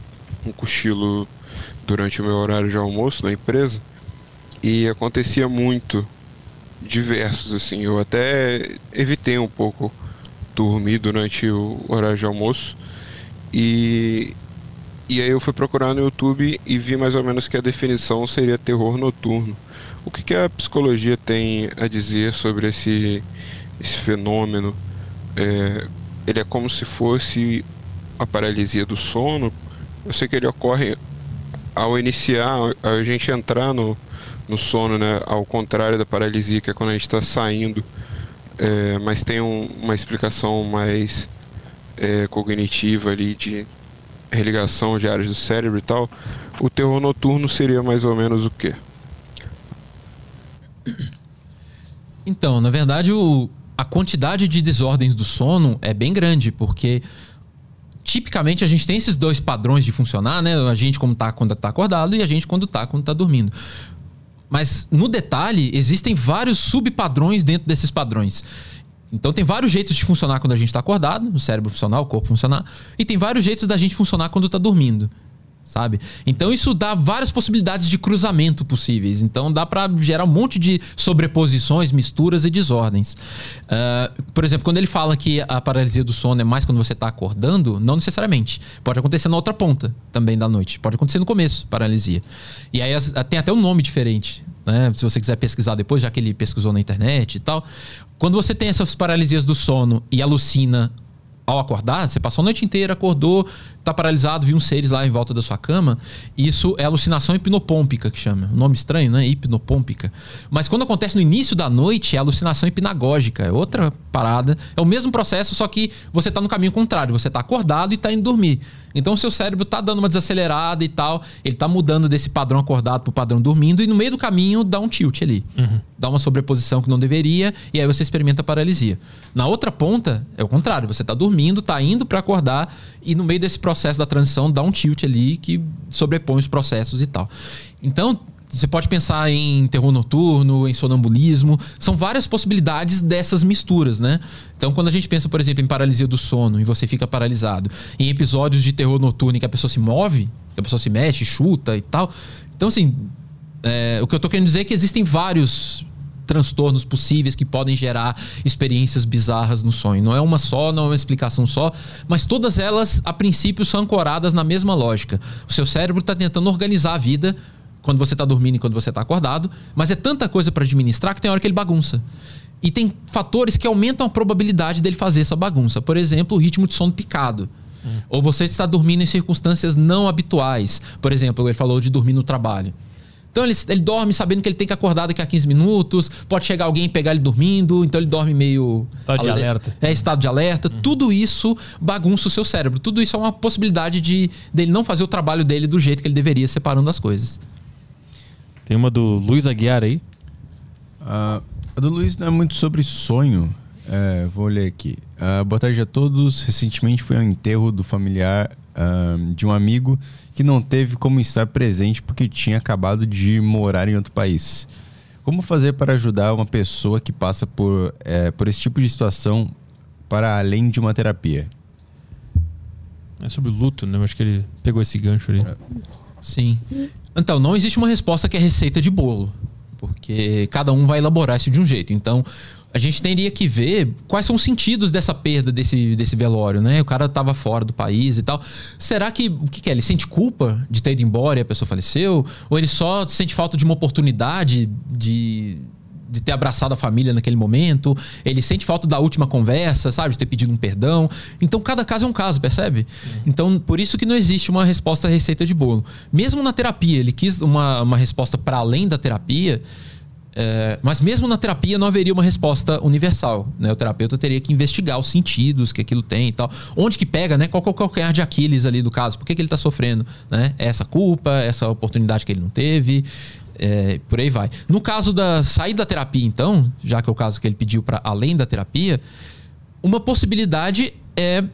Speaker 7: um cochilo durante o meu horário de almoço na empresa. E acontecia muito, diversos assim. Eu até evitei um pouco dormir durante o horário de almoço. E, e aí eu fui procurar no YouTube e vi mais ou menos que a definição seria terror noturno. O que, que a psicologia tem a dizer sobre esse, esse fenômeno? É, ele é como se fosse a paralisia do sono. Eu sei que ele ocorre ao iniciar, a gente entrar no, no sono, né? Ao contrário da paralisia, que é quando a gente está saindo. É, mas tem um, uma explicação mais é, cognitiva ali de religação de áreas do cérebro e tal. O terror noturno seria mais ou menos o quê?
Speaker 3: Então, na verdade, o, a quantidade de desordens do sono é bem grande, porque tipicamente a gente tem esses dois padrões de funcionar, né? A gente como tá quando tá acordado e a gente quando tá quando tá dormindo. Mas no detalhe, existem vários subpadrões dentro desses padrões. Então tem vários jeitos de funcionar quando a gente está acordado, o cérebro funcionar, o corpo funcionar, e tem vários jeitos da gente funcionar quando está dormindo sabe? Então isso dá várias possibilidades de cruzamento possíveis. Então dá para gerar um monte de sobreposições, misturas e desordens. Uh, por exemplo, quando ele fala que a paralisia do sono é mais quando você está acordando, não necessariamente. Pode acontecer na outra ponta também da noite. Pode acontecer no começo, paralisia. E aí tem até um nome diferente. Né? Se você quiser pesquisar depois, já que ele pesquisou na internet e tal. Quando você tem essas paralisias do sono e alucina ao acordar, você passou a noite inteira, acordou, tá paralisado, viu uns seres lá em volta da sua cama. Isso é alucinação hipnopômpica, que chama. Um nome estranho, né? Hipnopômpica. Mas quando acontece no início da noite, é alucinação hipnagógica. É outra parada. É o mesmo processo, só que você tá no caminho contrário. Você tá acordado e tá indo dormir. Então o seu cérebro tá dando uma desacelerada e tal. Ele tá mudando desse padrão acordado pro padrão dormindo. E no meio do caminho dá um tilt ali. Uhum. Dá uma sobreposição que não deveria. E aí você experimenta a paralisia. Na outra ponta, é o contrário. Você tá dormindo, tá indo para acordar. E no meio desse processo da transição dá um tilt ali que sobrepõe os processos e tal. Então, Você pode pensar em terror noturno, em sonambulismo. São várias possibilidades dessas misturas, né? Então, quando a gente pensa, por exemplo, em paralisia do sono e você fica paralisado, em episódios de terror noturno em que a pessoa se move, a pessoa se mexe, chuta e tal. Então, assim, é, o que eu tô querendo dizer é que existem vários transtornos possíveis que podem gerar experiências bizarras no sonho. Não é uma só, não é uma explicação só, mas todas elas, a princípio, são ancoradas na mesma lógica. O seu cérebro está tentando organizar a vida quando você está dormindo e quando você está acordado, mas é tanta coisa para administrar que tem hora que ele bagunça. E tem fatores que aumentam a probabilidade dele fazer essa bagunça. Por exemplo, o ritmo de sono picado. Hum. Ou você está dormindo em circunstâncias não habituais. Por exemplo, ele falou de dormir no trabalho. Então ele, ele, dorme sabendo que ele tem que acordar daqui a 15 minutos, pode chegar alguém e pegar ele dormindo, então ele dorme meio.
Speaker 1: Estado de alerta.
Speaker 3: É, estado de alerta. Uhum. Tudo isso bagunça o seu cérebro. Tudo isso é uma possibilidade de dele não fazer o trabalho dele do jeito que ele deveria, separando as coisas.
Speaker 1: Tem uma do Luiz Aguiar aí.
Speaker 2: Uh, a do Luiz não é muito sobre sonho. É, vou ler aqui. Uh, boa tarde a todos. Recentemente foi ao enterro do familiar uh, de um amigo que não teve como estar presente porque tinha acabado de morar em outro país. Como fazer para ajudar uma pessoa que passa por, é, por esse tipo de situação para além de uma terapia?
Speaker 1: É sobre luto, né? Eu acho que ele pegou esse gancho ali. É.
Speaker 3: Sim. Então, não existe uma resposta que é receita de bolo. Porque cada um vai elaborar isso de um jeito. Então, a gente teria que ver quais são os sentidos dessa perda desse, desse velório, né? O cara estava fora do país e tal. Será que o que, que, é? Ele sente culpa de ter ido embora e a pessoa faleceu? Ou ele só sente falta de uma oportunidade de de ter abraçado a família naquele momento, ele sente falta da última conversa, sabe, de ter pedido um perdão. Então cada caso é um caso, percebe? Uhum. Então por isso que não existe uma resposta receita de bolo. Mesmo na terapia, ele quis uma, uma resposta para além da terapia. É, mas mesmo na terapia não haveria uma resposta universal. Né? O terapeuta teria que investigar os sentidos que aquilo tem e tal. Onde que pega, né? Qual é o calcanhar de Aquiles ali do caso? Por que, que ele está sofrendo? Né? Essa culpa, essa oportunidade que ele não teve. É, por aí vai. No caso da saída da terapia, então, já que é o caso que ele pediu para além da terapia, uma possibilidade é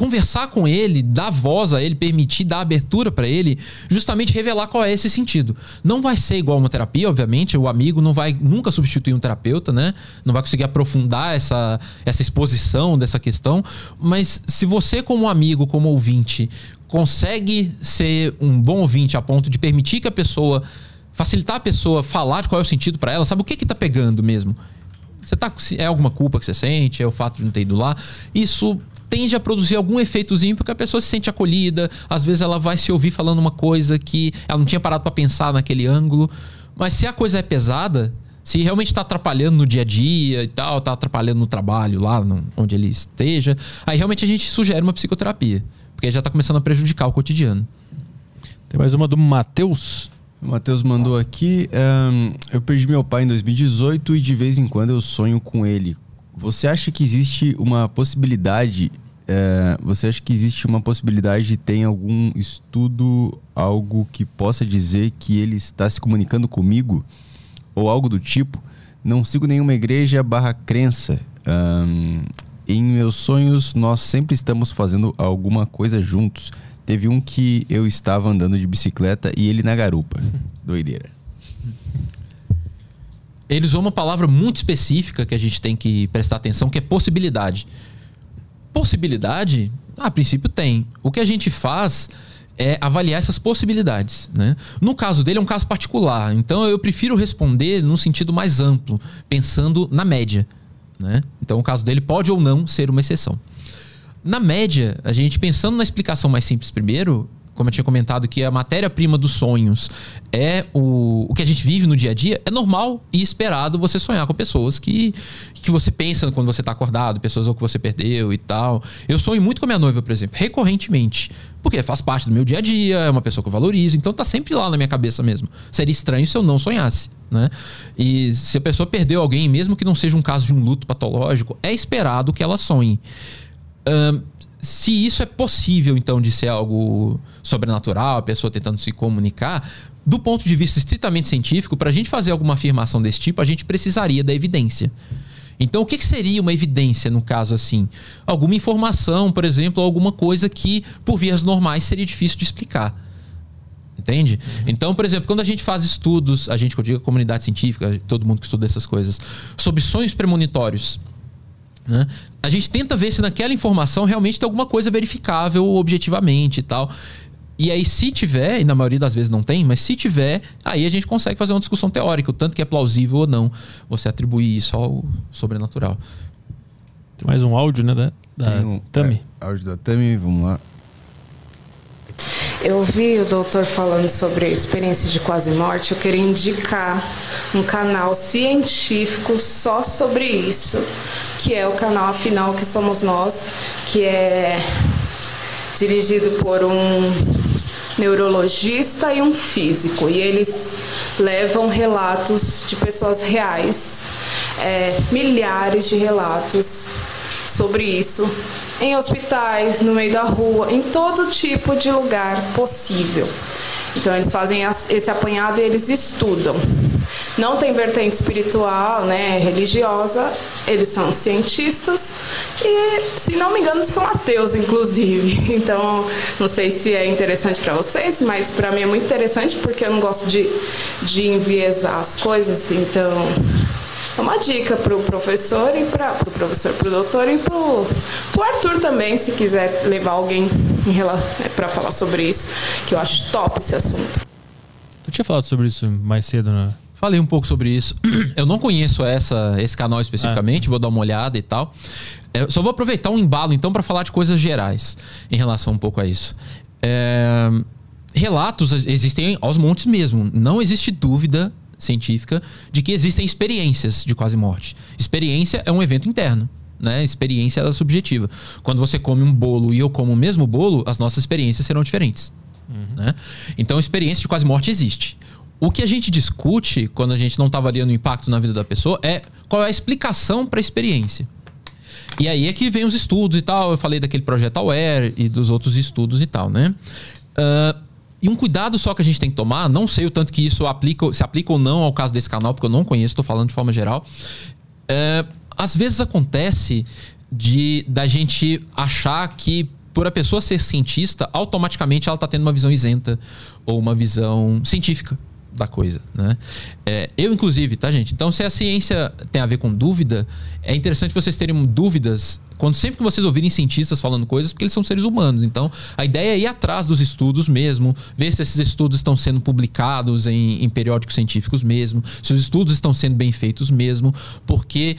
Speaker 3: conversar com ele, dar voz a ele, permitir, dar abertura para ele, justamente revelar qual é esse sentido. Não vai ser igual uma terapia, obviamente, o amigo não vai nunca substituir um terapeuta, né? Não vai conseguir aprofundar essa, essa exposição dessa questão, mas se você como amigo, como ouvinte, consegue ser um bom ouvinte a ponto de permitir que a pessoa facilitar a pessoa falar de qual é o sentido para ela, sabe o que que tá pegando mesmo? Você tá é alguma culpa que você sente, é o fato de não ter ido lá. Isso tende a produzir algum efeitozinho porque a pessoa se sente acolhida, às vezes ela vai se ouvir falando uma coisa que ela não tinha parado para pensar naquele ângulo. Mas se a coisa é pesada, se realmente está atrapalhando no dia a dia e tal, está atrapalhando no trabalho lá no, onde ele esteja, aí realmente a gente sugere uma psicoterapia, porque já está começando a prejudicar o cotidiano.
Speaker 1: Tem mais uma do Matheus.
Speaker 2: O Matheus mandou aqui: um, Eu perdi meu pai em 2018 e de vez em quando eu sonho com ele. Você acha que existe uma possibilidade? É, você acha que existe uma possibilidade de ter algum estudo, algo que possa dizer que ele está se comunicando comigo? Ou algo do tipo? Não sigo nenhuma igreja barra crença. Um, em meus sonhos, nós sempre estamos fazendo alguma coisa juntos. Teve um que eu estava andando de bicicleta e ele na garupa. Doideira.
Speaker 3: Ele usou uma palavra muito específica que a gente tem que prestar atenção, que é possibilidade. Possibilidade, a princípio tem. O que a gente faz é avaliar essas possibilidades. Né? No caso dele, é um caso particular. Então, eu prefiro responder num sentido mais amplo, pensando na média. Né? Então, o caso dele pode ou não ser uma exceção. Na média, a gente pensando na explicação mais simples primeiro, como eu tinha comentado, que a matéria-prima dos sonhos é o, o que a gente vive no dia a dia, é normal e esperado você sonhar com pessoas que, que você pensa quando você está acordado, pessoas que você perdeu e tal. Eu sonho muito com a minha noiva, por exemplo, recorrentemente. Porque faz parte do meu dia a dia, é uma pessoa que eu valorizo, então tá sempre lá na minha cabeça mesmo. Seria estranho se eu não sonhasse. Né? E se a pessoa perdeu alguém, mesmo que não seja um caso de um luto patológico, é esperado que ela sonhe. Um, se isso é possível, então, de ser algo sobrenatural, a pessoa tentando se comunicar, do ponto de vista estritamente científico, para a gente fazer alguma afirmação desse tipo, a gente precisaria da evidência. Então, o que, que, seria uma evidência no caso assim? Alguma informação, por exemplo, alguma coisa que, por vias normais, seria difícil de explicar. Entende? Então, por exemplo, quando a gente faz estudos, a gente, que eu digo a comunidade científica, todo mundo que estuda essas coisas, sobre sonhos premonitórios, né? A gente tenta ver se naquela informação realmente tem alguma coisa verificável objetivamente e tal. E aí, se tiver, e na maioria das vezes não tem, mas se tiver, aí a gente consegue fazer uma discussão teórica, o tanto que é plausível ou não você atribuir isso ao sobrenatural.
Speaker 1: Tem mais um áudio, né? Da, da
Speaker 2: um-
Speaker 1: Tami.
Speaker 2: é, áudio da Tami, vamos lá.
Speaker 5: Eu vi o doutor falando sobre a experiência de quase morte. Eu queria indicar um canal científico só sobre isso, que é o canal Afinal que Somos Nós, que é dirigido por um neurologista e um físico. E eles levam relatos de pessoas reais, é, milhares de relatos sobre isso em hospitais, no meio da rua, em todo tipo de lugar possível. Então eles fazem esse apanhado e eles estudam. Não tem vertente espiritual, né, religiosa. Eles são cientistas e, se não me engano, são ateus, inclusive. Então, não sei se é interessante para vocês, mas para mim é muito interessante porque eu não gosto de, de enviesar as coisas. Então, é uma dica para o professor e para o pro professor, para o doutor e para o Arthur também, se quiser levar alguém para falar sobre isso, que eu acho top esse assunto.
Speaker 1: Tu tinha falado sobre isso mais cedo, né?
Speaker 3: Falei um pouco sobre isso. Eu não conheço essa, esse canal especificamente, vou dar uma olhada e tal. Eu só vou aproveitar um embalo, então, para falar de coisas gerais em relação um pouco a isso. É, relatos existem aos montes mesmo. Não existe dúvida científica de que existem experiências de quase morte. Experiência é um evento interno. Né? Experiência ela é subjetiva. Quando você come um bolo e eu como o mesmo bolo, as nossas experiências serão diferentes. Né? Então, experiência de quase morte existe. O que a gente discute quando a gente não está avaliando o impacto na vida da pessoa é qual é a explicação para a experiência. E aí é que vem os estudos e tal. Eu falei daquele projeto Aware e dos outros estudos e tal, né? Ah, e um cuidado só que a gente tem que tomar, não sei o tanto que isso aplica, se aplica ou não ao caso desse canal, porque eu não conheço, estou falando de forma geral. É, às vezes acontece de da gente achar que por a pessoa ser cientista, automaticamente ela está tendo uma visão isenta ou uma visão científica da coisa, né? É, eu, inclusive, tá, gente? Então, se a ciência tem a ver com dúvida, é interessante vocês terem dúvidas quando sempre que vocês ouvirem cientistas falando coisas, porque eles são seres humanos. Então, a ideia é ir atrás dos estudos mesmo, ver se esses estudos estão sendo publicados em, em periódicos científicos mesmo, se os estudos estão sendo bem feitos mesmo, porque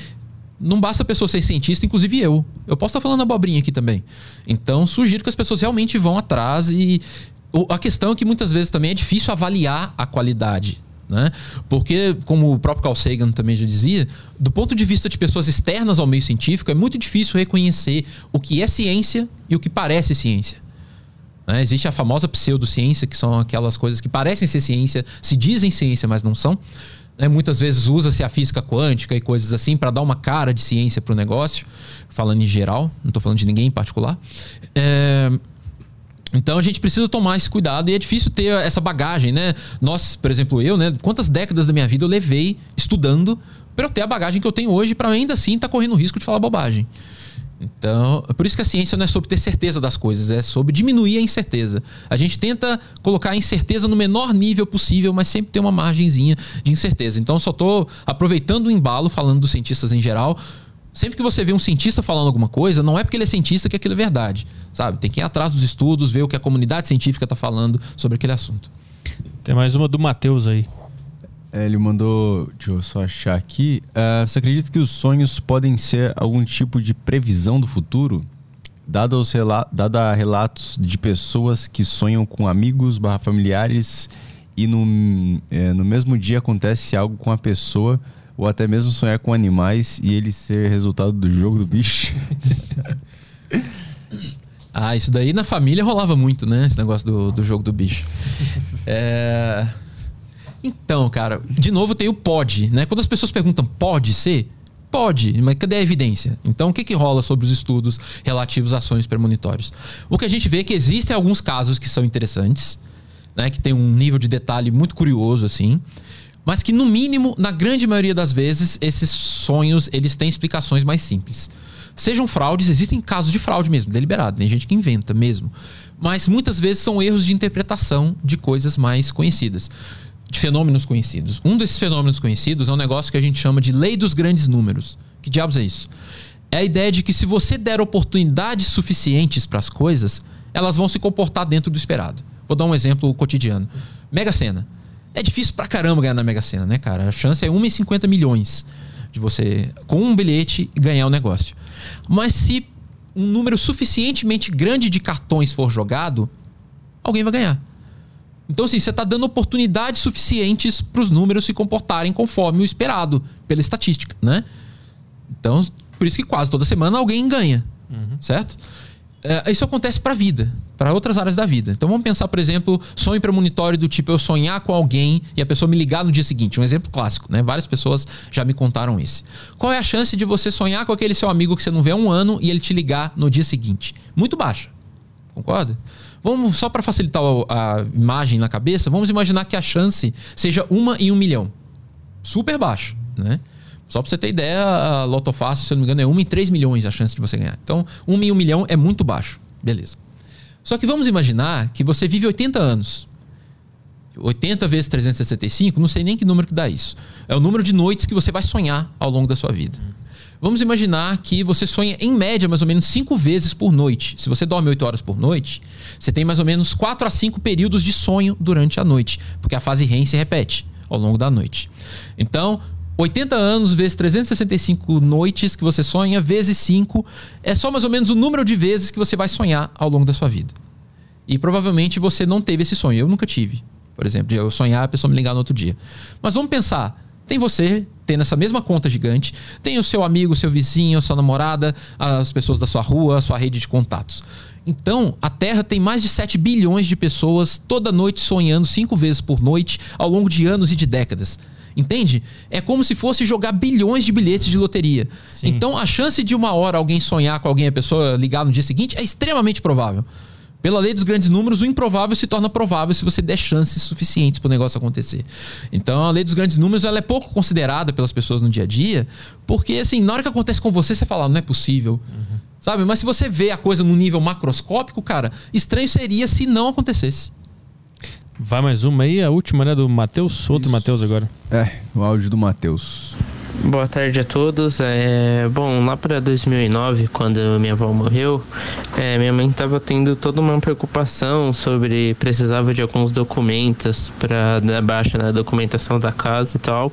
Speaker 3: não basta a pessoa ser cientista, inclusive eu. Eu posso estar falando abobrinha aqui também. Então, sugiro que as pessoas realmente vão atrás e. A questão é que muitas vezes também é difícil avaliar a qualidade. Né? Porque, como o próprio Carl Sagan também já dizia, do ponto de vista de pessoas externas ao meio científico, é muito difícil reconhecer o que é ciência e o que parece ciência. né? Existe a famosa pseudociência, que são aquelas coisas que parecem ser ciência, se dizem ciência, mas não são. né? Muitas vezes usa-se a física quântica e coisas assim para dar uma cara de ciência para o negócio, falando em geral, não estou falando de ninguém em particular. É, então a gente precisa tomar esse cuidado e é difícil ter essa bagagem, né? Nós, por exemplo, eu, né? Quantas décadas da minha vida eu levei estudando para eu ter a bagagem que eu tenho hoje para ainda assim estar correndo o risco de falar bobagem. Então, é por isso que a ciência não é sobre ter certeza das coisas, é sobre diminuir a incerteza. A gente tenta colocar a incerteza no menor nível possível, mas sempre tem uma margenzinha de incerteza. Então, só estou aproveitando o embalo, falando dos cientistas em geral. Sempre que você vê um cientista falando alguma coisa, não é porque ele é cientista que aquilo é verdade, sabe? Tem que ir atrás dos estudos, ver o que a comunidade científica está falando sobre aquele assunto.
Speaker 1: Tem mais uma do Matheus aí.
Speaker 2: É, ele mandou, deixa eu só achar aqui. Ah, você acredita que os sonhos podem ser algum tipo de previsão do futuro? Dado, os rela dada relatos de pessoas que sonham com amigos barra familiares e no, é, no mesmo dia acontece algo com a pessoa, ou até mesmo sonhar com animais e ele ser resultado do jogo do bicho.
Speaker 3: Ah, isso daí na família rolava muito, né? Esse negócio do, do jogo do bicho. É... Então, cara, de novo tem o pode, né? Quando as pessoas perguntam pode ser, pode, mas cadê a evidência? Então, o que, que rola sobre os estudos relativos a sonhos premonitórios? O que a gente vê é que existem alguns casos que são interessantes, né? Que tem um nível de detalhe muito curioso, assim. Mas que, no mínimo, na grande maioria das vezes, esses sonhos, eles têm explicações mais simples. Sejam fraudes, existem casos de fraude mesmo, deliberado, tem gente que inventa mesmo. Mas muitas vezes são erros de interpretação de coisas mais conhecidas, de fenômenos conhecidos. Um desses fenômenos conhecidos é um negócio que a gente chama de lei dos grandes números. Que diabos é isso? É a ideia de que se você der oportunidades suficientes para as coisas, elas vão se comportar dentro do esperado. Vou dar um exemplo cotidiano. Mega Sena. É difícil pra caramba ganhar na Mega Sena, né, cara? A chance é 1 em 50 milhões de você, com um bilhete, ganhar o negócio. Mas se um número suficientemente grande de cartões for jogado, alguém vai ganhar. Então, assim, você está dando oportunidades suficientes para os números se comportarem conforme o esperado pela estatística, né? Então, por isso que quase toda semana alguém ganha, uhum. certo? É, isso acontece para a vida, para outras áreas da vida. Então vamos pensar, por exemplo, sonho premonitório do tipo eu sonhar com alguém e a pessoa me ligar no dia seguinte. Um exemplo clássico, né? Várias pessoas já me contaram esse. Qual é a chance de você sonhar com aquele seu amigo que você não vê há um ano e ele te ligar no dia seguinte? Muito baixa. Concorda? Vamos, só para facilitar a imagem na cabeça, vamos imaginar que a chance seja uma em um milhão. Super baixo, né? Só pra você ter ideia, a Loto Fácil, se eu não me engano, é 1 em 3 milhões a chance de você ganhar. Então, 1 em 1 milhão é muito baixo. Beleza. Só que vamos imaginar que você vive 80 anos. 80 vezes 365, não sei nem que número que dá isso. É o número de noites que você vai sonhar ao longo da sua vida. Vamos imaginar que você sonha em média mais ou menos 5 vezes por noite. Se você dorme 8 horas por noite, você tem mais ou menos 4 a 5 períodos de sonho durante a noite, porque a fase REM se repete ao longo da noite. Então, 80 anos vezes 365 noites que você sonha, vezes 5, é só mais ou menos o número de vezes que você vai sonhar ao longo da sua vida. E provavelmente você não teve esse sonho. Eu nunca tive, por exemplo, de eu sonhar a pessoa me ligar no outro dia. Mas vamos pensar: tem você tendo essa mesma conta gigante, tem o seu amigo, o seu vizinho, a sua namorada, as pessoas da sua rua, a sua rede de contatos. Então, a Terra tem mais de 7 bilhões de pessoas toda noite sonhando cinco vezes por noite ao longo de anos e de décadas. Entende? É como se fosse jogar bilhões de bilhetes de loteria. Sim. Então, a chance de uma hora alguém sonhar com alguém, a pessoa ligar no dia seguinte, é extremamente provável. Pela lei dos grandes números, o improvável se torna provável se você der chances suficientes para o negócio acontecer. Então, a lei dos grandes números ela é pouco considerada pelas pessoas no dia a dia, porque, assim, na hora que acontece com você, você fala, não é possível. Uhum. Sabe? Mas se você vê a coisa no nível macroscópico, cara, estranho seria se não acontecesse.
Speaker 1: Vai mais uma aí, a última, né? Do Matheus. Outro Matheus agora.
Speaker 2: É, o áudio do Matheus.
Speaker 8: Boa tarde a todos. É, bom, lá para 2009, quando minha avó morreu, é, minha mãe estava tendo toda uma preocupação sobre precisava de alguns documentos para dar baixa na documentação da casa e tal.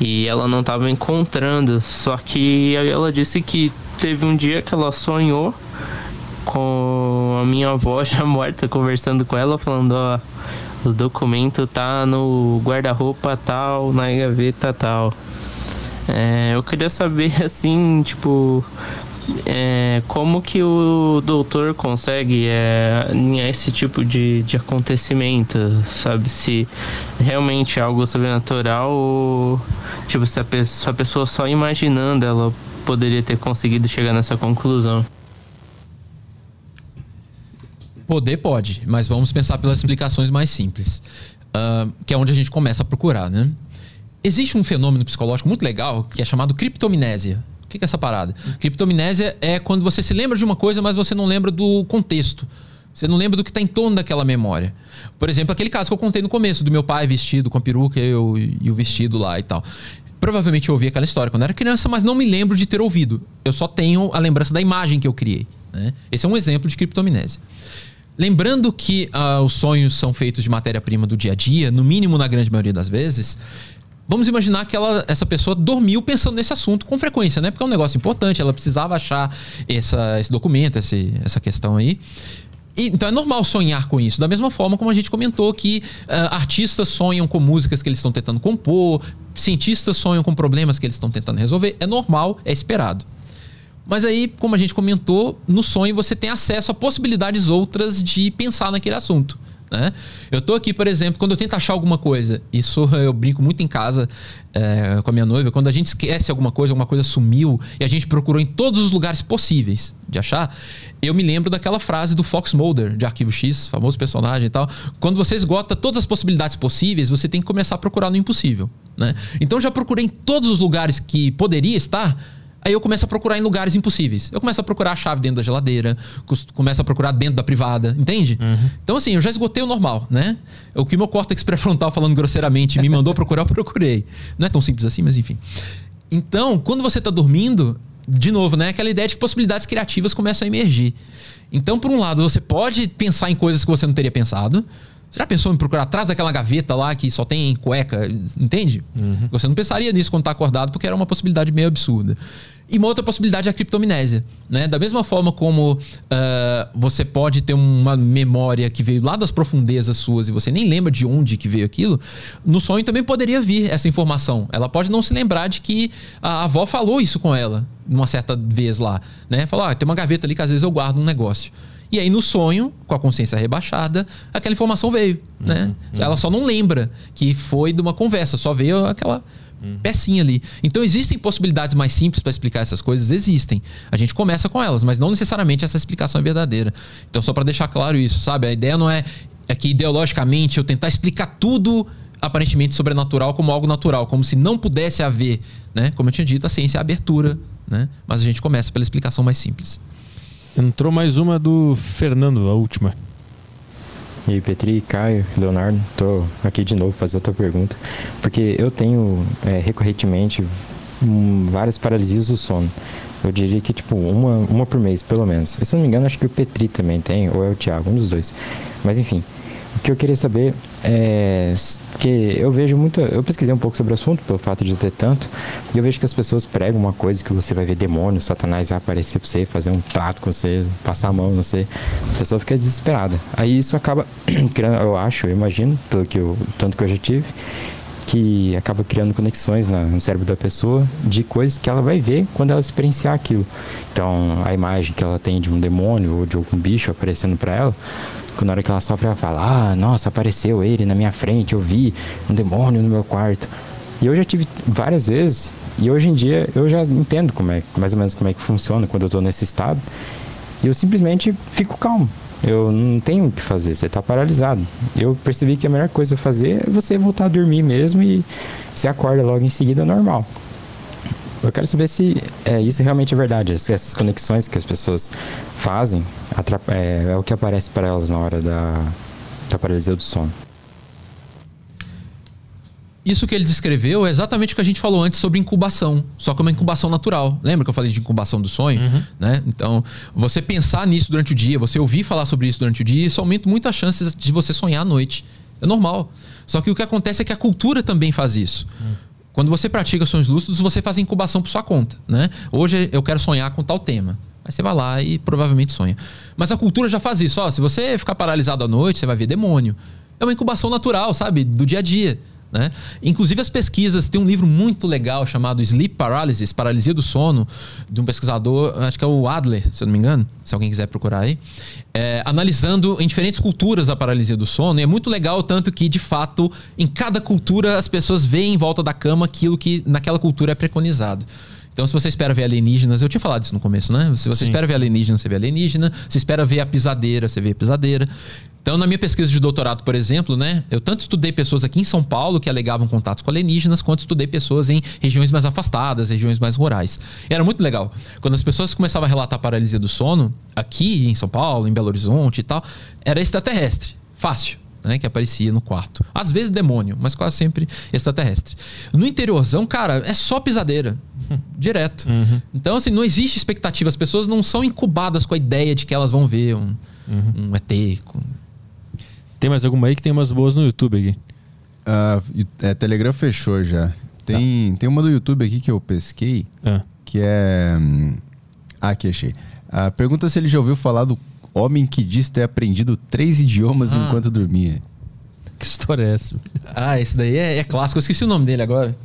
Speaker 8: E ela não estava encontrando. Só que aí ela disse que teve um dia que ela sonhou com a minha avó já morta conversando com ela, falando, ó, os documentos tá no guarda-roupa tal, na gaveta tal. É, eu queria saber assim, tipo, é, como que o doutor consegue é, alinhar esse tipo de, de acontecimento, sabe? Se realmente é algo sobrenatural ou, tipo, se a, pessoa, se a pessoa só imaginando ela poderia ter conseguido chegar nessa conclusão.
Speaker 3: Poder pode, mas vamos pensar pelas explicações mais simples, uh, que é onde a gente começa a procurar, né? Existe um fenômeno psicológico muito legal que é chamado criptomnésia. O que é essa parada? Criptomnésia é quando você se lembra de uma coisa, mas você não lembra do contexto. Você não lembra do que está em torno daquela memória. Por exemplo, aquele caso que eu contei no começo, do meu pai vestido com a peruca e, o vestido lá e tal. Provavelmente eu ouvi aquela história quando era criança, mas não me lembro de ter ouvido. Eu só tenho a lembrança da imagem que eu criei. Né? Esse é um exemplo de criptomnésia. Lembrando que uh, os sonhos são feitos de matéria-prima do dia a dia, no mínimo na grande maioria das vezes, vamos imaginar que ela, essa pessoa dormiu pensando nesse assunto com frequência, né? Porque é um negócio importante, ela precisava achar essa, esse documento, esse, essa questão aí. E, então é normal sonhar com isso. Da mesma forma como a gente comentou que uh, artistas sonham com músicas que eles estão tentando compor, cientistas sonham com problemas que eles estão tentando resolver. É normal, é esperado. Mas aí, como a gente comentou, no sonho você tem acesso a possibilidades outras de pensar naquele assunto. Né? Eu tô aqui, por exemplo, quando eu tento achar alguma coisa, isso eu brinco muito em casa é, com a minha noiva, quando a gente esquece alguma coisa, alguma coisa sumiu e a gente procurou em todos os lugares possíveis de achar, eu me lembro daquela frase do Fox Mulder, de Arquivo X, famoso personagem e tal. Quando você esgota todas as possibilidades possíveis, você tem que começar a procurar no impossível. Né? Então já procurei em todos os lugares que poderia estar Aí eu começo a procurar em lugares impossíveis. Eu começo a procurar a chave dentro da geladeira, começo a procurar dentro da privada, entende? Então, assim, eu já esgotei o normal, né? O que meu córtex pré-frontal, falando grosseiramente, me mandou procurar, eu procurei. Não é tão simples assim, mas enfim. Então, quando você tá dormindo, de novo, né? Aquela ideia de que possibilidades criativas começam a emergir. Então, por um lado, você pode pensar em coisas que você não teria pensado. Você já pensou em procurar atrás daquela gaveta lá que só tem cueca, entende? Você não pensaria nisso quando tá acordado, porque era uma possibilidade meio absurda. E uma outra possibilidade é a criptomnésia. Né? Da mesma forma como ah, você pode ter uma memória que veio lá das profundezas suas e você nem lembra de onde que veio aquilo, no sonho também poderia vir essa informação. Ela pode não se lembrar de que a avó falou isso com ela uma certa vez lá. Né? Falou, ah, tem uma gaveta ali que às vezes eu guardo um negócio. E aí, no sonho, com a consciência rebaixada, aquela informação veio. Né? Ela só não lembra que foi de uma conversa, só veio aquela pecinha ali. Então, existem possibilidades mais simples para explicar essas coisas? Existem. A gente começa com elas, mas não necessariamente essa explicação é verdadeira. Então, só para deixar claro isso, sabe? A ideia não é, é que ideologicamente eu tentar explicar tudo aparentemente sobrenatural como algo natural, como se não pudesse haver, né? Como eu tinha dito, a ciência é a abertura, né? Mas a gente começa pela explicação mais simples.
Speaker 1: Entrou mais uma do Fernando, a última.
Speaker 4: E aí, Petri, Caio, Leonardo, tô aqui de novo fazer outra pergunta. Porque eu tenho é, recorrentemente hum, várias paralisias do sono. Eu diria que, tipo, uma, uma por mês, pelo menos. E, se não me engano, acho que o Petri também tem, ou é o Thiago, um dos dois. Mas, enfim, o que eu queria saber é. Porque eu vejo muito. Eu pesquisei um pouco sobre o assunto, pelo fato de ter tanto, e eu vejo que as pessoas pregam uma coisa que você vai ver demônio, Satanás vai aparecer pra você, fazer um trato com você, passar a mão, não sei. A pessoa fica desesperada. Aí isso acaba criando, eu acho, eu imagino, pelo que eu, tanto que eu já tive, que acaba criando conexões no cérebro da pessoa de coisas que ela vai ver quando ela experienciar aquilo. Então, a imagem que ela tem de um demônio ou de algum bicho aparecendo para ela, na hora que ela sofre, ela fala: Ah, nossa, apareceu ele na minha frente, eu vi um demônio no meu quarto. E eu já tive várias vezes, e hoje em dia eu já entendo como é, mais ou menos como é que funciona quando eu tô nesse estado. E eu simplesmente fico calmo. Eu não tenho o que fazer, você tá paralisado. Eu percebi que a melhor coisa a fazer é você voltar a dormir mesmo e você acorda logo em seguida normal. Eu quero saber se é, isso realmente é verdade. se Essas conexões que as pessoas fazem é, é o que aparece para elas na hora da, da paralisia do sono.
Speaker 3: Isso que ele descreveu é exatamente o que a gente falou antes sobre incubação, só que é uma incubação natural. Lembra que eu falei de incubação do sonho? Né? Então, você pensar nisso durante o dia, você ouvir falar sobre isso durante o dia, isso aumenta muito as chances de você sonhar à noite. É normal. Só que o que acontece é que a cultura também faz isso. Quando você pratica sonhos lúcidos, você faz incubação por sua conta, né? Hoje eu quero sonhar com tal tema. Aí você vai lá e provavelmente sonha. Mas a cultura já faz isso. Ó, se você ficar paralisado à noite, você vai ver demônio. É uma incubação natural, sabe? Do dia a dia. Né? Inclusive as pesquisas, tem um livro muito legal chamado Sleep Paralysis, Paralisia do Sono, de um pesquisador, acho que é o Adler, se eu não me engano, se alguém quiser procurar aí, é, analisando em diferentes culturas a paralisia do sono. E é muito legal, tanto que, de fato, em cada cultura as pessoas veem em volta da cama aquilo que naquela cultura é preconizado. Então, se você espera ver alienígenas, eu tinha falado isso no começo, né? Se você
Speaker 1: Sim.
Speaker 3: espera ver alienígena, você vê alienígena. Se espera ver a pisadeira, você vê a pisadeira. Então, na minha pesquisa de doutorado, por exemplo, né? Eu tanto estudei pessoas aqui em São Paulo que alegavam contatos com alienígenas, quanto estudei pessoas em regiões mais afastadas, regiões mais rurais. E era muito legal. Quando as pessoas começavam a relatar paralisia do sono, aqui em São Paulo, em Belo Horizonte e tal, era extraterrestre. Fácil né, que aparecia no quarto. Às vezes demônio, mas quase sempre extraterrestre. No interiorzão, cara, é só pisadeira. Direto. Então, assim, não existe expectativa. As pessoas não são incubadas com a ideia de que elas vão ver um, um ET. com-
Speaker 1: Tem mais alguma aí que tem umas boas no YouTube aqui.
Speaker 2: E- é, Telegram fechou já. Tem, tem uma do YouTube aqui que eu pesquei,
Speaker 1: Ah.
Speaker 2: que é. Ah, aqui achei. Ah, pergunta se ele já ouviu falar do homem que diz ter aprendido três idiomas
Speaker 3: Ah.
Speaker 2: enquanto dormia.
Speaker 1: Que história é essa?
Speaker 3: Ah, esse daí é, é clássico. Eu esqueci o nome dele agora.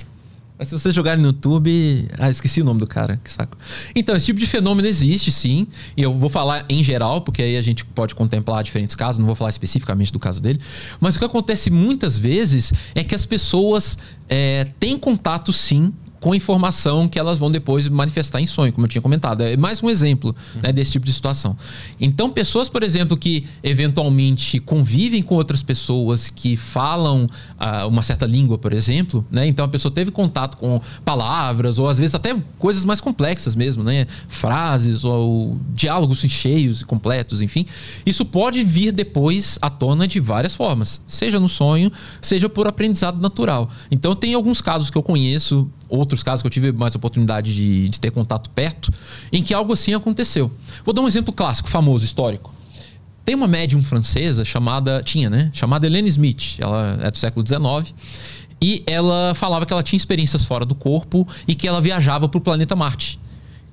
Speaker 3: Mas se vocês jogarem no YouTube. Ah, esqueci o nome do cara. Que saco. Então, esse tipo de fenômeno existe, sim. E eu vou falar em geral, porque aí a gente pode contemplar diferentes casos. Não vou falar especificamente do caso dele. Mas o que acontece muitas vezes é que as pessoas é, têm contato, sim, com informação que elas vão depois manifestar em sonho, como eu tinha comentado. É mais um exemplo né, desse tipo de situação. Então, pessoas, por exemplo, que eventualmente convivem com outras pessoas que falam ah, uma certa língua, por exemplo, né? Então a pessoa teve contato com palavras, ou às vezes até coisas mais complexas mesmo, né? Frases ou diálogos cheios e completos, enfim. Isso pode vir depois à tona de várias formas, seja no sonho, seja por aprendizado natural. Então tem alguns casos que eu conheço, outros casos que eu tive mais oportunidade de, de ter contato perto, em que algo assim aconteceu. Vou dar um exemplo clássico, famoso, histórico. Tem uma médium francesa chamada, tinha, né? Chamada Helene Smith. Ela é do século XIX. E ela falava que ela tinha experiências fora do corpo e que ela viajava para o planeta Marte.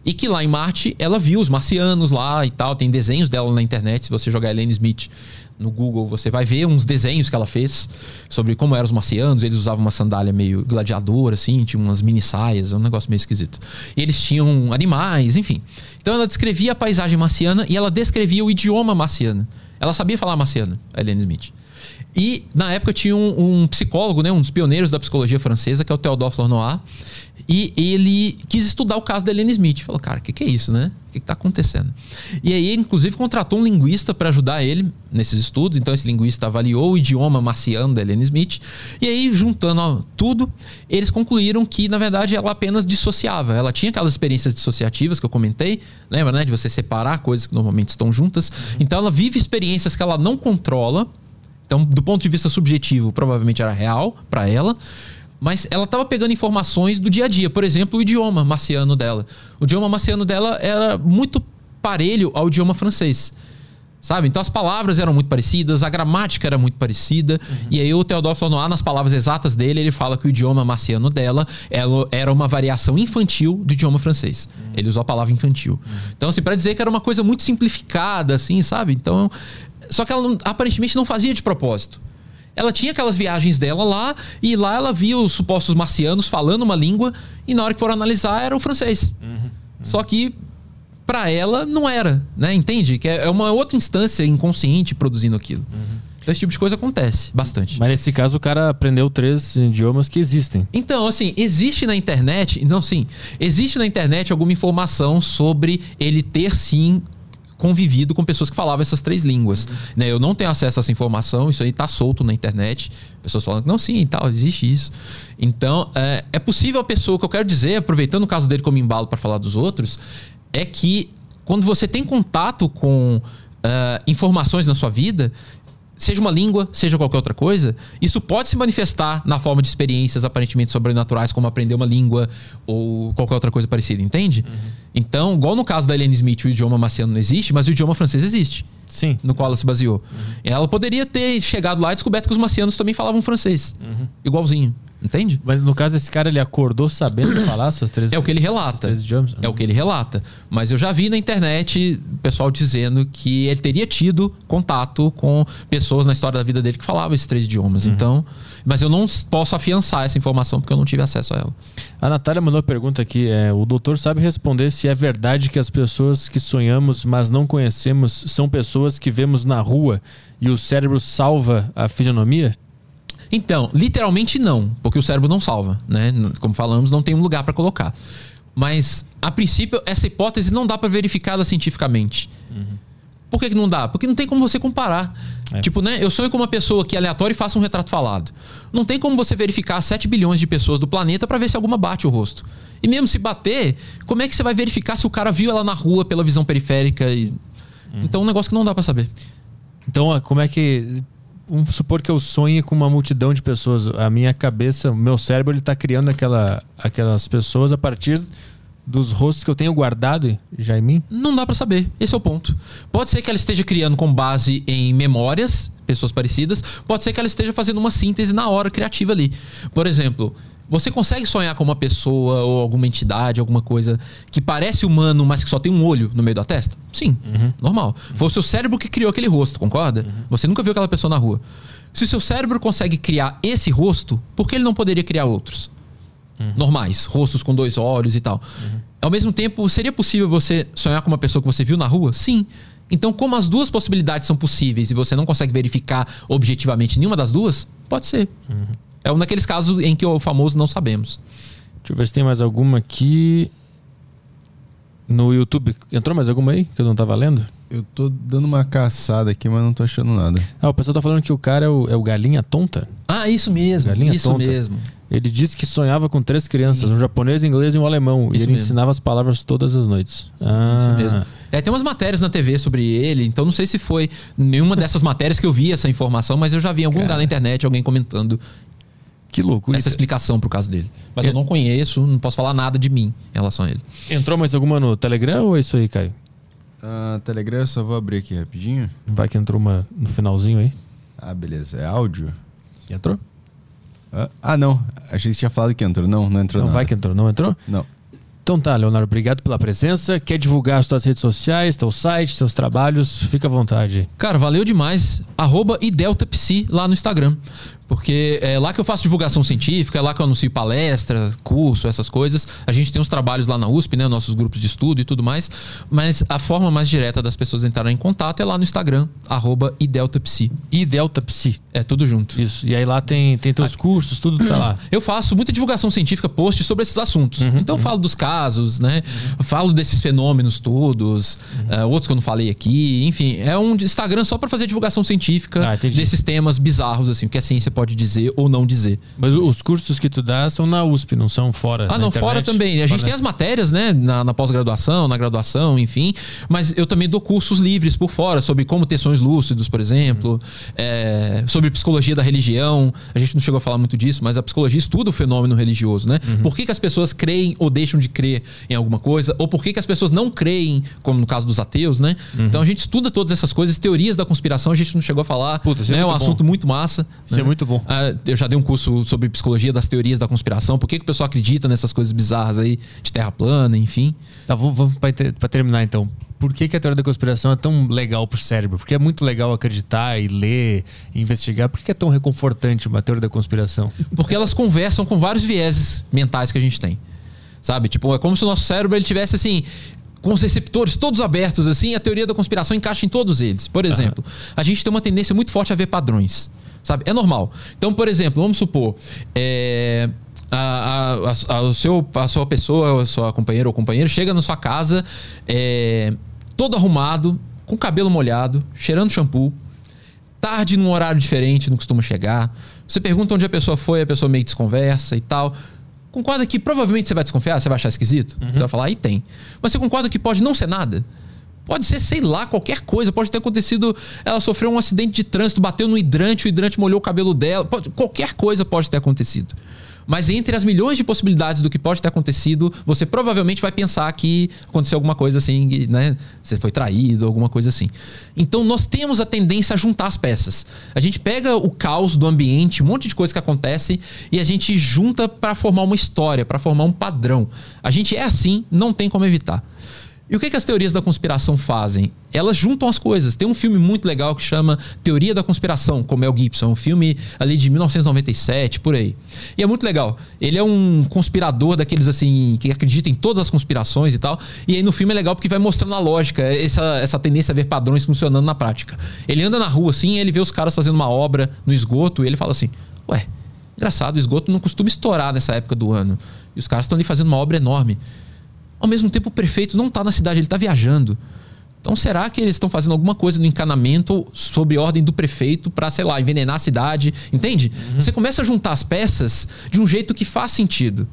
Speaker 3: E que lá em Marte ela viu os marcianos lá e tal. Tem desenhos dela na internet. Se você jogar Helene Smith no Google, você vai ver uns desenhos que ela fez sobre como eram os marcianos. Eles usavam uma sandália meio gladiador, assim, tinha umas mini saias, um negócio meio esquisito. E eles tinham animais, enfim. Então ela descrevia a paisagem marciana e ela descrevia o idioma marciano. Ela sabia falar marciano, a Helene Smith. E na época tinha um, um, psicólogo, né, um dos pioneiros da psicologia francesa, que é o Théodore Flournoy, e ele quis estudar o caso da Helene Smith. Falou, cara, o que, que, é isso, né? O que, está acontecendo? E aí, inclusive, contratou um linguista para ajudar ele nesses estudos. Então, esse linguista avaliou o idioma marciano da Helene Smith. E aí, juntando ó, tudo, eles concluíram que, na verdade, ela apenas dissociava. Ela tinha aquelas experiências dissociativas que eu comentei, lembra, né? De você separar coisas que normalmente estão juntas. Então, ela vive experiências que ela não controla. Então, do ponto de vista subjetivo, provavelmente era real para ela mas ela estava pegando informações do dia a dia. Por exemplo, o idioma marciano dela. O idioma marciano dela era muito parelho ao idioma francês. Sabe? Então as palavras eram muito parecidas, a gramática era muito parecida. Uhum. E aí o Teodoro Flournoy, nas palavras exatas dele, ele fala que o idioma marciano dela era uma variação infantil do idioma francês. Uhum. Ele usou a palavra infantil. Uhum. Então, assim, para dizer que era uma coisa muito simplificada, assim, sabe? Então. Só que ela aparentemente não fazia de propósito ela tinha aquelas viagens dela lá e lá ela via os supostos marcianos falando uma língua e na hora que foram analisar era o francês. Uhum, uhum. Só que para ela não era, né? Entende? Que é uma outra instância inconsciente produzindo aquilo. Uhum. Então, esse tipo de coisa acontece bastante.
Speaker 1: Mas nesse caso o cara aprendeu três idiomas que existem.
Speaker 3: Então, assim, existe na internet, não, sim, existe na internet alguma informação sobre ele ter sim convivido com pessoas que falavam essas três línguas. Uhum. Né? Eu não tenho acesso a essa informação, isso aí está solto na internet. Pessoas falando que não, sim, tal, existe isso. Então, é, é possível a pessoa, o que eu quero dizer, aproveitando o caso dele como embalo para falar dos outros, é que quando você tem contato com uh, informações na sua vida, seja uma língua, seja qualquer outra coisa, isso pode se manifestar na forma de experiências aparentemente sobrenaturais, como aprender uma língua ou qualquer outra coisa parecida, entende? Uhum. Então, igual no caso da Helene Smith, o idioma marciano não existe, mas o idioma francês existe.
Speaker 1: Sim.
Speaker 3: No qual ela se baseou. Uhum. Ela poderia ter chegado lá e descoberto que os marcianos também falavam francês. Uhum. Igualzinho. Entende?
Speaker 1: Mas no caso desse cara, ele acordou sabendo falar essas três
Speaker 3: É o que ele relata.
Speaker 1: Idiomas?
Speaker 3: É o que ele relata. Mas eu já vi na internet pessoal dizendo que ele teria tido contato com pessoas na história da vida dele que falavam esses três idiomas. Uhum. Então, mas eu não posso afiançar essa informação porque eu não tive acesso a ela.
Speaker 1: A Natália mandou uma pergunta aqui. É, o doutor sabe responder se é verdade que as pessoas que sonhamos, mas não conhecemos, são pessoas que vemos na rua e o cérebro salva a fisionomia?
Speaker 3: Então, literalmente não, porque o cérebro não salva, né? Como falamos, não tem um lugar para colocar. Mas, a princípio, essa hipótese não dá para verificá-la cientificamente. Uhum. Por que, que, não dá? Porque não tem como você comparar. É. Tipo, né? Eu sonho com uma pessoa que é aleatória e faça um retrato falado. Não tem como você verificar 7 bilhões de pessoas do planeta para ver se alguma bate o rosto. E mesmo se bater, como é que você vai verificar se o cara viu ela na rua pela visão periférica? E... Uhum. Então é um negócio que não dá para saber.
Speaker 1: Então, como é que vamos supor que eu sonhe com uma multidão de pessoas. A minha cabeça, o meu cérebro, ele está criando aquela, aquelas pessoas a partir dos rostos que eu tenho guardado já em mim?
Speaker 3: Não dá para saber. Esse é o ponto. Pode ser que ela esteja criando com base em memórias, pessoas parecidas. Pode ser que ela esteja fazendo uma síntese na hora criativa ali. Por exemplo, você consegue sonhar com uma pessoa ou alguma entidade, alguma coisa que parece humano, mas que só tem um olho no meio da testa? Sim, uhum. normal. Uhum. Foi o seu cérebro que criou aquele rosto, concorda? Uhum. Você nunca viu aquela pessoa na rua. Se o seu cérebro consegue criar esse rosto, por que ele não poderia criar outros? Uhum. Normais, rostos com dois olhos e tal. Uhum. Ao mesmo tempo, seria possível você sonhar com uma pessoa que você viu na rua? Sim. Então, como as duas possibilidades são possíveis e você não consegue verificar objetivamente nenhuma das duas, pode ser. Uhum. É um daqueles casos em que o famoso não sabemos.
Speaker 1: Deixa eu ver se tem mais alguma aqui. No YouTube. Entrou mais alguma aí que eu não tava lendo?
Speaker 2: Eu tô dando uma caçada aqui, mas não tô achando nada.
Speaker 1: Ah, o pessoal tá falando que o cara é o, é o Galinha Tonta.
Speaker 3: Ah, isso mesmo.
Speaker 1: Galinha
Speaker 3: isso
Speaker 1: tonta.
Speaker 3: mesmo.
Speaker 1: Ele disse que sonhava com três crianças, um japonês, um inglês e um alemão. e
Speaker 3: Isso
Speaker 1: ele
Speaker 3: mesmo.
Speaker 1: ensinava as palavras todas as noites.
Speaker 3: Isso
Speaker 1: ah,
Speaker 3: mesmo. É, tem umas matérias na TV sobre ele, então não sei se foi nenhuma dessas matérias que eu vi essa informação, mas eu já vi em algum lugar na internet alguém comentando
Speaker 1: Que loucura.
Speaker 3: essa explicação pro caso dele. Mas eu não conheço, não posso falar nada de mim em relação a ele.
Speaker 1: Entrou mais alguma no Telegram ou é isso aí, Caio?
Speaker 2: Ah, Telegram, eu só vou abrir aqui rapidinho.
Speaker 1: Vai que entrou uma no finalzinho aí.
Speaker 2: Ah, beleza. É áudio?
Speaker 1: Entrou?
Speaker 2: Ah, ah, não. Achei que tinha falado que entrou. Não, não entrou
Speaker 1: Não
Speaker 2: nada.
Speaker 1: vai que entrou, não entrou?
Speaker 2: Não.
Speaker 1: Então tá, Leonardo, obrigado pela presença. Quer divulgar as tuas redes sociais, teu site, teus trabalhos? Fica à vontade.
Speaker 3: Cara, valeu demais. Arroba IdeltaPsi lá no Instagram. Porque é lá que eu faço divulgação científica, é lá que eu anuncio palestra, curso, essas coisas. A gente tem os trabalhos lá na USP, né? Nossos grupos de estudo e tudo mais. Mas a forma mais direta das pessoas entrarem em contato é lá no Instagram, arroba IdeltaPsi.
Speaker 1: E Delta Psi.
Speaker 3: É tudo junto.
Speaker 1: Isso. E aí lá tem, tem teus cursos, tudo tá lá.
Speaker 3: Eu faço muita divulgação científica, post sobre esses assuntos.
Speaker 1: Uhum,
Speaker 3: então eu falo dos casos, né? Eu Falo desses fenômenos todos,
Speaker 1: Uhum.
Speaker 3: eh, outros que eu não falei aqui. Enfim, é um Instagram só para fazer divulgação científica
Speaker 1: Ah,
Speaker 3: desses temas bizarros, assim, que a ciência pode dizer ou não dizer.
Speaker 1: Mas os cursos que tu dá são na USP, não são fora.
Speaker 3: Ah, não, fora
Speaker 1: internet?
Speaker 3: também. A gente
Speaker 1: Fora,
Speaker 3: tem as matérias, né, na, na pós-graduação, na graduação, enfim. Mas eu também dou cursos livres por fora sobre como ter sonhos lúcidos, por exemplo, é, sobre psicologia da religião. A gente não chegou a falar muito disso, mas a psicologia estuda o fenômeno religioso, né? Por que, que as pessoas creem ou deixam de crer em alguma coisa? Ou por que, que as pessoas não creem, como no caso dos ateus, né? Então a gente estuda todas essas coisas, teorias da conspiração, a gente não chegou a falar.
Speaker 1: Puta, é
Speaker 3: né?
Speaker 1: muito
Speaker 3: um
Speaker 1: bom.
Speaker 3: assunto muito massa.
Speaker 1: Isso é muito bom.
Speaker 3: Ah, eu já dei um curso sobre psicologia das teorias da conspiração. Por que, que o pessoal acredita nessas coisas bizarras aí, de terra plana, enfim.
Speaker 1: Tá, vamos, vamos pra, ter- terminar então. Por que, que a teoria da conspiração é tão legal pro cérebro? Porque é muito legal acreditar e ler e investigar. Por que, que é tão reconfortante uma teoria da conspiração?
Speaker 3: Porque elas conversam com vários vieses mentais que a gente tem. Sabe? Tipo, é como se o nosso cérebro ele tivesse assim. Com os receptores todos abertos, assim, a teoria da conspiração encaixa em todos eles. Por exemplo, a gente tem uma tendência muito forte a ver padrões. Sabe? É normal. Então, por exemplo, vamos supor. é, a, a- a- o seu, a sua pessoa, a sua companheira ou companheiro, chega na sua casa é, todo arrumado, com cabelo molhado, cheirando shampoo, tarde num horário diferente, não costuma chegar. Você pergunta onde a pessoa foi, a pessoa meio que desconversa e tal. Concorda que provavelmente você vai desconfiar, você vai achar esquisito? Você vai falar, aí tem. Mas você concorda que pode não ser nada? Pode ser, sei lá, qualquer coisa. Pode ter acontecido. Ela sofreu um acidente de trânsito, bateu no hidrante, o hidrante molhou o cabelo dela. Pode- qualquer coisa pode ter acontecido. Mas entre as milhões de possibilidades do que pode ter acontecido, você provavelmente vai pensar que aconteceu alguma coisa assim, né? Você foi traído, alguma coisa assim. Então nós temos a tendência a juntar as peças. A gente pega o caos do ambiente, um monte de coisa que acontece e a gente junta para formar uma história, para formar um padrão. A gente é assim, não tem como evitar. E o que, que as teorias da conspiração fazem? Elas juntam as coisas. Tem um filme muito legal que chama Teoria da Conspiração, com Mel Gibson. Um filme ali de 1997, por aí. E é muito legal. Ele é um conspirador daqueles assim, que acredita em todas as conspirações e tal. E aí no filme é legal porque vai mostrando a lógica, essa, essa tendência a ver padrões funcionando na prática. Ele anda na rua assim, ele vê os caras fazendo uma obra no esgoto e ele fala assim: Ué, engraçado, o esgoto não costuma estourar nessa época do ano. E os caras estão ali fazendo uma obra enorme. Ao mesmo tempo, o prefeito não está na cidade, ele está viajando. Então, será que eles estão fazendo alguma coisa no encanamento sob ordem do prefeito para, sei lá, envenenar a cidade? Entende? Você começa a juntar as peças de um jeito que faz sentido.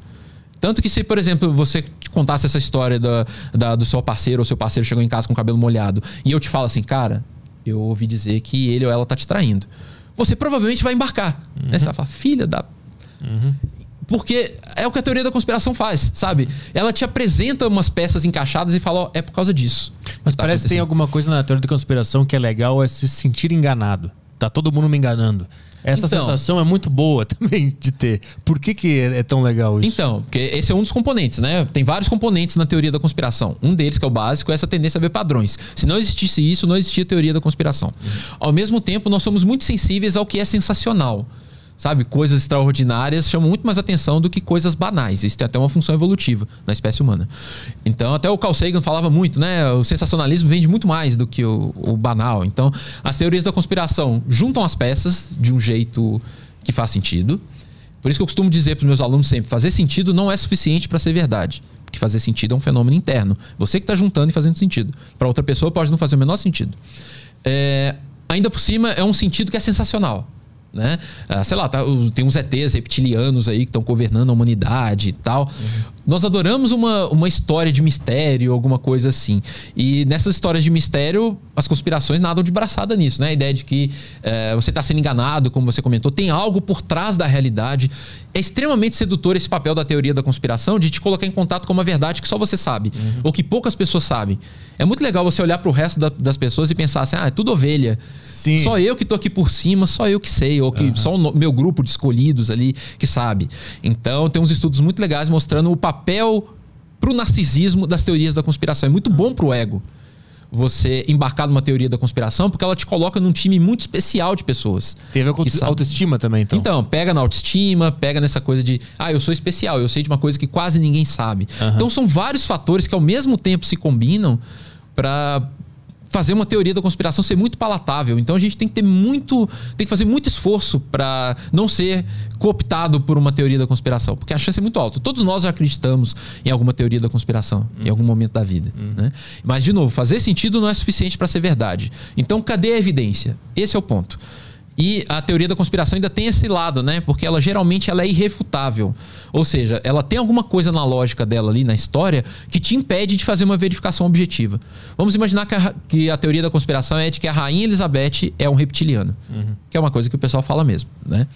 Speaker 3: Tanto que se, por exemplo, você contasse essa história da, da- do seu parceiro ou seu parceiro chegou em casa com o cabelo molhado e eu te falo assim, cara, eu ouvi dizer que ele ou ela tá te traindo. Você provavelmente vai embarcar. né? Você vai falar, filha da porque é o que a teoria da conspiração faz, sabe? Ela te apresenta umas peças encaixadas e fala, ó, é por causa disso.
Speaker 1: Mas
Speaker 3: Tá
Speaker 1: parece que tem alguma coisa na teoria da conspiração que é legal, é se sentir enganado. Tá todo mundo me enganando. Essa
Speaker 3: Então.
Speaker 1: sensação é muito boa também de ter. Por que, que é é tão legal isso?
Speaker 3: Então, porque esse é um dos componentes, né? Tem vários componentes na teoria da conspiração. Um deles, que é o básico, é essa tendência a ver padrões. Se não existisse isso, não existia teoria da conspiração. Ao mesmo tempo, nós somos muito sensíveis ao que é sensacional. Sabe? Coisas extraordinárias chamam muito mais atenção do que coisas banais. Isso tem até uma função evolutiva na espécie humana. Então, até o Carl Sagan falava muito, né? O sensacionalismo vende muito mais do que o, o banal. Então, as teorias da conspiração juntam as peças de um jeito que faz sentido Por isso que eu costumo dizer para os meus alunos sempre: fazer sentido não é suficiente para ser verdade. Porque fazer sentido é um fenômeno interno. Você que está juntando e fazendo sentido. Para outra pessoa pode não fazer o menor sentido. É, ainda por cima, é um sentido que é sensacional. Né? Ah, sei lá, tá, tem uns ETs reptilianos aí que estão governando a humanidade e tal. Uhum. Nós adoramos uma, uma história de mistério, alguma coisa assim. E nessas histórias de mistério, as conspirações nadam de braçada nisso, né? A ideia de que é, você está sendo enganado, como você comentou, tem algo por trás da realidade. É extremamente sedutor esse papel da teoria da conspiração de te colocar em contato com uma verdade que só você sabe, uhum. ou que poucas pessoas sabem. É muito legal você olhar para o resto da, das pessoas e pensar assim: ah, é tudo ovelha. Sim. Só eu que tô aqui por cima, só eu que sei, ou que uhum. só o meu grupo de escolhidos ali que sabe. Então, tem uns estudos muito legais mostrando o papel pro narcisismo das teorias da conspiração. É muito bom pro ego você embarcar numa teoria da conspiração, porque ela te coloca num time muito especial de pessoas.
Speaker 1: Teve a autoestima também, então.
Speaker 3: Então, pega na autoestima, pega nessa coisa de, ah, eu sou especial, eu sei de uma coisa que quase ninguém sabe. Uhum. Então, são vários fatores que ao mesmo tempo se combinam para fazer uma teoria da conspiração ser muito palatável. Então a gente tem que ter muito, tem que fazer muito esforço para não ser cooptado por uma teoria da conspiração, porque a chance é muito alta. Todos nós já acreditamos em alguma teoria da conspiração em algum momento da vida, uhum. né? Mas de novo, fazer sentido não é suficiente para ser verdade. Então cadê a evidência? Esse é o ponto. E a teoria da conspiração ainda tem esse lado, né? Porque ela geralmente ela é irrefutável. Ou seja, ela tem alguma coisa na lógica dela ali, na história, que te impede de fazer uma verificação objetiva. Vamos imaginar que a, que a teoria da conspiração é de que a Rainha Elizabeth é um reptiliano. Uhum. Que é uma coisa que o pessoal fala mesmo, né?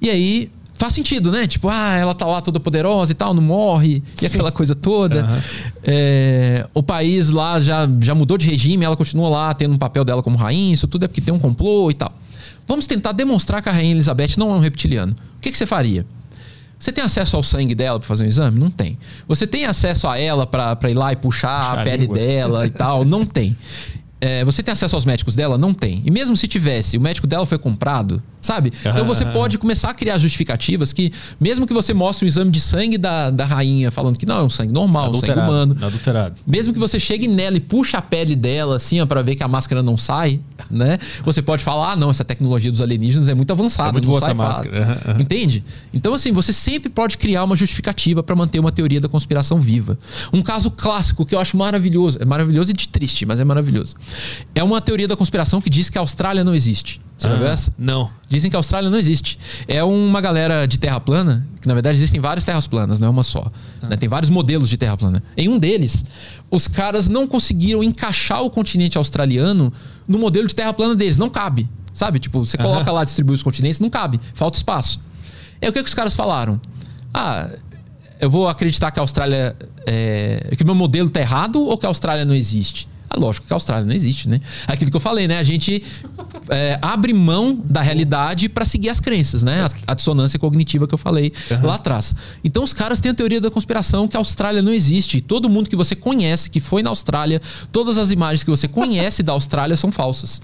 Speaker 3: E aí, faz sentido, né? Tipo, ah, ela tá lá toda poderosa e tal, não morre, e aquela coisa toda. Uhum. É, o país lá já, já mudou de regime, ela continua lá tendo um papel dela como rainha, isso tudo é porque tem um complô e tal. Vamos tentar demonstrar que a Rainha Elizabeth não é um reptiliano. O que, que você faria? Você tem acesso ao sangue dela para fazer um exame? Não tem. Você tem acesso a ela para ir lá e puxar, puxar a pele dela e tal? Não tem. É, você tem acesso aos médicos dela? Não tem. E mesmo se tivesse, o médico dela foi comprado, sabe? Então você pode começar a criar justificativas que, mesmo que você mostre o exame de sangue da, da rainha, falando que não, é um sangue normal, um sangue humano.
Speaker 1: Adulterado.
Speaker 3: Mesmo que você chegue nela e puxe a pele dela, assim, para ver que a máscara não sai, né? Você pode falar, ah, não, essa tecnologia dos alienígenas é muito avançada, é muito boa essa máscara. Uhum. Entende? Então, assim, você sempre pode criar uma justificativa para manter uma teoria da conspiração viva. Um caso clássico que eu acho maravilhoso, é maravilhoso e de triste, mas é maravilhoso. É uma teoria da conspiração que diz que a Austrália não existe. Você ah, já viu essa?
Speaker 1: Não.
Speaker 3: Dizem que a Austrália não existe. É uma galera de terra plana, que na verdade existem várias terras planas, não é uma só. Ah. Né? Tem vários modelos de terra plana. Em um deles, os caras não conseguiram encaixar o continente australiano no modelo de terra plana deles. Não cabe. Sabe? Tipo, você coloca lá distribuir os continentes, não cabe. Falta espaço. É o que, que os caras falaram? Ah, eu vou acreditar que a Austrália. É, que o meu modelo tá errado ou que a Austrália não existe? Ah, lógico que a Austrália não existe, né? Aquilo que eu falei, né? A gente é, abre mão da realidade para seguir as crenças, né? A, a, dissonância cognitiva que eu falei uhum. lá atrás. Então os caras têm a teoria da conspiração que a Austrália não existe. Todo mundo que você conhece que foi na Austrália, todas as imagens que você conhece da Austrália são falsas.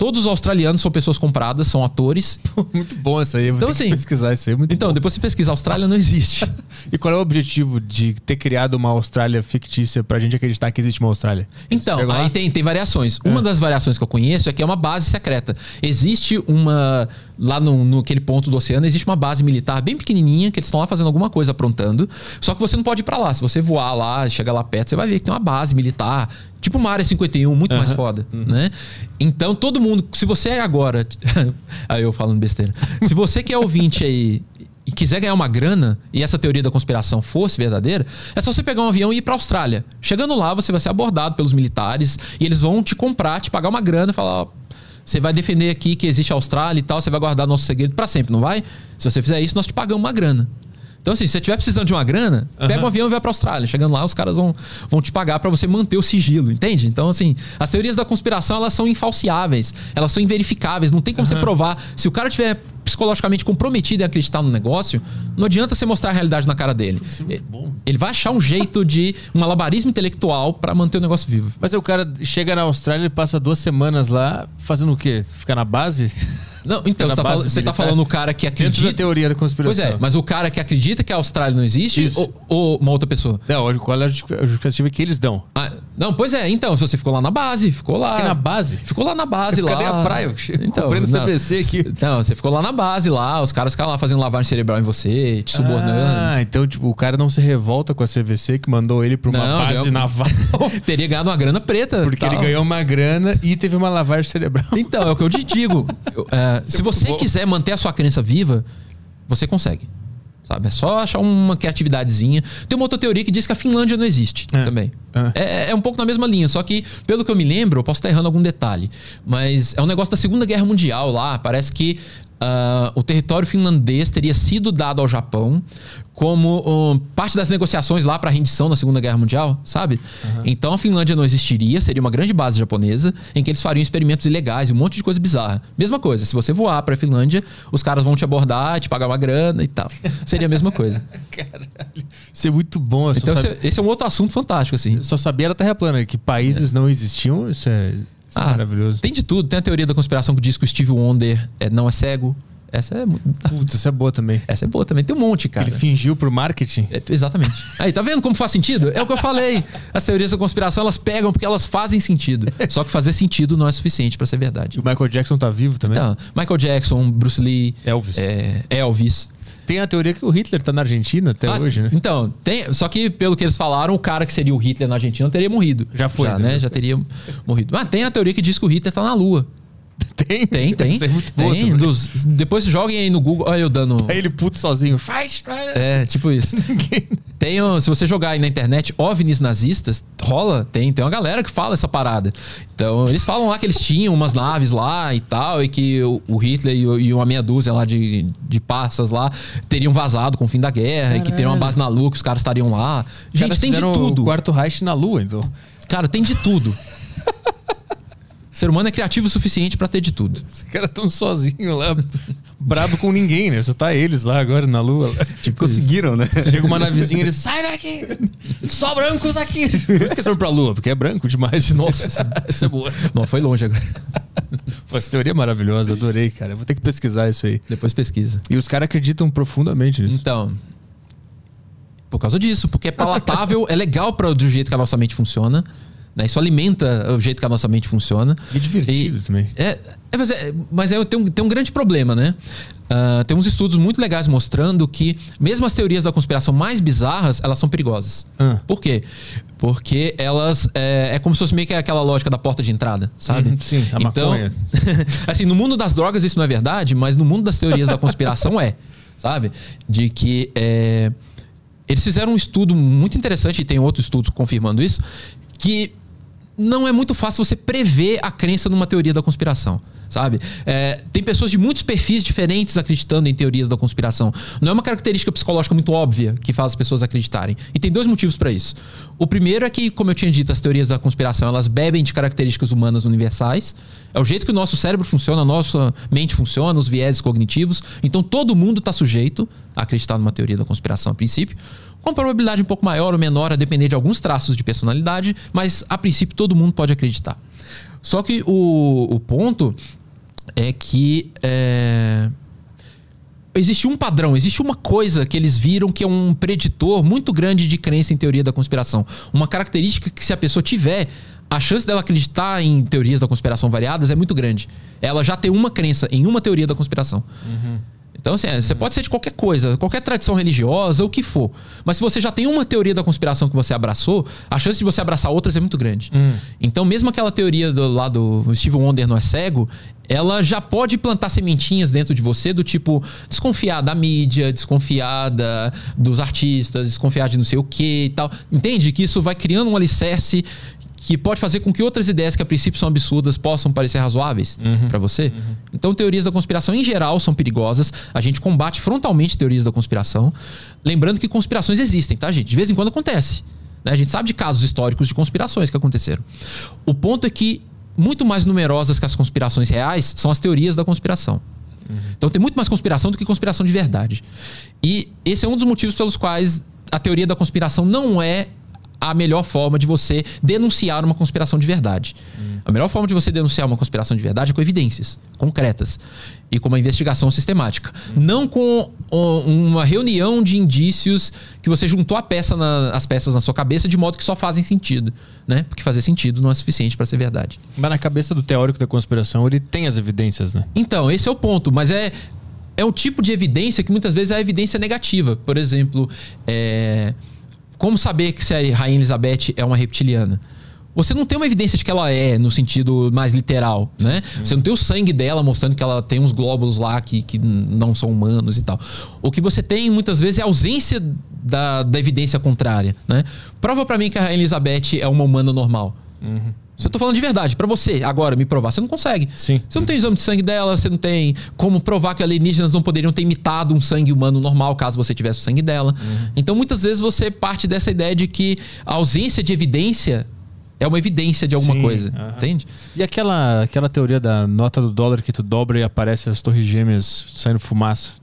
Speaker 3: Todos os australianos são pessoas compradas, são atores.
Speaker 1: muito bom essa aí. Eu vou então, assim, pesquisar isso aí. Muito
Speaker 3: então,
Speaker 1: bom.
Speaker 3: depois você pesquisa, a Austrália não existe.
Speaker 1: e qual é o objetivo de ter criado uma Austrália fictícia pra gente acreditar que existe uma Austrália?
Speaker 3: Então, aí tem, tem variações. É. Uma das variações que eu conheço é que é uma base secreta. Existe uma. Lá no, no aquele ponto do oceano, existe uma base militar bem pequenininha, que eles estão lá fazendo alguma coisa, aprontando. Só que você não pode ir pra lá. Se você voar lá, chegar lá perto, você vai ver que tem uma base militar Tipo uma área 51, muito uhum. mais foda, uhum. né? Então todo mundo, se você é agora, aí eu falando besteira. Se você que é ouvinte aí e quiser ganhar uma grana e essa teoria da conspiração fosse verdadeira, é só você pegar um avião e ir para Austrália. Chegando lá, você vai ser abordado pelos militares e eles vão te comprar, te pagar uma grana e falar, ó, você vai defender aqui que existe a Austrália e tal, você vai guardar nosso segredo para sempre, não vai? Se você fizer isso, nós te pagamos uma grana. Então, assim, se você estiver precisando de uma grana, uhum. pega um avião e vai pra Austrália. Chegando lá, os caras vão, vão te pagar para você manter o sigilo, entende? Então, assim, as teorias da conspiração, elas são infalciáveis, elas são inverificáveis. Não tem como uhum. você provar. Se o cara tiver psicologicamente comprometido em acreditar no negócio, não adianta você mostrar a realidade na cara dele. É Ele vai achar um jeito de um malabarismo intelectual para manter o negócio vivo.
Speaker 1: Mas aí o cara chega na Austrália e passa duas semanas lá fazendo o quê? Ficar na base?
Speaker 3: Não, então, você tá, falando, você tá falando o cara que
Speaker 1: Dentro da
Speaker 3: acredita.
Speaker 1: teoria da conspiração.
Speaker 3: Pois é, mas o cara que acredita que a Austrália não existe ou, ou uma outra pessoa?
Speaker 1: Não, hoje, qual é a justi- a justificativa que eles dão?
Speaker 3: Ah, não, pois é, então, se você ficou lá na base, ficou lá.
Speaker 1: Fiquei na base?
Speaker 3: Ficou lá na base lá.
Speaker 1: Cadê a praia?
Speaker 3: Então,
Speaker 1: Comprando
Speaker 3: não,
Speaker 1: CBC aqui.
Speaker 3: Não, você ficou lá na base lá, os caras ficaram lá fazendo lavagem cerebral em você, te subornando.
Speaker 1: Ah, então, tipo, o cara não se revolta com a CVC que mandou ele pra uma
Speaker 3: Não,
Speaker 1: base
Speaker 3: ganhou-
Speaker 1: naval.
Speaker 3: Teria ganhado uma grana preta.
Speaker 1: Porque
Speaker 3: tal.
Speaker 1: ele ganhou uma grana e teve uma lavagem cerebral.
Speaker 3: Então, é o que eu te digo. Eu, é, se você quiser manter a sua crença viva, você consegue. Sabe? É só achar uma criatividadezinha. Tem uma outra teoria que diz que a Finlândia não existe
Speaker 1: É.
Speaker 3: também.
Speaker 1: É.
Speaker 3: É, é um pouco na mesma linha, só que, pelo que eu me lembro, eu posso estar errando algum detalhe. Mas é um negócio da Segunda Guerra Mundial lá. Parece que ah, o território finlandês teria sido dado ao Japão como um, parte das negociações lá para a rendição na Segunda Guerra Mundial, sabe? Então a Finlândia não existiria, seria uma grande base japonesa em que eles fariam experimentos ilegais e um monte de coisa bizarra. Mesma coisa, se você voar para a Finlândia, os caras vão te abordar, te pagar uma grana e tal. Seria a mesma coisa.
Speaker 1: Isso é muito bom.
Speaker 3: Então
Speaker 1: sabe-
Speaker 3: esse, é um outro assunto fantástico, assim.
Speaker 1: eu só sabia da Terra plana, que países não existiam. É, isso é
Speaker 3: Ah,
Speaker 1: maravilhoso.
Speaker 3: Tem de tudo. Tem a teoria da conspiração que diz que o Steve Wonder é, não é cego. Essa é,
Speaker 1: Putz, isso é boa também.
Speaker 3: essa é boa também. Tem um monte, cara.
Speaker 1: Ele fingiu pro marketing.
Speaker 3: É, exatamente. Aí, tá vendo como faz sentido? É o que eu falei. As teorias da conspiração, elas pegam porque elas fazem sentido. Só que fazer sentido não é suficiente pra ser verdade.
Speaker 1: O Michael Jackson tá vivo também.
Speaker 3: Então, Michael Jackson, Bruce Lee,
Speaker 1: Elvis.
Speaker 3: é, Elvis.
Speaker 1: Tem a teoria que o Hitler tá na Argentina até
Speaker 3: Ah,
Speaker 1: hoje, né?
Speaker 3: Então, tem, só que pelo que eles falaram, o cara que seria o Hitler na Argentina teria morrido.
Speaker 1: Já foi,
Speaker 3: já,
Speaker 1: né?
Speaker 3: Já teria morrido. Mas tem a teoria que diz que o Hitler tá na Lua.
Speaker 1: Tem,
Speaker 3: Tem, tem. Tem. Dos- depois joguem aí no Google. Olha eu dando.
Speaker 1: Aí ele puto sozinho. Faz.
Speaker 3: É, tipo isso. Tem, se você jogar aí na internet OVNIs nazistas, rola, tem, tem uma galera que fala essa parada. Então, eles falam lá que eles tinham umas naves lá e tal, e que o, o Hitler e, o- e uma meia dúzia lá de, de passas lá teriam vazado com o fim da guerra e que teriam uma base na Lua, que os caras estariam lá. Gente, tem de tudo.
Speaker 1: O quarto Reich na Lua, então.
Speaker 3: Cara, tem de tudo. O ser humano é criativo o suficiente pra ter de tudo.
Speaker 1: Os caras tão sozinhos lá, brabo com ninguém, né? Só tá eles lá agora na Lua.
Speaker 3: Tipo
Speaker 2: Conseguiram, né?
Speaker 1: Chega uma navezinha e eles sai daqui! Só brancos aqui! Por isso que eles foram pra Lua, porque é branco demais. Nossa, essa é boa.
Speaker 3: Não, foi longe agora.
Speaker 1: Pô, essa teoria é maravilhosa, adorei, cara. Eu vou ter que pesquisar isso aí.
Speaker 3: Depois pesquisa.
Speaker 1: E os caras acreditam profundamente nisso.
Speaker 3: Então, por causa disso, porque é palatável, é legal para do jeito que a nossa mente funciona. Né? Isso alimenta o jeito que a nossa mente funciona.
Speaker 1: E divertido
Speaker 3: E-
Speaker 1: também.
Speaker 3: É, é, mas é, mas é, tem, um, tem um grande problema, né? Ah, tem uns estudos muito legais mostrando que, mesmo as teorias da conspiração mais bizarras, elas são perigosas.
Speaker 1: Ah.
Speaker 3: Por quê? Porque elas. É, é como se fosse meio que aquela lógica da porta de entrada, sabe?
Speaker 1: Uhum, sim, a
Speaker 3: então,
Speaker 1: maconha.
Speaker 3: assim, no mundo das drogas isso não é verdade, mas no mundo das teorias da conspiração é, sabe? De que é, eles fizeram um estudo muito interessante, e tem outros estudos confirmando isso, que não é muito fácil você prever a crença numa teoria da conspiração. Sabe? É, tem pessoas de muitos perfis diferentes acreditando em teorias da conspiração. Não é uma característica psicológica muito óbvia que faz as pessoas acreditarem. E tem dois motivos para isso. O primeiro é que, como eu tinha dito, as teorias da conspiração elas bebem de características humanas universais. É o jeito que o nosso cérebro funciona, a nossa mente funciona, os vieses cognitivos. Então todo mundo está sujeito a acreditar numa teoria da conspiração a princípio com probabilidade um pouco maior ou menor a depender de alguns traços de personalidade, mas a princípio todo mundo pode acreditar. Só que o, o ponto é que é, existe um padrão, existe uma coisa que eles viram que é um preditor muito grande de crença em teoria da conspiração. Uma característica que, se a pessoa tiver, a chance dela acreditar em teorias da conspiração variadas é muito grande. Ela já tem uma crença em uma teoria da conspiração. Então, assim, é, você pode ser de qualquer coisa, qualquer tradição religiosa, o que for. Mas se você já tem uma teoria da conspiração que você abraçou, a chance de você abraçar outras é muito grande. Então, mesmo aquela teoria do lá do Steve Wonder não é cego, ela já pode plantar sementinhas dentro de você do tipo desconfiar da mídia, desconfiar da- dos artistas, desconfiar de não sei o que e tal. Entende? Que isso vai criando um alicerce que pode fazer com que outras ideias que a princípio são absurdas possam parecer razoáveis pra você. Então, teorias da conspiração em geral são perigosas. A gente combate frontalmente teorias da conspiração. Lembrando que conspirações existem, tá, gente? De vez em quando acontece. né? A gente sabe de casos históricos de conspirações que aconteceram. O ponto é que muito mais numerosas que as conspirações reais são as teorias da conspiração. Então tem muito mais conspiração do que conspiração de verdade. E esse é um dos motivos pelos quais a teoria da conspiração não é a melhor forma de você denunciar uma conspiração de verdade. A melhor forma de você denunciar uma conspiração de verdade é com evidências concretas e com uma investigação sistemática. Não com uma reunião de indícios que você juntou a peça na- as peças na sua cabeça de modo que só fazem sentido. Né? Porque fazer sentido não é suficiente para ser verdade.
Speaker 1: Mas na cabeça do teórico da conspiração, ele tem as evidências, né?
Speaker 3: Então, esse é o ponto, mas é é um tipo de evidência que muitas vezes é a evidência negativa. Por exemplo, é, como saber que se a Rainha Elizabeth é uma reptiliana? Você não tem uma evidência de que ela é, no sentido mais literal, né? Você não tem o sangue dela mostrando que ela tem uns glóbulos lá que, que não são humanos e tal. O que você tem, muitas vezes, é a ausência da, da evidência contrária, né? Prova pra mim que a Rainha Elizabeth é uma humana normal. Se eu tô falando de verdade, pra você agora me provar, você não consegue.
Speaker 1: Sim.
Speaker 3: Você não tem exame de sangue dela, você não tem como provar que alienígenas não poderiam ter imitado um sangue humano normal caso você tivesse o sangue dela. Então muitas vezes você parte dessa ideia de que a ausência de evidência é uma evidência de alguma
Speaker 1: Sim,
Speaker 3: coisa. Entende?
Speaker 1: E aquela, aquela teoria da nota do dólar que tu dobra e aparece as torres gêmeas saindo fumaça?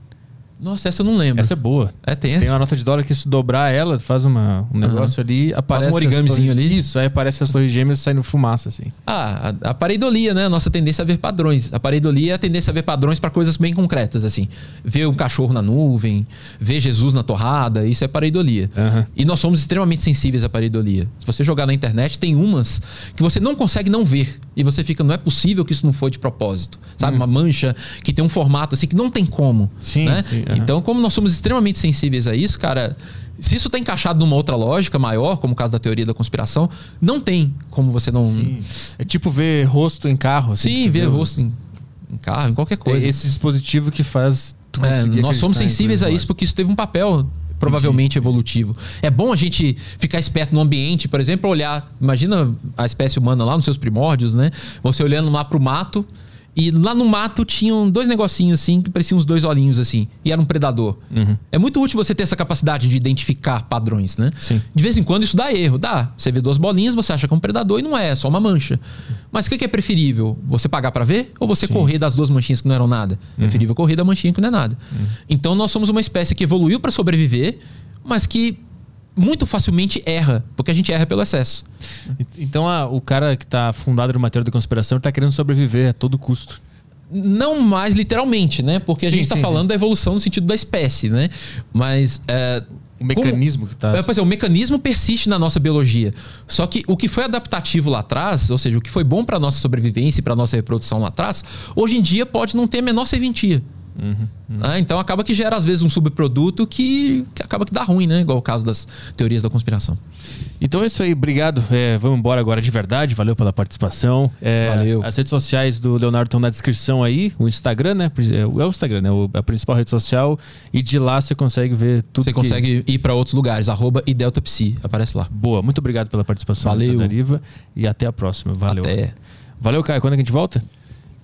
Speaker 3: Nossa, essa eu não lembro.
Speaker 1: Essa é boa.
Speaker 3: É, tem
Speaker 1: Tem
Speaker 3: essa.
Speaker 1: uma nota de dólar que se dobrar ela, faz uma, um negócio ali, aparece.
Speaker 3: um
Speaker 1: as
Speaker 3: origamezinho
Speaker 1: torres-
Speaker 3: ali.
Speaker 1: Isso, aí aparece as torres gêmeas saindo fumaça, assim.
Speaker 3: Ah, a, a pareidolia, né? A nossa tendência a ver padrões. A pareidolia é a tendência a ver padrões para coisas bem concretas, assim. Ver um cachorro na nuvem, ver Jesus na torrada, isso é pareidolia.
Speaker 1: Aham.
Speaker 3: E nós somos extremamente sensíveis à pareidolia. Se você jogar na internet, tem umas que você não consegue não ver. E você fica, não é possível que isso não foi de propósito. Sabe? Uma mancha que tem um formato assim que não tem como.
Speaker 1: Sim,
Speaker 3: né?
Speaker 1: sim, aham.
Speaker 3: Então, como nós somos extremamente sensíveis a isso, cara. Se isso tá encaixado numa outra lógica maior, como o caso da teoria da conspiração, não tem como você não. Sim,
Speaker 1: É tipo ver rosto em carro. Assim, tu
Speaker 3: ver
Speaker 1: o-
Speaker 3: rosto em, em carro, em qualquer coisa.
Speaker 1: É esse dispositivo que faz.
Speaker 3: É, nós somos sensíveis a isso porque isso teve um papel provavelmente evolutivo. É bom a gente ficar esperto no ambiente, por exemplo, olhar, imagina a espécie humana lá nos seus primórdios, né? Você olhando lá pro mato e lá no mato tinham dois negocinhos assim que pareciam uns dois olhinhos assim, e era um predador. É muito útil você ter essa capacidade de identificar padrões, né?
Speaker 1: Sim.
Speaker 3: De vez em quando isso dá erro, dá. Você vê duas bolinhas, você acha que é um predador e não é, é só uma mancha. Mas o que é preferível? Você pagar pra ver ou você correr das duas manchinhas que não eram nada? É preferível correr da manchinha que não é nada. Então nós somos uma espécie que evoluiu pra sobreviver, mas que muito facilmente erra, porque a gente erra pelo excesso.
Speaker 1: Então a- o cara que tá fundado numa teoria da conspiração tá querendo sobreviver a todo custo.
Speaker 3: Não mais literalmente, né? Porque a
Speaker 1: Sim,
Speaker 3: gente tá
Speaker 1: sim,
Speaker 3: falando da evolução no sentido da espécie, né? Mas. é,
Speaker 1: O mecanismo que tá.
Speaker 3: É, pois é, o mecanismo persiste na nossa biologia. Só que o que foi adaptativo lá atrás, ou seja, o que foi bom para nossa sobrevivência e para nossa reprodução lá atrás, hoje em dia pode não ter a menor serventia. Ah, então acaba que gera às vezes um subproduto que, que acaba que dá ruim, né? Igual o caso das teorias da conspiração.
Speaker 1: Então é isso aí, obrigado. É, vamos embora agora de verdade. Valeu pela participação. É,
Speaker 3: Valeu.
Speaker 1: As redes sociais do Leonardo estão na descrição aí. O Instagram, né? É o Instagram, né? A principal rede social. E de lá você consegue ver tudo.
Speaker 3: Você
Speaker 1: que-
Speaker 3: consegue ir para outros lugares, arroba e deltapsi, aparece lá.
Speaker 1: Boa, muito obrigado pela participação
Speaker 3: Valeu.
Speaker 1: Deriva. E até a próxima. Valeu.
Speaker 3: Até.
Speaker 1: Valeu, Caio. Quando é que a gente volta?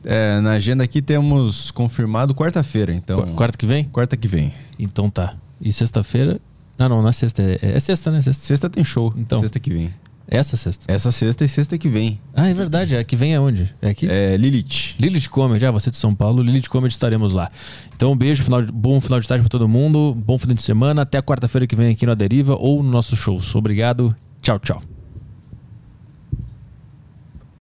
Speaker 2: É, na agenda aqui temos confirmado quarta-feira, então.
Speaker 1: Qu- Quarta que vem?
Speaker 2: Quarta que vem.
Speaker 1: Então tá. E sexta-feira? Ah, não, na sexta. É, é sexta, né? Sexta.
Speaker 2: Sexta tem show.
Speaker 1: Então.
Speaker 2: Sexta que vem.
Speaker 1: Essa sexta.
Speaker 2: Essa sexta e sexta que vem.
Speaker 1: Ah, é verdade. A que vem é onde? É aqui?
Speaker 2: É Lilith.
Speaker 1: Lilith Comedy, ah, você de São Paulo, Lilith Comedy estaremos lá. Então, um beijo, final de- bom final de tarde pra todo mundo, bom final de semana, até a quarta-feira que vem aqui no A Deriva ou no nosso shows. Obrigado, tchau, tchau.